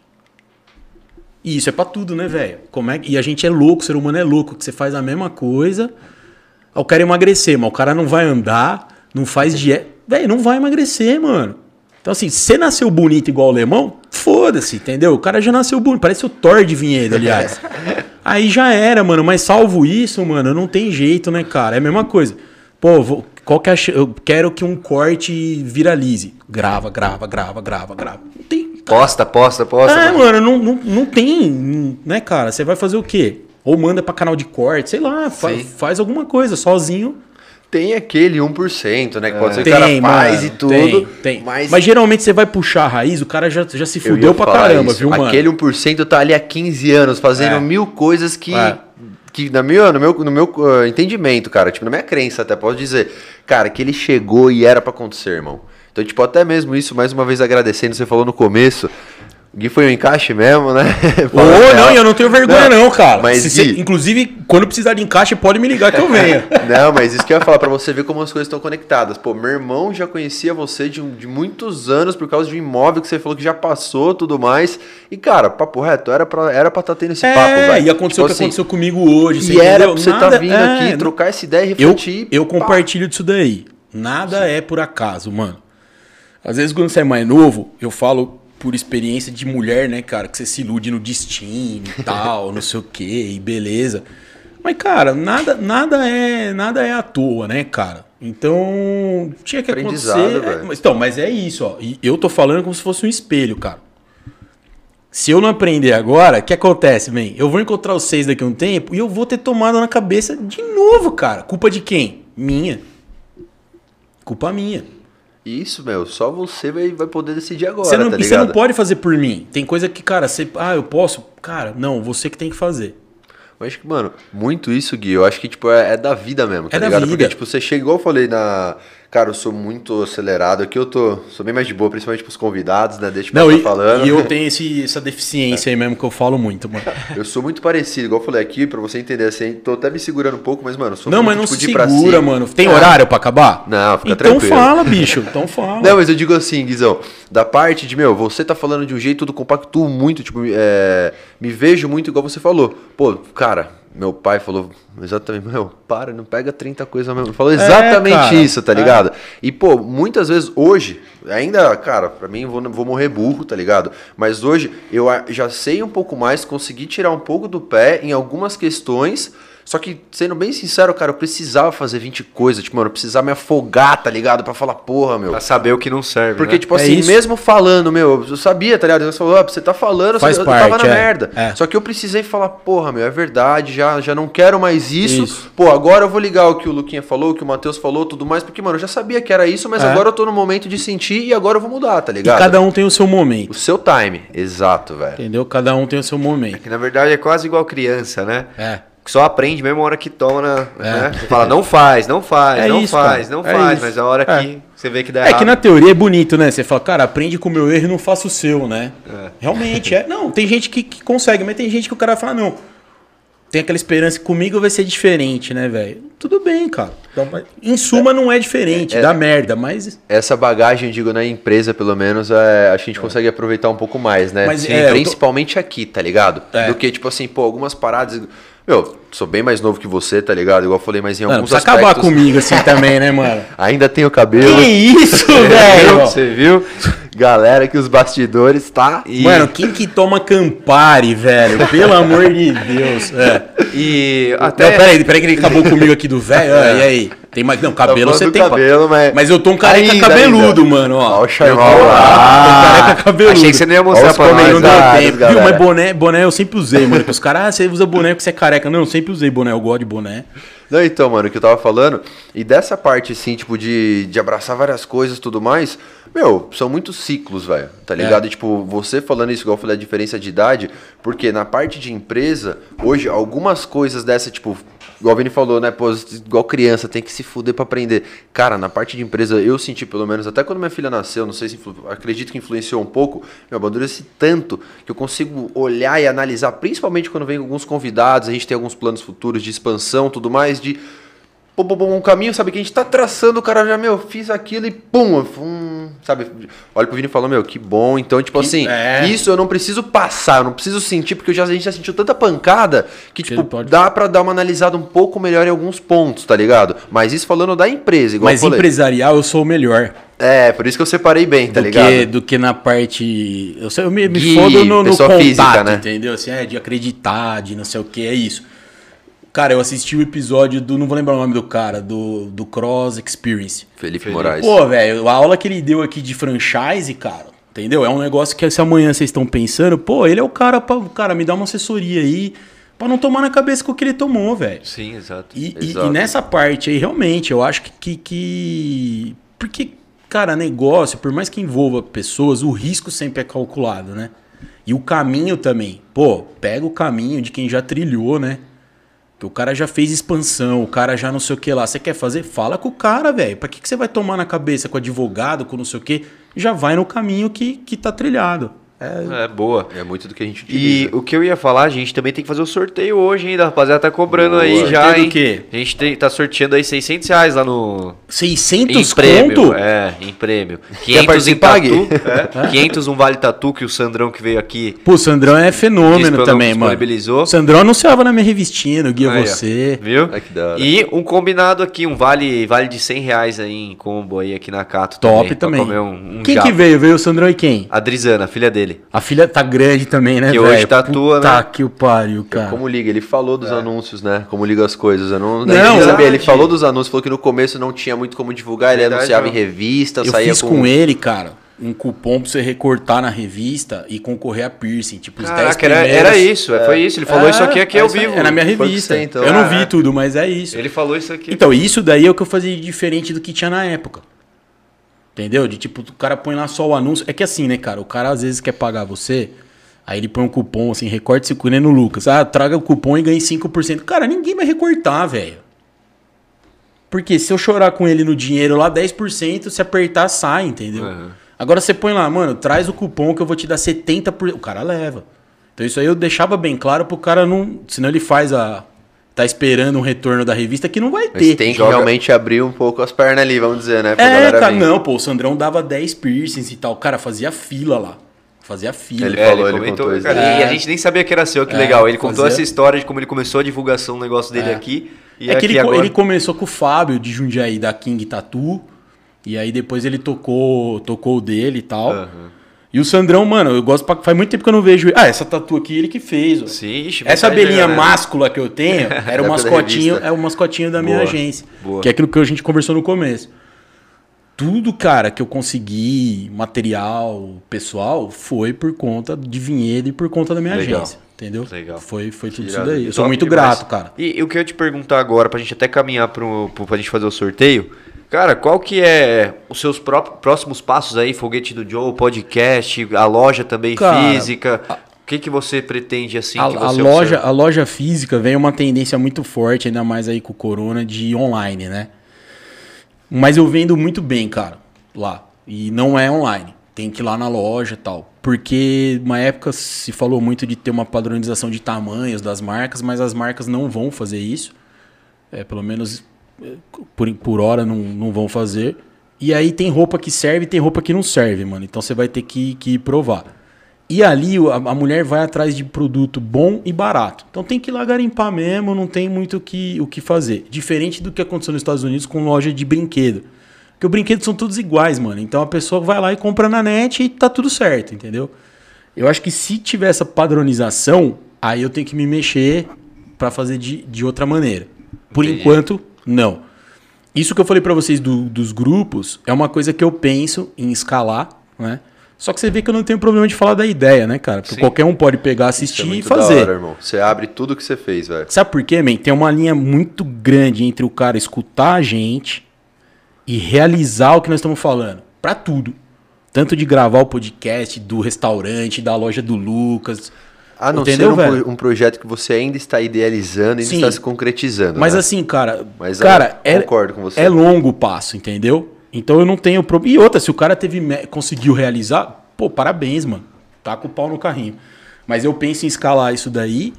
E isso é pra tudo, né, velho? Como é E a gente é louco, o ser humano é louco, que você faz a mesma coisa. O cara emagrecer, mas o cara não vai andar, não faz dieta. Velho, não vai emagrecer, mano. Então, assim, você nasceu bonito igual o alemão, foda-se, entendeu? O cara já nasceu bonito. Parece o Thor de Vinhedo, aliás. *laughs* Aí já era, mano. Mas salvo isso, mano, não tem jeito, né, cara? É a mesma coisa. Pô, vou- qual que é a ch- eu quero que um corte viralize. Grava, grava, grava, grava, grava. Não tem. Posta, posta, posta. É, mano. não, não, não tem, né, cara? Você vai fazer o quê? Ou manda pra canal de corte, sei lá, fa- Sim. faz alguma coisa sozinho. Tem aquele 1%, né? Que pode ser que Tem, o cara faz e tudo. Tem, tem. Mas, Mas... geralmente você vai puxar a raiz, o cara já, já se eu fudeu pra caramba, isso. viu, mano? Aquele 1% tá ali há 15 anos fazendo É. mil coisas que. É. Que na minha, no meu, no meu uh, entendimento, cara, tipo, na minha crença até, posso dizer, cara, que ele chegou e era pra acontecer, irmão. Então, tipo, até mesmo isso, mais uma vez agradecendo, você falou no começo, Gui foi um encaixe mesmo, né? *laughs* Ô, não, e eu não tenho vergonha não, cara. Mas, você- Gui, inclusive, quando precisar de encaixe, pode me ligar que eu venha. *laughs* Não, mas isso que eu ia falar pra você ver como as coisas estão conectadas. Pô, meu irmão já conhecia você de, um- de muitos anos por causa de um imóvel que você falou que já passou tudo mais. E, cara, papo reto, era pra estar era pra tá tendo esse papo, é, velho. e aconteceu o Tipo que assim, aconteceu comigo hoje. E era entendeu? pra você Nada- tá vindo é, aqui, não- trocar essa ideia e Eu, refletir. eu pá. compartilho disso daí. Nada é por acaso, mano. Às vezes, quando você é mais novo, eu falo por experiência de mulher, né, cara, que você se ilude no destino e tal, não sei o quê, e beleza. Mas, cara, nada, nada é nada é à toa, né, cara? Então, tinha que acontecer. É, então, mas é isso, ó. E eu tô falando como se fosse um espelho, cara. Se eu não aprender agora, o que acontece, man? Eu vou encontrar os seis daqui a um tempo e eu vou ter tomado na cabeça de novo, cara. Culpa de quem? Minha. Culpa minha. Isso, meu, só você vai, vai poder decidir agora, Você não, tá e você não pode fazer por mim. Tem coisa que, cara, você. Ah, eu posso? Cara, não, você que tem que fazer. Eu acho que, mano, muito isso, Gui, eu acho que, tipo, é, é da vida mesmo, tá É da ligado? vida. Porque, tipo, você chega, igual eu falei na... Cara, eu sou muito acelerado, aqui eu tô... Sou bem mais de boa, principalmente pros convidados, né? Deixa eu Não, e, falando. e eu *laughs* tenho esse, essa deficiência aí mesmo que eu falo muito, mano. Eu sou muito parecido, igual eu falei aqui, pra você entender assim, tô até me segurando um pouco, mas, mano, sou Não, muito, mas não tipo, se segura, mano. Tem Ah, horário pra acabar? Não, fica então tranquilo. fala, *laughs* bicho. Então fala. Não, mas eu digo assim, Guizão, da parte de, meu, você tá falando de um jeito do compacto muito, tipo, é, me vejo muito igual você falou. Pô, cara, meu pai falou exatamente, meu, para, não pega 30 coisas ao mesmo. Falou exatamente cara, isso, tá é. ligado? E, pô, muitas vezes hoje, ainda, cara, pra mim vou, vou morrer burro, tá ligado? Mas hoje eu já sei um pouco mais, consegui tirar um pouco do pé em algumas questões. Só que, sendo bem sincero, cara, eu precisava fazer 20 coisas, tipo, mano, eu precisava me afogar, tá ligado? Pra falar, porra, meu. Pra saber o que não serve. Porque, né? tipo É assim, isso. mesmo falando, meu, eu sabia, tá ligado? Você falou, ah, você tá falando, Faz eu, eu parte, tava na é. merda. É. Só que eu precisei falar, porra, meu, é verdade, já, já não quero mais isso. Isso. Pô, agora eu vou ligar o que o Luquinha falou, o que o Matheus falou, tudo mais, porque, mano, eu já sabia que era isso, mas É. agora eu tô no momento de sentir e agora eu vou mudar, tá E ligado? cada um tem o seu O momento. seu time, exato, velho. Entendeu? Cada um tem o seu momento. Que na verdade é quase igual criança, né? É. Que só aprende mesmo a hora que toma, na, É. né? Você fala, não faz, não faz, É não isso, faz, cara. não É faz. isso. Mas a hora É. que você vê que dá É errado. que na teoria é bonito, né? Você fala, cara, aprende com o meu erro e não faça o seu, né? É. Realmente, *laughs* é. Não, tem gente que, que consegue, mas tem gente que o cara fala, não. Tem aquela esperança que comigo vai ser diferente, né, velho? Tudo bem, cara. Então, mas, em suma, não é diferente, É. dá merda, mas. Essa bagagem, digo, na empresa, pelo menos, é, acho que a gente consegue aproveitar um pouco mais, né? Mas, Sim, é, eu tô- principalmente aqui, tá ligado? É. Do que, tipo assim, pô, algumas paradas. Meu, sou bem mais novo que você, tá ligado? Igual eu falei, mas em Não, alguns precisa aspectos. acabar comigo assim também, né, mano? *laughs* Ainda tenho cabelo. Que isso, *laughs* Viu? velho? Você viu? Galera que os bastidores tá. E- Mano, quem que toma Campari, velho? Pelo amor de Deus. É. E Não, até. peraí, peraí que ele acabou comigo aqui do velho. Ah, E aí? Tem mais. Não, cabelo você tem. cabelo, mas- mas eu tô um careca Ainda, cabeludo, ainda. mano, ó. Ó, o tô- lá. tô careca cabeludo. Achei que você não ia Ó mostrar os pra nós. Não deu Verdade, tempo. Viu? Mas boné, boné eu sempre usei, mano. Os caras, ah, você usa boné porque você é careca. Não, eu sempre usei boné. Eu gosto de boné. Não, então, mano, o que eu tava falando, e dessa parte, assim, tipo, de, de abraçar várias coisas e tudo mais, meu, são muitos ciclos, velho, tá ligado? E, tipo, você falando isso, igual eu falei, a diferença de idade, porque na parte de empresa, hoje, algumas coisas dessa, tipo, igual o Vini falou, né, pô, igual criança, tem que se fuder pra aprender. Cara, na parte de empresa, eu senti, pelo menos, até quando minha filha nasceu, não sei se, acredito que influenciou um pouco, meu, amadureci tanto que eu consigo olhar e analisar, principalmente quando vem alguns convidados, a gente tem alguns planos futuros de expansão, tudo mais, de pum, pum, pum, um caminho, sabe, que a gente tá traçando, o cara já, meu, fiz aquilo e pum, hum, sabe, olha pro Vini e fala, meu, que bom, então, tipo assim, é. isso eu não preciso passar, eu não preciso sentir, porque já, a gente já sentiu tanta pancada que, Que tipo, pode- dá pra dar uma analisada um pouco melhor em alguns pontos, tá ligado? Mas isso falando da empresa, igual Mas eu empresarial eu sou o melhor. É, por isso que eu separei bem, tá do, ligado? que, do que na parte. Eu, sei, eu me, me De fodo no, no contato, física, né? entendeu? Assim, é, de acreditar, de não sei o que, é isso. Cara, eu assisti o episódio do. Não vou lembrar o nome do cara, do, do Cross Experience. Felipe, Moraes. Pô, velho, a aula que ele deu aqui de franchise, cara, entendeu? É um negócio que se amanhã vocês estão pensando, pô, ele é o cara pra. Cara, me dá uma assessoria aí. Pra não tomar na cabeça com o que ele tomou, velho. Sim, exato. E, e- Exato. e nessa parte aí, realmente, eu acho que, que, que- Porque, cara, negócio, por mais que envolva pessoas, o risco sempre é calculado, né? E o caminho também. Pô, pega o caminho de quem já trilhou, né? O cara já fez expansão, o cara já não sei o que lá. Você quer fazer? Fala com o cara, velho. Pra que, que você vai tomar na cabeça com advogado, com não sei o que? Já vai no caminho que, que tá trilhado. É, É, boa. É muito do que a gente E utiliza. o que eu ia falar, a gente também tem que fazer o sorteio hoje ainda, rapaziada. Tá cobrando Boa. aí já, Sorteio do quê? A gente tem- tá sorteando aí 600 reais lá no... 600 em prêmio. conto? É, em prêmio. 500 em tatu. É, 500 um vale tatu que o Sandrão que veio aqui Pô, o Sandrão é fenômeno também, mano. O Sandrão anunciava na minha revistinha, no Guia Aí, ó. Você. Viu? Ai, que da hora. E um combinado aqui, um vale, vale de 100 reais aí em combo aí aqui na Cato Top também. comer um, um quem que veio? Veio o Sandrão e quem? A Drizana, a filha dele. A filha tá grande também, né, Que velho? hoje tatua, Puta né? que o pariu, cara. Como liga? Ele falou dos anúncios, né? Como liga as coisas. Eu não, Não, eu sabia. Ele falou dos anúncios, falou que no começo não tinha muito como divulgar, ele Verdade, anunciava não. em revista, Eu saía fiz com... ele, cara, um cupom pra você recortar na revista e concorrer a piercing. Tipo, os 10 Caraca, era, primeiros. era isso, é, foi isso. Ele falou É, isso aqui, aqui é ao vivo. É na minha revista. você, então. Eu não Ah, vi é. tudo, mas é isso. Ele falou isso aqui. Então, isso daí é o que eu fazia diferente do que tinha na época. Entendeu? De tipo, o cara põe lá só o anúncio. É que assim, né, cara? O cara às vezes quer pagar você, aí ele põe um cupom assim, recorte 5 nem no Lucas. Ah, traga o cupom e ganhe 5%. Cara, ninguém vai recortar, velho. Porque se eu chorar com ele no dinheiro lá, 10%, se apertar, sai, entendeu? Uhum. Agora você põe lá, mano, traz o cupom que eu vou te dar 70%. O cara leva. Então isso aí eu deixava bem claro pro cara não. Senão ele faz a. Tá esperando um retorno da revista que não vai Mas ter. tem que Joga- realmente abrir um pouco as pernas ali, vamos dizer, né? Pra É, cara, não, pô, o Sandrão dava 10 piercings e tal. Cara, fazia fila lá. Fazia fila. Ele É, falou, ele comentou, contou isso. cara, É. E a gente nem sabia que era seu, que É, legal. Ele contou fazia- essa história de como ele começou a divulgação do negócio dele É. aqui. E é que ele, agora... ele começou com o Fábio de Jundiaí, da King Tattoo. E aí depois ele tocou, tocou o dele e tal. Aham. E o Sandrão, mano, eu gosto pra... Faz muito tempo que eu não vejo. Ah, essa tatu aqui ele que fez. ó. Sim, ixi, Essa abelhinha galera. máscula que eu tenho *laughs* era o mascotinho, é o mascotinho da minha Boa, agência. boa. Que é aquilo que a gente conversou no começo. Tudo, cara, que eu consegui, material, pessoal, foi por conta de Vinhedo e por conta da minha Legal. agência. Entendeu? Legal. Foi, foi tudo isso daí. Eu sou Top muito demais. grato, cara. E, e o que eu ia te perguntar agora, pra gente até caminhar pro, pro, pra gente fazer o sorteio, cara, qual que é os seus pró- próximos passos aí, Foguete do Joe, podcast, a loja também Cara, física? O que, que você pretende assim a, que a você loja, observa? a loja física vem uma tendência muito forte, ainda mais aí com o Corona, de online, né? Mas eu vendo muito bem, cara, lá. E não é online. Tem que ir lá na loja e tal. Porque uma época se falou muito de ter uma padronização de tamanhos das marcas, mas as marcas não vão fazer isso. É, pelo menos por, por hora não, não vão fazer. E aí tem roupa que serve e tem roupa que não serve, mano. Então você vai ter que, que provar. E ali a, a mulher vai atrás de produto bom e barato. Então tem que ir lá garimpar mesmo, não tem muito o que, o que fazer. Diferente do que aconteceu nos Estados Unidos com loja de brinquedo. Porque os brinquedos são todos iguais, mano. Então a pessoa vai lá e compra na net e tá tudo certo, entendeu? Eu acho que se tiver essa padronização, aí eu tenho que me mexer pra fazer de, de outra maneira. Por Entendi. enquanto, não. isso que eu falei pra vocês do- dos grupos é uma coisa que eu penso em escalar, né? Só que você vê que eu não tenho problema de falar da ideia, né, cara? Porque Sim. qualquer um pode pegar, é assistir e muito da fazer. hora, irmão. Você abre tudo que você fez, velho. Sabe por quê, man? Tem uma linha muito grande entre o cara escutar a gente e realizar o que nós estamos falando. Pra tudo. Tanto de gravar o podcast do restaurante, da loja do Lucas. A não Entendeu, ser um, velho? um projeto que você ainda está idealizando e ainda Sim. está se concretizando. Mas né? assim, cara, Mas, cara, é, concordo com você. é longo o passo, entendeu? Então eu não tenho problema. E outra, se o cara teve conseguiu realizar, pô, parabéns, mano. Tá com o pau no carrinho. Mas eu penso em escalar isso daí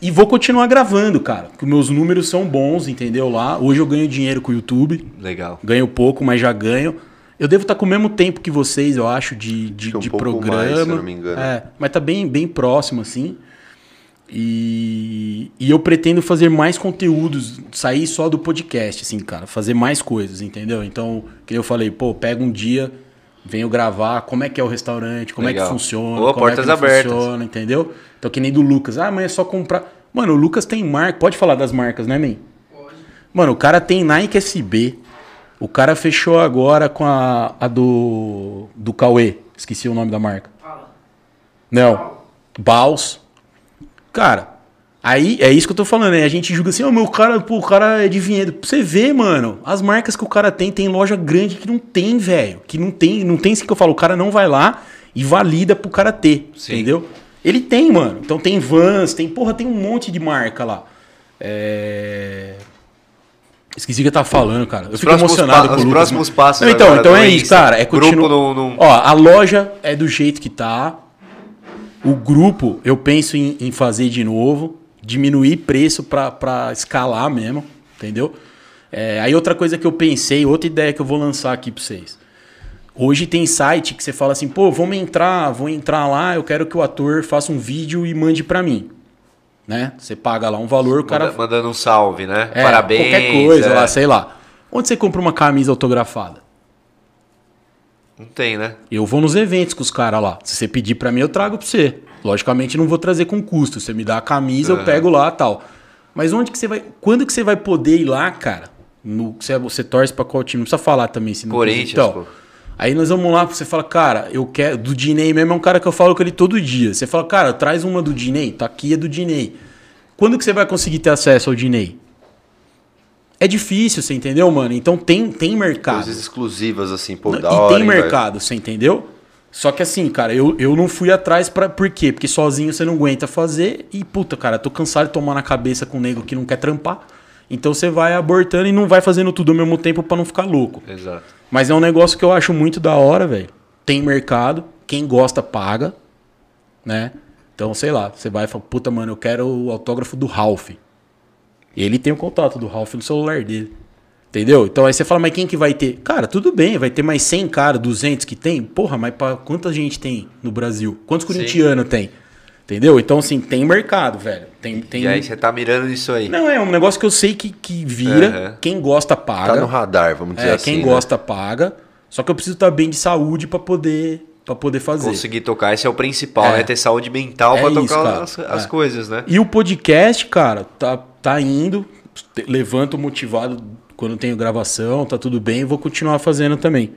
e vou continuar gravando, cara. Porque meus números são bons, entendeu? Lá. Hoje eu ganho dinheiro com o YouTube. Legal. Ganho pouco, mas já ganho. Eu devo estar com o mesmo tempo que vocês, eu acho, de, de, Acho que um de pouco programa. mais, se eu não me engano. É, mas tá bem, bem próximo, assim. E, e eu pretendo fazer mais conteúdos, sair só do podcast, assim, cara. Fazer mais coisas, entendeu? Então, que eu falei, pô, pega um dia, venho gravar, como é que é o restaurante, como é Legal. que funciona, Ô, como é portas que não abertas. funciona, entendeu? Então, que nem do Lucas. Ah, mas é só comprar... Mano, o Lucas tem marca. Pode falar das marcas, né, man? Mano, o cara tem Nike SB. O cara fechou agora com a, a do, do Cauê. Esqueci o nome da marca. Não. Baus. Cara, aí é isso que eu tô falando, né? A gente julga assim, ó, meu cara, pô, o cara é de vinhedo. Pra você ver, mano, as marcas que o cara tem, tem loja grande que não tem, velho. Que não tem, não tem isso que eu falo. O cara não vai lá e valida pro cara ter, Sim. entendeu? Ele tem, mano. Então tem Vans, tem, porra, tem um monte de marca lá. É... Esqueci o que eu tava falando, cara. Eu Os fico próximos emocionado com os o Lucas, próximos mano. passos Não, então, então é isso, cara. É Grupo continu... não- não- Ó, a loja é do jeito que tá. O grupo, eu penso em, em fazer de novo, diminuir preço pra, pra escalar mesmo, entendeu? É, aí outra coisa que eu pensei, outra ideia que eu vou lançar aqui pra vocês. Hoje tem site que você fala assim, pô, vamos entrar, vou entrar lá, eu quero que o ator faça um vídeo e mande pra mim. Né? Você paga lá um valor, o cara Manda- mandando um salve, né? é, Parabéns. Qualquer coisa é. lá, sei lá. Onde você compra uma camisa autografada? Não tem, né? Eu vou nos eventos com os caras lá. Se você pedir pra mim, eu trago pra você. Logicamente, não vou trazer com custo. Você me dá a camisa, eu pego lá tal. Mas onde que você vai. Quando que você vai poder ir lá, cara? No, você, você torce pra qual time? Não precisa falar também. Se não Corinthians, quiser. pô. Aí nós vamos lá, você fala, cara, eu quero. Do Dinei mesmo é um cara que eu falo com ele todo dia. Você fala, cara, traz uma do Dinei. Tá aqui, é do Dinei. Quando que você vai conseguir ter acesso ao Dinei? É difícil, você entendeu, mano? Então tem, tem mercado. Coisas exclusivas, assim, pô, Não, da e hora. tem hein, velho? mercado, você entendeu? Só que assim, cara, eu, eu não fui atrás pra. Por quê? Porque sozinho você não aguenta fazer. E, puta, cara, tô cansado de tomar na cabeça com um nego que não quer trampar. Então você vai abortando e não vai fazendo tudo ao mesmo tempo pra não ficar louco. Exato. Mas é um negócio que eu acho muito da hora, velho. Tem mercado, quem gosta paga, né? Então, sei lá, você vai e fala, puta, mano, eu quero o autógrafo do Ralph. Ele tem o contato do Ralph no celular dele. Entendeu? Então aí você fala, mas quem que vai ter? Cara, tudo bem, vai ter mais 100 cara, 200 que tem. Porra, mas pra quanta gente tem no Brasil? Quantos corintianos tem? Entendeu? Então, assim, tem mercado, velho. Tem, tem... E aí você tá mirando nisso aí. Não, é um negócio que eu sei que, que vira. Aham. Quem gosta paga. Tá no radar, vamos dizer É, assim. quem né? gosta paga. Só que eu preciso estar bem de saúde pra poder para poder fazer. Conseguir tocar, esse é o principal, É. né? Ter saúde mental É pra isso, tocar as, as É. coisas, né? E o podcast, cara, tá tá indo, levanto motivado quando tenho gravação, tá tudo bem, vou continuar fazendo também.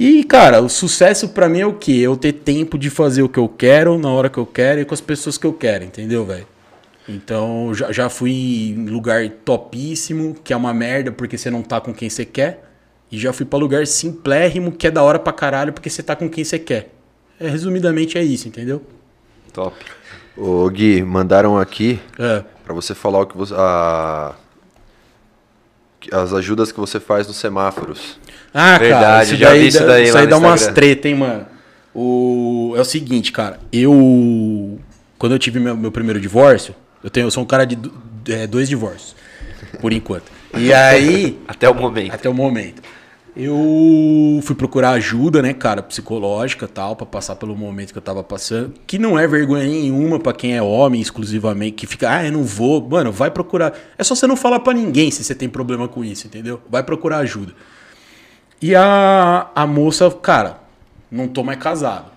E, cara, o sucesso pra mim é o quê? Eu ter tempo de fazer o que eu quero, na hora que eu quero e com as pessoas que eu quero, entendeu, velho? Então, já, já fui em lugar topíssimo, que é uma merda porque você não tá com quem você quer. E já fui pra lugar simplérrimo, que é da hora pra caralho porque você tá com quem você quer. É, resumidamente é isso, entendeu? Top. Ô, Gui, mandaram aqui É. pra você falar o que você. A... que- As ajudas que você faz nos semáforos. Ah, cara, Verdade, isso já daí, vi isso daí isso aí dá umas Instagram. treta, hein, mano. O... É o seguinte, cara. Eu. Quando eu tive meu, meu primeiro divórcio, eu, tenho, eu sou um cara de é, dois divórcios, por enquanto. E *laughs* aí, Até o momento. até o momento. Eu fui procurar ajuda, né, cara, psicológica e tal, pra passar pelo momento que eu tava passando. Que não é vergonha nenhuma pra quem é homem exclusivamente, que fica, ah, eu não vou. Mano, vai procurar. É só você não falar pra ninguém se você tem problema com isso, entendeu? Vai procurar ajuda. E a, a moça, cara, não tô mais casado.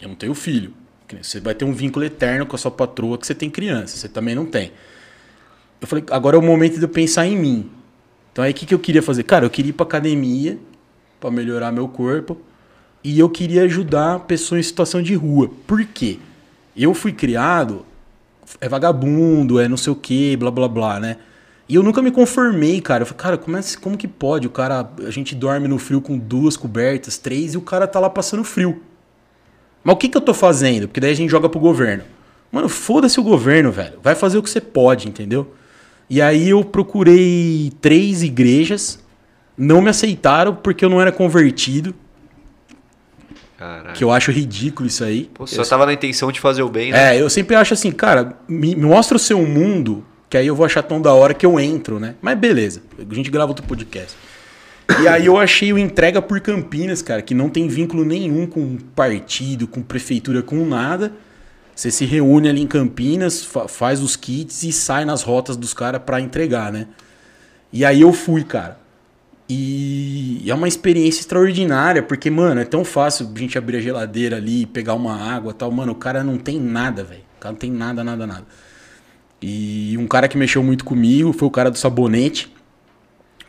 Eu não tenho filho. Você vai ter um vínculo eterno com a sua patroa que você tem criança. Você também não tem. Eu falei, agora é o momento de eu pensar em mim. Então aí o que, que eu queria fazer? Cara, eu queria ir pra academia pra melhorar meu corpo. E eu queria ajudar pessoas em situação de rua. Por quê? Eu fui criado, é vagabundo, é não sei o que, blá blá blá, né? E eu nunca me conformei, cara. Eu falei, cara, como, é, como que pode? O cara, a gente dorme no frio com duas cobertas, três, e o cara tá lá passando frio. Mas o que, que eu tô fazendo? Porque daí a gente joga pro governo. Mano, foda-se o governo, velho. Vai fazer o que você pode, entendeu? E aí eu procurei três igrejas, não me aceitaram porque eu não era convertido. Caralho. Que eu acho ridículo isso aí. Pô, só tava na intenção de fazer o bem, né? É, eu sempre acho assim, cara, me me mostra o seu mundo, que aí eu vou achar tão da hora que eu entro, né? Mas beleza, a gente grava outro podcast. E aí eu achei o Entrega por Campinas, cara, que não tem vínculo nenhum com partido, com prefeitura, com nada. Você se reúne ali em Campinas, fa- faz os kits e sai nas rotas dos caras pra entregar, né? E aí eu fui, cara. E é uma experiência extraordinária, porque, mano, é tão fácil a gente abrir a geladeira ali, pegar uma água tal. Mano, o cara não tem nada, velho. O cara não tem nada, nada, nada. E um cara que mexeu muito comigo foi o cara do sabonete,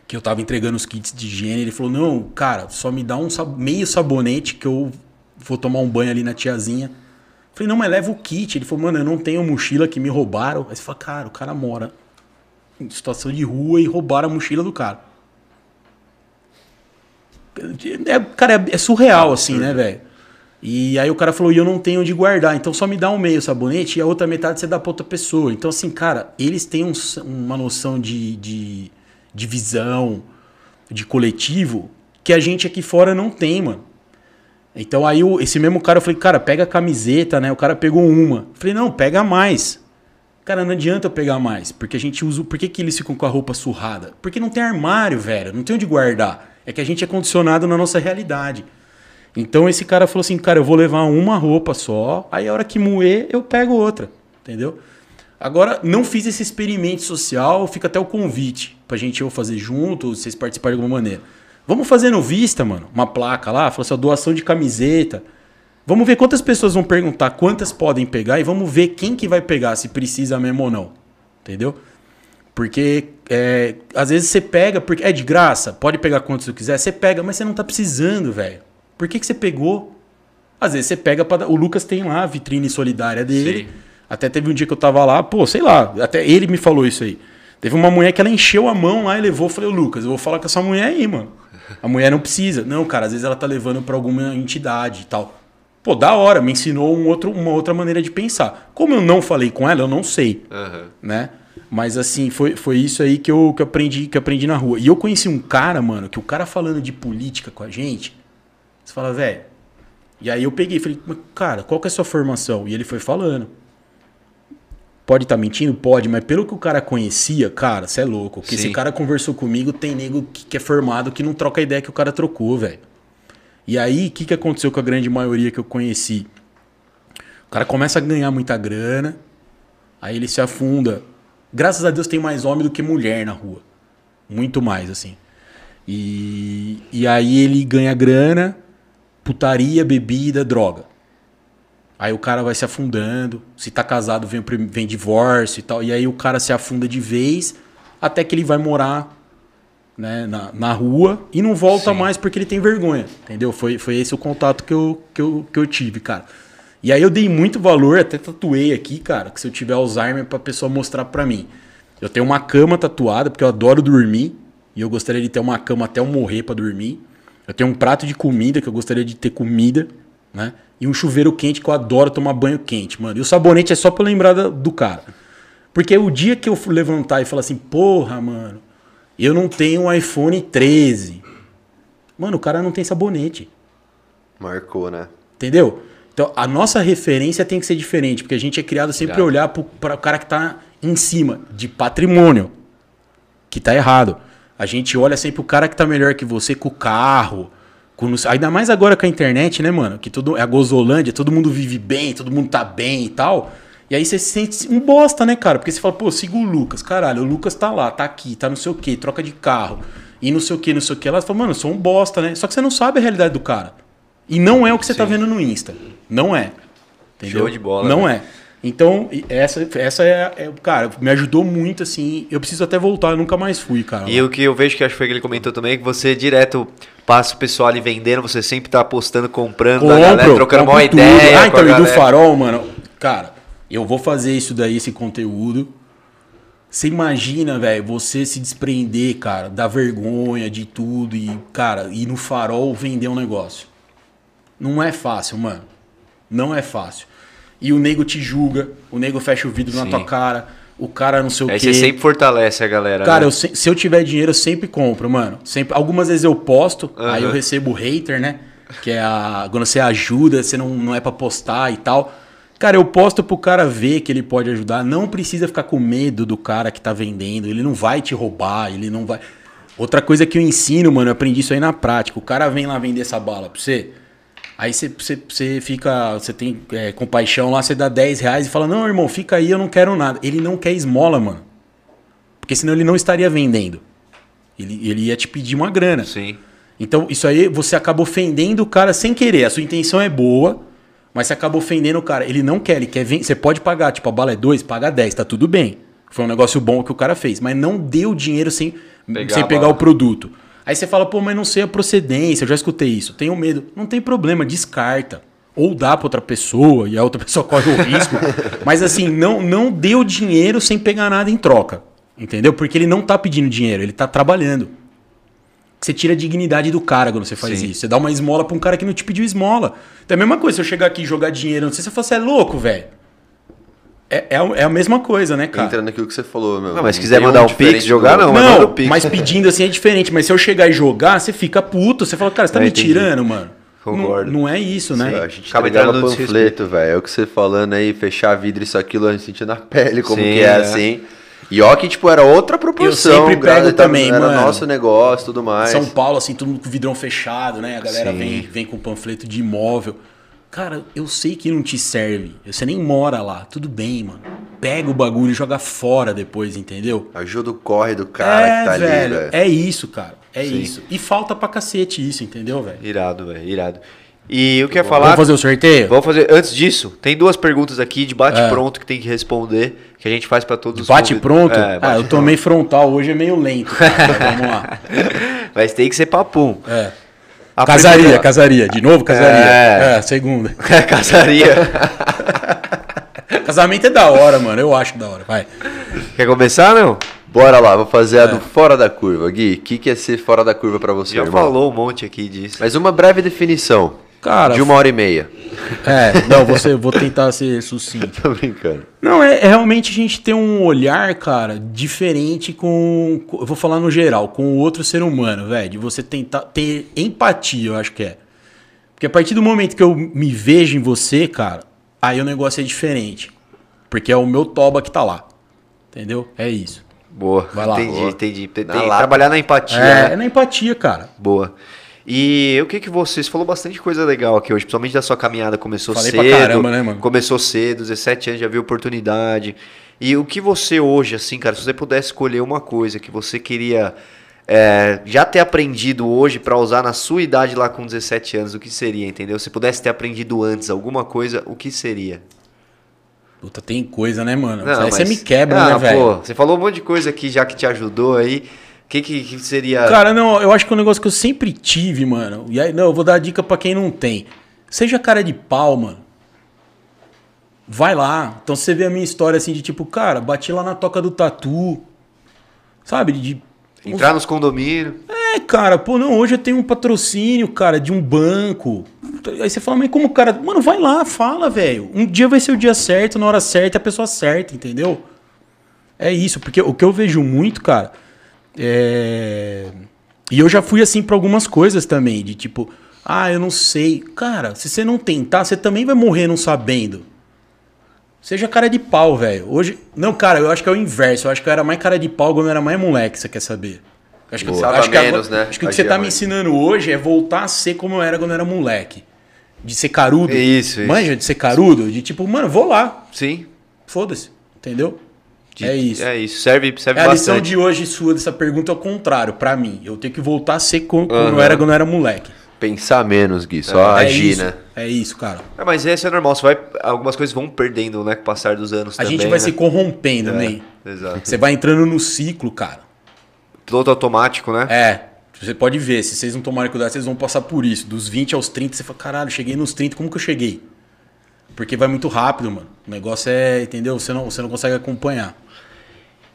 que eu tava entregando os kits de higiene. Ele falou: Não, cara, só me dá um sab- meio sabonete que eu vou tomar um banho ali na tiazinha. Falei: Não, mas leva o kit. Ele falou: Mano, eu não tenho mochila que me roubaram. Aí você fala: Cara, o cara mora em situação de rua e roubaram a mochila do cara. É, cara, é, é surreal, assim, né, velho? E aí o cara falou, e eu não tenho onde guardar, então só me dá um meio sabonete e a outra metade você dá pra outra pessoa. Então, assim, cara, eles têm um uma noção de, de, de visão, de coletivo, que a gente aqui fora não tem, mano. Então aí o- esse mesmo cara, eu falei, cara, pega a camiseta, né? O cara pegou uma. Eu falei, não, pega mais. Cara, não adianta eu pegar mais, porque a gente usa. Por que, que eles ficam com a roupa surrada? Porque não tem armário, velho, não tem onde guardar. É que a gente é condicionado na nossa realidade. Então esse cara falou assim, cara, eu vou levar uma roupa só, aí a hora que moer, eu pego outra, entendeu? Agora, não fiz esse experimento social, fica até o convite pra gente ou fazer junto, ou vocês participarem de alguma maneira. Vamos fazer no Vista, mano, uma placa lá, falou assim, ó, doação de camiseta. Vamos ver quantas pessoas vão perguntar, quantas podem pegar, e vamos ver quem que vai pegar, se precisa mesmo ou não, entendeu? Porque é, às vezes você pega, porque é de graça, pode pegar quantos você quiser, você pega, mas você não tá precisando, velho. Por que, que você pegou? Às vezes você pega para O Lucas tem lá a vitrine solidária dele. Sim. Até teve um dia que eu tava lá, pô, sei lá, até ele me falou isso aí. Teve uma mulher que ela encheu a mão lá e levou. Eu falei, Lucas, eu vou falar com essa mulher aí, mano. A mulher não precisa. Não, cara, às vezes ela tá levando pra alguma entidade e tal. Pô, da hora, me ensinou um outro, uma outra maneira de pensar. Como eu não falei com ela, eu não sei Aham. né? Mas assim, foi, foi isso aí que eu, que, eu aprendi, que eu aprendi na rua. E eu conheci um cara, mano, que o cara falando de política com a gente, você fala, velho. E aí eu peguei e falei, "Mas, cara, qual que é a sua formação? E ele foi falando. Pode estar mentindo? Pode, mas pelo que o cara conhecia, cara, você é louco. Porque Sim. esse cara conversou comigo, tem nego que, que é formado que não troca a ideia que o cara trocou, velho. E aí, o que, que aconteceu com a grande maioria que eu conheci? O cara começa a ganhar muita grana, aí ele se afunda. Graças a Deus tem mais homem do que mulher na rua. Muito mais, assim. E, e aí ele ganha grana, putaria, bebida, droga. Aí o cara vai se afundando. Se tá casado, vem, vem divórcio e tal. E aí o cara se afunda de vez até que ele vai morar né, na, na rua e não volta Sim. mais porque ele tem vergonha. Entendeu? Foi, foi esse o contato que eu, que, eu, que eu tive, cara. E aí eu dei muito valor, até tatuei aqui, cara, que se eu tiver Alzheimer pra pessoa mostrar pra mim. Eu tenho uma cama tatuada, porque eu adoro dormir. E eu gostaria de ter uma cama até eu morrer pra dormir. Eu tenho um prato de comida, que eu gostaria de ter comida, né? E um chuveiro quente, que eu adoro tomar banho quente, mano. E o sabonete é só pra lembrar do cara. Porque o dia que eu levantar e falar assim, porra, mano, eu não tenho um iPhone 13. Mano, o cara não tem sabonete. Marcou, né? Entendeu? Então, a nossa referência tem que ser diferente, porque a gente é criado sempre a olhar para o cara que tá em cima de patrimônio, que tá errado. A gente olha sempre o cara que tá melhor que você com o carro, com ainda mais agora com a internet, né, mano? Que tudo é a gozolândia, todo mundo vive bem, todo mundo tá bem e tal. E aí você se sente um bosta, né, cara? Porque você fala, pô, siga o Lucas, caralho, o Lucas tá lá, tá aqui, tá não sei o quê, troca de carro, e não sei o quê, não sei o quê. Ela fala, mano, eu sou um bosta, né? Só que você não sabe a realidade do cara. E não é o que você tá Sim. vendo no Insta. Não é. Entendeu? Show de bola, Não velho. é. Então, essa, essa é, é, Cara, me ajudou muito, assim. Eu preciso até voltar, eu nunca mais fui, cara. E o que eu vejo que acho que foi que ele comentou também, é que você direto passa o pessoal ali vendendo, você sempre tá apostando, comprando, da galera, trocando uma compro ideia. Ah, a então, e do farol, mano. Cara, eu vou fazer isso daí, esse conteúdo. Você imagina, velho, você se desprender, cara, da vergonha, de tudo e, cara, ir no farol vender um negócio. Não é fácil, mano. Não é fácil. E o nego te julga, o nego fecha o vidro na Sim. tua cara, o cara não sei o Aí quê. você sempre fortalece a galera. Cara, né? eu se, se eu tiver dinheiro, eu sempre compro, mano. Sempre, algumas vezes eu posto, Aham. aí eu recebo hater, né? Que é a. Quando você ajuda, você não, não é pra postar e tal. Cara, eu posto pro cara ver que ele pode ajudar. Não precisa ficar com medo do cara que tá vendendo. Ele não vai te roubar, ele não vai. Outra coisa que eu ensino, mano, eu aprendi isso aí na prática. O cara vem lá vender essa bala pra você. Aí você, fica. Você tem é, compaixão lá, você dá 10 reais e fala: Não, irmão, fica aí, eu não quero nada. Ele não quer esmola, mano. Porque senão ele não estaria vendendo. Ele, ele ia te pedir uma grana. Sim. Então, isso aí você acaba ofendendo o cara sem querer. A sua intenção é boa, mas você acaba ofendendo o cara. Ele não quer, ele quer vender. Você pode pagar, tipo, a bala é 2, paga 10, tá tudo bem. Foi um negócio bom que o cara fez. Mas não dê o dinheiro sem Pegar sem pegar o produto. Aí você fala, pô, mas não sei a procedência, eu já escutei isso, tenho medo. Não tem problema, descarta. Ou dá pra outra pessoa e a outra *laughs* pessoa corre o risco. mas assim, não, não dê o dinheiro sem pegar nada em troca. Entendeu? Porque ele não tá pedindo dinheiro, ele tá trabalhando. Você tira a dignidade do cara quando você faz Sim. isso. Você dá uma esmola pra um cara que não te pediu esmola. Então é a mesma coisa, se eu chegar aqui e jogar dinheiro, não sei se você fala, você é louco, velho. É, é, a- é a mesma coisa, né, cara? Entra naquilo que você falou, meu. Não, mas se quiser mandar um diferente pix, jogar, não. o Não, Pix. mas pedindo assim é diferente. Mas se eu chegar e jogar, você fica puto. Você fala, cara, você tá É, me entendi. tirando, mano. Concordo. Não, não é isso, né? A gente Acaba entrando no panfleto, velho. É o que você falando aí, fechar vidro, isso, aquilo, a gente sentia na pele como Sim, que é, é. assim. E ó que, tipo, era outra proporção. sempre pego também, Era mano. nosso negócio, tudo mais. São Paulo, assim, todo mundo com vidrão fechado, né? A galera Sim. vem, vem com panfleto de imóvel. Cara, eu sei que não te serve. Você nem mora lá. Tudo bem, mano. Pega o bagulho e joga fora depois, entendeu? Ajuda o corre do cara é, que tá ali, velho. velho. É isso, cara. É Sim. isso. E falta pra cacete isso, entendeu, velho? Irado, velho, irado. E eu queria falar. Vamos fazer o sorteio? Vamos fazer. Antes disso, tem duas perguntas aqui de bate-pronto que tem que responder, que a gente faz pra todos os Bate convid- pronto? É, ah, bate eu tomei frontal hoje, é meio lento. cara. Vamos lá. *laughs* Mas tem que ser papum. É. A casaria, primeira- casaria. De novo, casaria. É. É, segunda. *laughs* Casaria. *laughs* Casamento é da hora, mano. Eu acho da hora. Vai. Quer começar, não? Bora lá, vou fazer a do fora da curva. Gui, o que, que é ser fora da curva pra você, Já irmão? falou um monte aqui disso. Mas uma breve definição. Cara, de uma hora e meia. É, não, você, vou tentar ser sucinto. *laughs* Tô brincando. Não, é, é realmente a gente ter um olhar, cara, diferente com, com- Eu vou falar no geral, com o outro ser humano, velho. De você tentar ter empatia, eu acho que é. Porque a partir do momento que eu me vejo em você, cara, aí o negócio é diferente. Porque é o meu toba que tá lá. Entendeu? É isso. Boa. Vai lá. Entendi, Boa. entendi. Tem, Na tem trabalhar na empatia. É, né? é na empatia, cara. Boa. E o que que você, você falou bastante coisa legal aqui hoje, principalmente da sua caminhada, começou Falei pra cedo. caramba, né, mano? Começou cedo, 17 anos, já viu oportunidade. E o que você hoje, assim, cara, se você pudesse escolher uma coisa que você queria é, já ter aprendido hoje pra usar na sua idade lá com 17 anos, o que seria, entendeu? Se pudesse ter aprendido antes alguma coisa, o que seria? Puta, tem coisa, né, mano? Não, aí você mas- me quebra, Ah, né, velho? Você falou um monte de coisa aqui já que te ajudou aí. O que, que, que seria. Cara, não, eu acho que é um negócio que eu sempre tive, mano. E aí, não, eu vou dar a dica pra quem não tem. Seja cara de pau, mano. Vai lá. Então você vê a minha história assim de tipo, cara, bati lá na toca do tatu. Sabe? De. entrar nos condomínios. É, cara, pô, não, hoje eu tenho um patrocínio, cara, de um banco. Aí você fala, mas como o cara. Mano, vai lá, fala, velho. Um dia vai ser o dia certo, na hora certa, a pessoa certa, entendeu? É isso, porque o que eu vejo muito, cara, é. E eu já fui assim pra algumas coisas também, de tipo, ah, eu não sei. Cara, se você não tentar, você também vai morrer não sabendo. Seja cara de pau, velho. Hoje. Não, cara, eu acho que é o inverso. Eu acho que eu era mais cara de pau quando eu era mais moleque, você quer saber? Eu Acho que, acho que agora- Menos, né? Acho que o que você tá me mais. ensinando hoje é voltar a ser como eu era quando eu era moleque. De ser carudo. Isso, isso. Manja, de ser carudo. De tipo, mano, vou lá. Sim. Foda-se. Entendeu? De- é isso. É isso. Serve, serve É a lição bastante. de hoje sua dessa pergunta é o contrário, pra mim. Eu tenho que voltar a ser como, como Aham. eu era quando eu era moleque. Pensar menos, Gui, só é agir, isso, né? É isso, cara. É, mas esse é normal, você vai, algumas coisas vão perdendo, né, com o passar dos anos A também, gente vai né? se corrompendo, né? É, exato. Você vai entrando no ciclo, cara. Piloto automático, né? É. Você pode ver, se vocês não tomarem cuidado, vocês vão passar por isso. Dos 20 aos 30, você fala, caralho, cheguei nos 30, como que eu cheguei? Porque vai muito rápido, mano. O negócio é, entendeu? Você não, você não consegue acompanhar.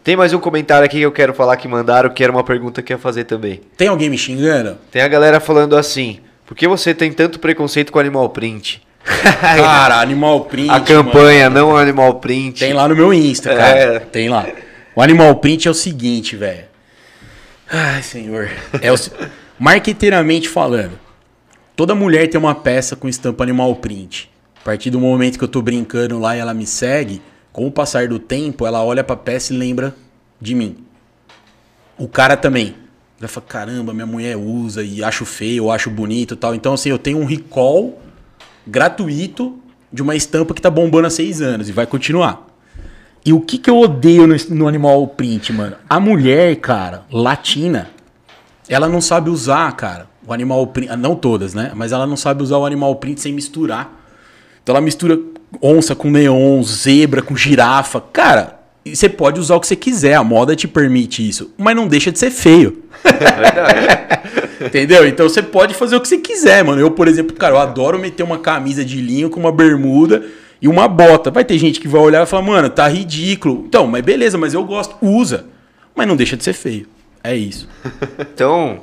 Tem mais um comentário aqui que eu quero falar que mandaram, que era uma pergunta que eu ia fazer também. Tem alguém me xingando? Tem a galera falando assim, por que você tem tanto preconceito com animal print? *laughs* Cara, Animal Print. a campanha, não animal print. Tem lá no meu Insta, cara. É. Tem lá. O Animal Print é o seguinte, velho. Ai, senhor. É o... Marqueteiramente falando, toda mulher tem uma peça com estampa Animal Print. A partir do momento que eu tô brincando lá e ela me segue, com o passar do tempo, ela olha pra peça e lembra de mim. O cara também. Vai falar, caramba, minha mulher usa e acho feio, ou acho bonito tal. Então, assim, eu tenho um recall gratuito de uma estampa que tá bombando há seis anos e vai continuar. E o que, que eu odeio no, no animal print, mano? A mulher, cara, latina, ela não sabe usar, cara, o animal print. Não todas, né? Mas ela não sabe usar o animal print sem misturar. Então ela mistura onça com neon, zebra com girafa. Cara, você pode usar o que você quiser, a moda te permite isso. Mas não deixa de ser feio. *laughs* Entendeu? Então você pode fazer o que você quiser, mano. Eu, por exemplo, cara, eu adoro meter uma camisa de linho com uma bermuda e uma bota. Vai ter gente que vai olhar e falar, mano, tá ridículo. Então, mas beleza, mas eu gosto. Usa. Mas não deixa de ser feio. É isso. *laughs* Então,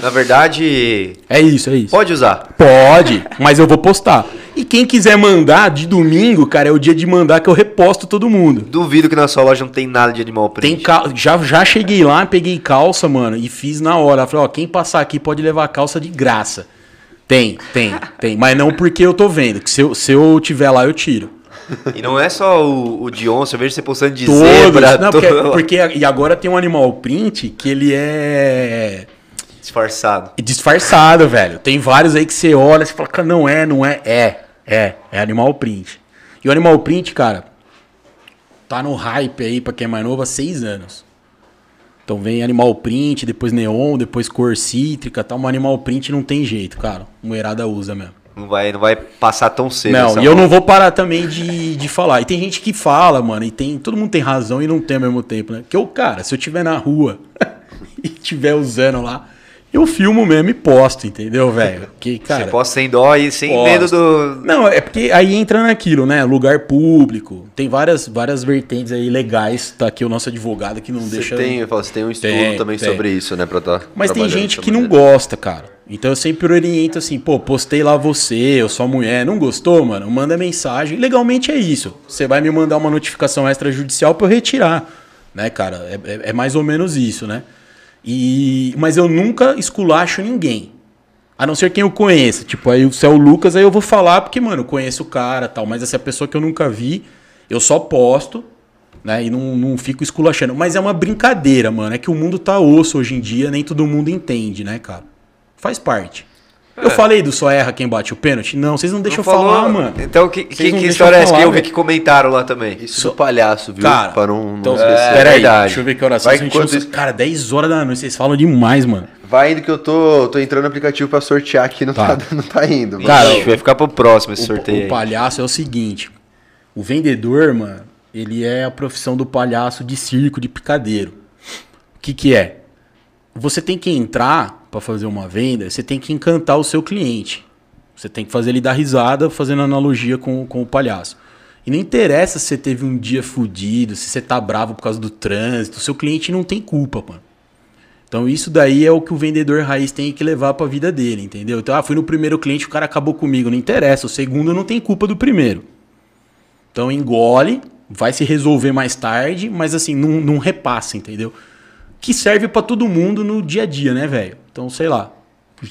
na verdade, É isso, é isso. pode usar. Pode, *laughs* mas eu vou postar. E quem quiser mandar de domingo, cara, é o dia de mandar que eu reposto todo mundo. Duvido que na sua loja não tem nada de animal print. Tem cal... já, já cheguei lá, peguei calça, mano, e fiz na hora. Falei, ó, quem passar aqui pode levar calça de graça. Tem, tem, tem. Mas não porque eu tô vendo. Que se eu, se eu tiver lá, eu tiro. E não é só o, o de onça, eu vejo você postando de Todos. zebra, Não, porque, todo- porque e agora tem um animal print que ele é disfarçado. disfarçado, velho. Tem vários aí que você olha e fala, cara, não é, não é. É, é, é animal print. E o animal print, cara, tá no hype aí, pra quem é mais novo, há seis anos. Então vem animal print, depois neon, depois cor cítrica, tal. Mas animal print não tem jeito, cara. Moerada usa mesmo. Não vai, não vai passar tão cedo. Não, e eu não vou parar também de, de falar. E tem gente que fala, mano, e tem. Todo mundo tem razão e não tem ao mesmo tempo, né? Que eu, cara, se eu tiver na rua *laughs* e tiver usando lá, eu filmo mesmo e posto, entendeu, velho? Que, cara. Você posta sem dó e sem Posso. medo do. Não, é porque aí entra naquilo, né? Lugar público. Tem várias, várias vertentes aí legais. Tá aqui o nosso advogado que não Você deixa. tem, eu falo, você tem um estudo Tem, também tem. sobre isso, né? Pra tá Mas tem gente que não gosta, cara. Então eu sempre oriento assim, pô, postei lá você, eu sou mulher, não gostou, mano? Manda mensagem. Legalmente é isso. Você vai me mandar uma notificação extrajudicial pra eu retirar, né, cara? É, é- é mais ou menos isso, né? E mas eu nunca esculacho ninguém. A não ser quem eu conheça. Tipo, aí se é o Lucas, aí eu vou falar porque, mano, eu conheço o cara tal. Mas essa é a pessoa que eu nunca vi, eu só posto, né? E não, não fico esculachando. Mas é uma brincadeira, mano. É que o mundo tá osso hoje em dia, nem todo mundo entende, né, cara? Faz parte. Eu falei do só erra quem bate o pênalti? Não, vocês não deixam eu Não falou? falar, mano. Então, que, que, que história é essa que eu vi que comentaram lá também? Isso do palhaço, viu? Cara, pra não, não então, esquecer. peraí, verdade. deixa eu ver que horas Vai Gente, isso- Cara, 10 horas da noite, vocês falam demais, mano. Vai indo que eu tô, tô entrando no aplicativo pra sortear aqui, não tá, Tá. não tá indo. Cara, Ixi, vai ficar pro próximo esse O, sorteio. o aí. palhaço é o seguinte: o vendedor, mano, ele é a profissão do palhaço de circo, de picadeiro. O que que é? Você tem que entrar pra fazer uma venda, você tem que encantar o seu cliente. Você tem que fazer ele dar risada, fazendo analogia com, com o palhaço. E não interessa se você teve um dia fudido, se você tá bravo por causa do trânsito, seu cliente não tem culpa, mano. Então isso daí é o que o vendedor raiz tem que levar pra vida dele, entendeu? Então, ah, fui no primeiro cliente, o cara acabou comigo, não interessa, o segundo não tem culpa do primeiro. Então engole, vai se resolver mais tarde, mas assim, não, não repassa, entendeu? Que serve pra todo mundo no dia a dia, né, velho? Então, sei lá,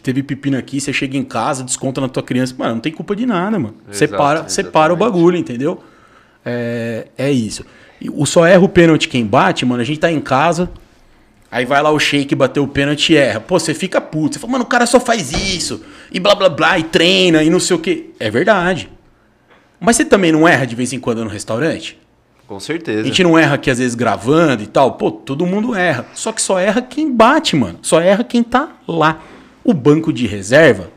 teve pepino aqui, você chega em casa, desconta na tua criança, mano, não tem culpa de nada, mano. separa, Exato, separa o exatamente. bagulho, entendeu? É, é isso. E o só erra o pênalti quem bate, mano, a gente tá em casa, Aí vai lá o shake bater o pênalti e erra. Pô, você fica puto. Você fala, mano, o cara só faz isso. E blá blá blá, e treina, e não sei o quê. É verdade. Mas você também não erra de vez em quando no restaurante? Com A certeza. gente não erra aqui às vezes gravando e tal. Pô, todo mundo erra. Só que só erra quem bate, mano. Só erra quem tá lá. O banco de reserva,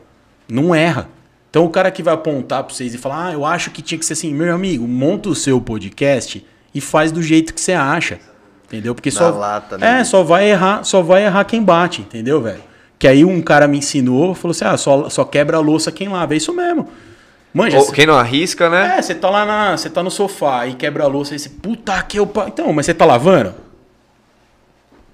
Não erra. Então o cara que vai apontar pra vocês e falar, ah, eu acho que tinha que ser assim, meu amigo, monta o seu podcast e faz do jeito que você acha. Entendeu? Porque Na só. lata, né? é, só vai errar, só vai errar quem bate, entendeu, velho? Que aí um cara me ensinou, falou assim: ah, só, só quebra a louça quem lava. É isso mesmo. Manja, Ou quem não arrisca, né? é, você tá lá na. Você tá no sofá e quebra a louça e você. Puta que eu. pa-" Então, mas você tá lavando?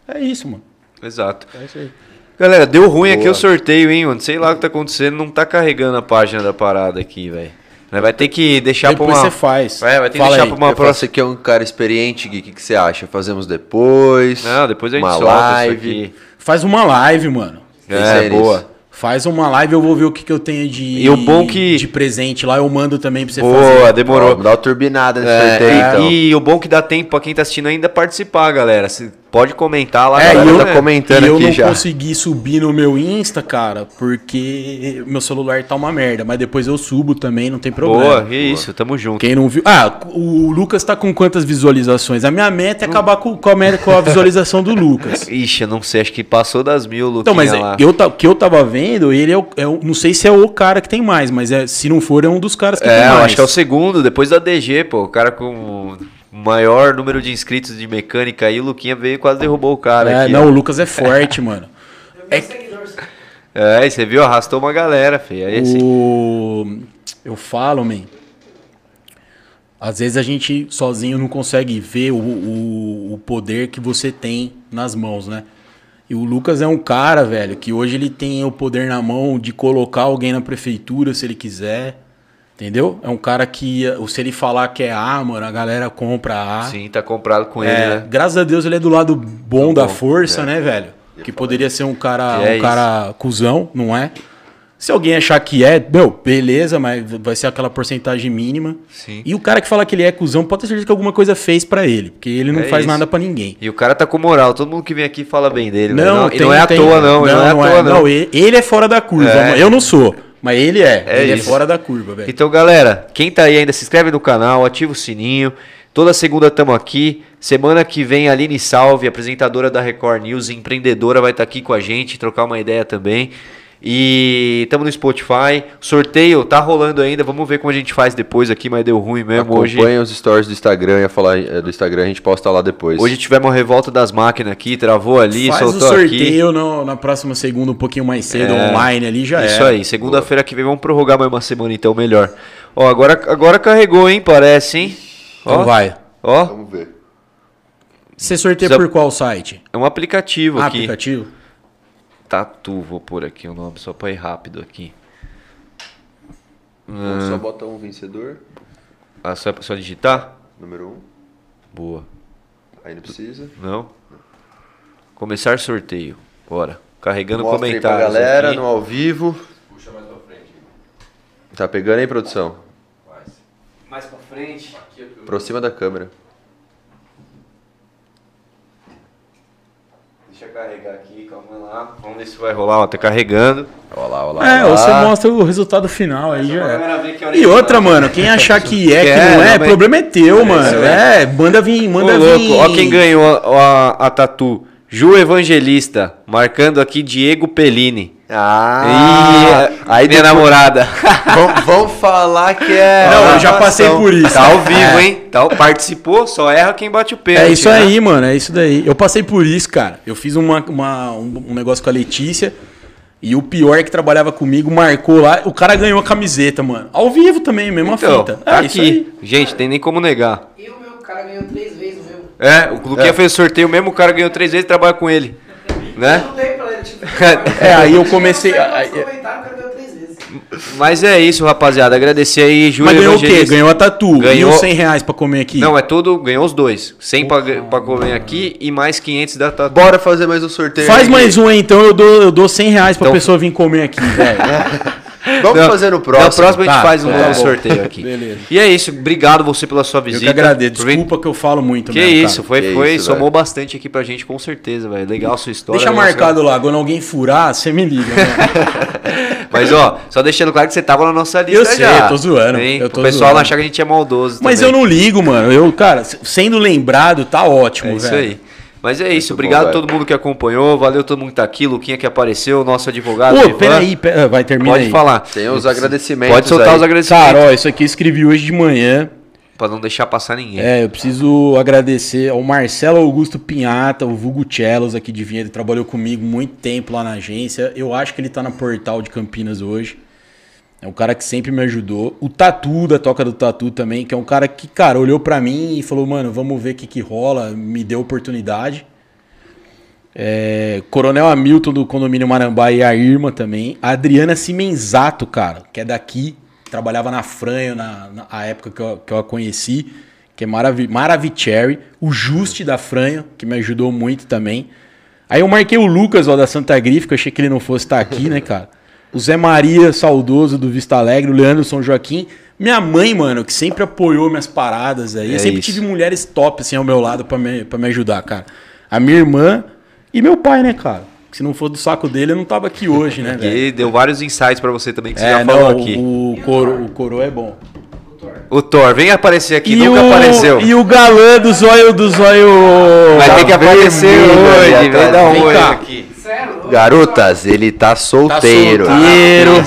É isso, mano. Exato. É isso aí. Galera, deu ruim aqui Boa. o sorteio, hein, mano? Sei lá o que tá acontecendo, não tá carregando a página da parada aqui, velho. Nós Vai ter que deixar Depois pra uma... você faz. É, vai ter que Fala deixar aí. pra uma Eu próxima... Você que é um cara experiente, Gui, o que, que você acha? Fazemos depois? Não, depois a gente uma solta live. isso aqui. Faz uma live, mano. É, Pensei boa. Faz uma live, eu vou ver o que, que eu tenho de, E o bom que- de presente lá, eu mando também pra você Boa, fazer. demorou. Vamos dar uma turbinada nesse É, sorteio, é, então. E o bom que dá tempo pra quem tá assistindo ainda participar, galera. Você pode comentar lá. É, galera, e eu, né? comentando eu aqui não já. consegui subir no meu Insta, cara, porque meu celular tá uma merda. Mas depois eu subo também, não tem problema. Boa, que isso, tamo junto. Quem não viu. Ah, o Lucas tá com quantas visualizações? A minha meta é acabar com, com a, com a visualização do Lucas. *laughs* Ixi, eu não sei, acho que passou das mil, Luquinha Então, mas lá. eu, o que eu tava vendo, ele é o, é o- Não sei se é o cara que tem mais, mas é, se não for, é um dos caras que É, tem eu mais. acho que é o segundo, depois da DG, pô. O cara com o maior número de inscritos de mecânica aí, o Luquinha veio e quase derrubou o cara É, aqui. não, ó. o Lucas é forte, *laughs* mano. É... É, e você viu? Arrastou uma galera, feio. Aí sim. O... Eu falo, man. Às vezes a gente sozinho não consegue ver o, o, o poder que você tem nas mãos, né? E o Lucas é um cara, velho, que hoje ele tem o poder na mão de colocar alguém na prefeitura se ele quiser. Entendeu? É um cara que, se ele falar que é A, mano, a galera compra A. Sim, tá comprado com É, ele, né? Graças a Deus ele é do lado bom da bom, força, é. né, velho? Que poderia ser um cara, Que é um isso. cara cuzão, não é? Se alguém achar que é, meu, beleza, mas vai ser aquela porcentagem mínima. Sim. E o cara que fala que ele é cuzão, pode ter certeza que alguma coisa fez pra ele, porque ele não É faz isso. nada pra ninguém. E o cara tá com moral. Todo mundo que vem aqui fala bem dele. Não, e tem- não é à toa, não. Não, é à toa, não. ele, ele é fora da curva. Eu não sou, mas ele é. É ele isso. é fora da curva, velho. Então, galera, quem tá aí ainda, se inscreve no canal, ativa o sininho. Toda segunda estamos aqui. Semana que vem, a Aline Salve, apresentadora da Record News, empreendedora, vai estar aqui com a gente, trocar uma ideia também. E estamos no Spotify. Sorteio tá rolando ainda. Vamos ver como a gente faz depois aqui, mas deu ruim mesmo hoje. Acompanha os stories do Instagram, ia falar é, do Instagram, a gente posta lá depois. Hoje tivemos uma revolta das máquinas aqui, travou ali, Faz o soltou aqui. sorteio no- na próxima segunda, um pouquinho mais cedo, É, online ali, já Isso é. aí, segunda-feira que vem vamos prorrogar mais uma semana então, melhor. Ó, agora, agora carregou, hein? Parece, hein? Então Ó, vai. ó, Vamos ver. Você sorteia Precisa- por qual site? é um aplicativo Ah, aqui. aplicativo? Tatu, vou pôr aqui o nome só pra ir rápido aqui. Então, só bota um vencedor, Ah, só, só digitar? número um. Boa. Aí não precisa. Não? Começar sorteio. Bora. Carregando Mostra aí pra comentários. galera aqui. no ao vivo. Puxa mais pra frente. Tá pegando aí, produção? Mais pra frente. Aproxima da câmera. Deixa eu carregar aqui, calma lá. Vamos ver se vai rolar. Ó, tá carregando. Olha lá, olha lá. É, você mostra o resultado final aí já é. E outra, mano, quem achar que é, que não é, não, mas- problema é teu, mano. isso É, manda vir, Ô, manda louco, vir. ó quem ganhou a, a, a tatu. Ju Evangelista, marcando aqui Diego Pellini. Ah, e aí minha namorada. *laughs* vamos, vamos falar que é. Não, eu já passei por isso. Tá ao vivo, hein? Tá, participou, só erra quem bate o pênalti. É isso né? aí, mano, é isso daí. Eu passei por isso, cara. Eu fiz uma, uma- um, um negócio com a Letícia. E o pior que trabalhava comigo marcou lá. O cara ganhou a camiseta, mano. Ao vivo também, mesma Então, fita. tá é isso aqui. aí. Gente, tem nem como negar. E o meu cara ganhou três vezes o meu. É, o Luquinha É. fez sorteio, mesmo o cara ganhou três vezes e trabalha com ele. Né? Não dei tipo. *laughs* É, aí eu comecei- Aí. Mas é isso, rapaziada. Agradecer aí, Ju Mas ganhou o quê? Evangelista. Ganhou a tatu. Ganhou- E os 100 reais pra comer aqui. Não, é tudo, ganhou os dois. 100 pra, pra comer aqui e mais 500 da tatu. Bora fazer mais um sorteio. Faz aí. mais um aí, então eu dou, eu dou 100 reais pra Então- pessoa vir comer aqui, *laughs* velho. Vamos Não, fazer no próximo. Na próxima a gente Tá, faz um novo bom. sorteio aqui. *laughs* Beleza. E é isso. Obrigado você pela sua Eu visita. que agradeço. Desculpa que eu falo muito Que mesmo, isso, foi, Que foi isso, somou velho. bastante aqui pra gente, com certeza, velho. Legal a sua história. Deixa marcado lá, quando alguém furar, você me liga, mano. *laughs* Mas ó, só deixando claro que você tava na nossa lista Eu sei, já. eu tô zoando, Hein? eu tô o pessoal zoando. não achar que a gente é maldoso Mas também. eu não ligo, mano. Eu, cara, sendo lembrado, tá ótimo, É isso velho. aí. Mas é isso, Muito obrigado bom, a todo mundo que acompanhou, valeu todo mundo que tá aqui, Luquinha que apareceu, nosso advogado. Ô, Ivan. peraí, pera, vai terminar Pode aí. falar. Tem os agradecimentos Pode soltar aí. os agradecimentos. Cara, ó, isso aqui eu escrevi hoje de manhã. Pra não deixar passar ninguém. É, eu preciso agradecer ao Marcelo Augusto Pinhata, o Vulgo Cellos aqui de Vinha. Ele trabalhou comigo muito tempo lá na agência. Eu acho que ele tá na Portal de Campinas hoje. É um cara que sempre me ajudou. O Tatu, da Toca do Tatu também, que é um cara que, cara, olhou pra mim e falou, mano, vamos ver o que, que rola. Me deu oportunidade. É, Coronel Hamilton do condomínio Marambá e a Irma também. A Adriana Simenzato, cara, que é daqui, trabalhava na Franho na, na época que eu, que eu a conheci, que é Maravi Maravicherry. O Juste da Franho, que me ajudou muito também. Aí eu marquei o Lucas, ó, da Santa Grife, que eu achei que ele não fosse estar aqui, né, cara? O Zé Maria, saudoso do Vista Alegre, o Leandro São Joaquim. Minha mãe, mano, que sempre apoiou minhas paradas aí. É eu sempre isso. tive mulheres top, assim, ao meu lado pra me, pra me ajudar, cara. A minha irmã e meu pai, né, cara? Se não for do saco dele, eu não tava aqui hoje, né, *laughs* velho? E deu vários insights pra você também que você É, já falou não, aqui. o, coro, o coro é bom. O Thor, vem aparecer aqui, E nunca o, apareceu. E o galã do zóio do zóio. Vai ter que aparecer hoje, vem atrás. dar um Vem oi aqui. Garotas, ele tá Tá solteiro. solteiro,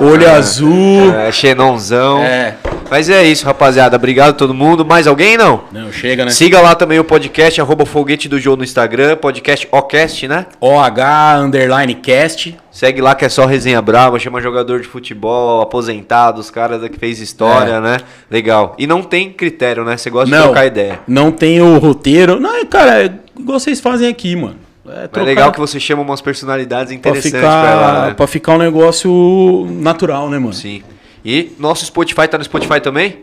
olho azul. É, Xenonzão. É. Mas é isso, rapaziada. Obrigado a todo mundo. Mais alguém, não? Não, chega, né? Siga lá também o podcast, arroba Foguete do João no Instagram, podcast OCast, né? OH underline cast. Segue lá que é só resenha brava, chama jogador de futebol, aposentado, os caras que fez história, É. né? Legal. E não tem critério, né? Você gosta de Não, trocar ideia. não tem o roteiro. Não, cara, é igual vocês fazem aqui, mano. É, É legal que você chama umas personalidades interessantes pra, ficar, ela, né? pra ficar um negócio natural, né, mano? Sim. E nosso Spotify tá no Spotify também?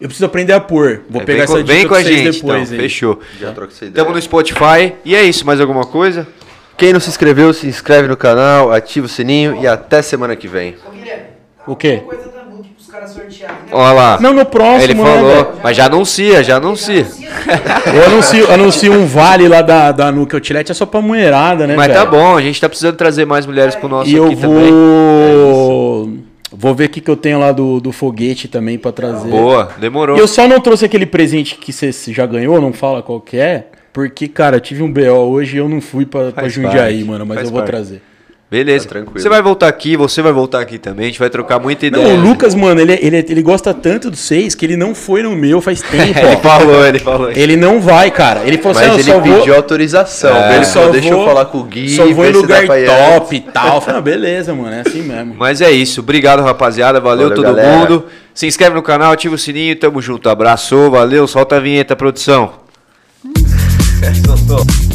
Eu preciso aprender a pôr. Vou É, pegar vem com, essa dica vem com a vocês gente, depois então. Fechou. Já troca essa ideia. Tamo no Spotify. E é isso, mais alguma coisa? Quem não se inscreveu, se inscreve no canal, ativa o sininho e até semana que vem. Ô, Guilherme, O quê? Caras sortearem, né? Olha lá. Não, no próximo, Ele né, falou. velho? Mas já anuncia, já anuncia. *laughs* Eu anuncio, anuncio um vale lá da, da Nuke Outlet, é só pra mulherada, né, Mas velho? tá bom, a gente tá precisando trazer mais mulheres pro nosso E eu aqui também. vou... Vou ver o que, que eu tenho lá do, do foguete também pra trazer. Boa, demorou. E eu só não trouxe aquele presente que você já ganhou, não fala qual que é, porque, cara, eu tive um BO hoje e eu não fui pra, Jundiaí, parte, mano, mas faz eu vou parte. trazer. Beleza. Tá tranquilo. Você vai voltar aqui, você vai voltar aqui também, a gente vai trocar muita ideia. Não, o Lucas, mano, ele, ele, ele gosta tanto dos seis que ele não foi no meu faz *laughs* tempo, ele falou, ele falou. Ele não vai, cara. Ele falou Mas assim, ele pediu vou... autorização. É. Ele só falou, deixa eu vou- falar com o Gui, Só vou em lugar top e tal. Eu falei, ah, beleza, mano, é assim mesmo. Mas é isso, obrigado rapaziada, valeu, Valeu, todo galera. mundo. Se inscreve no canal, ativa o sininho, tamo junto. Abraço, valeu, solta a vinheta, produção. *laughs* Soltou.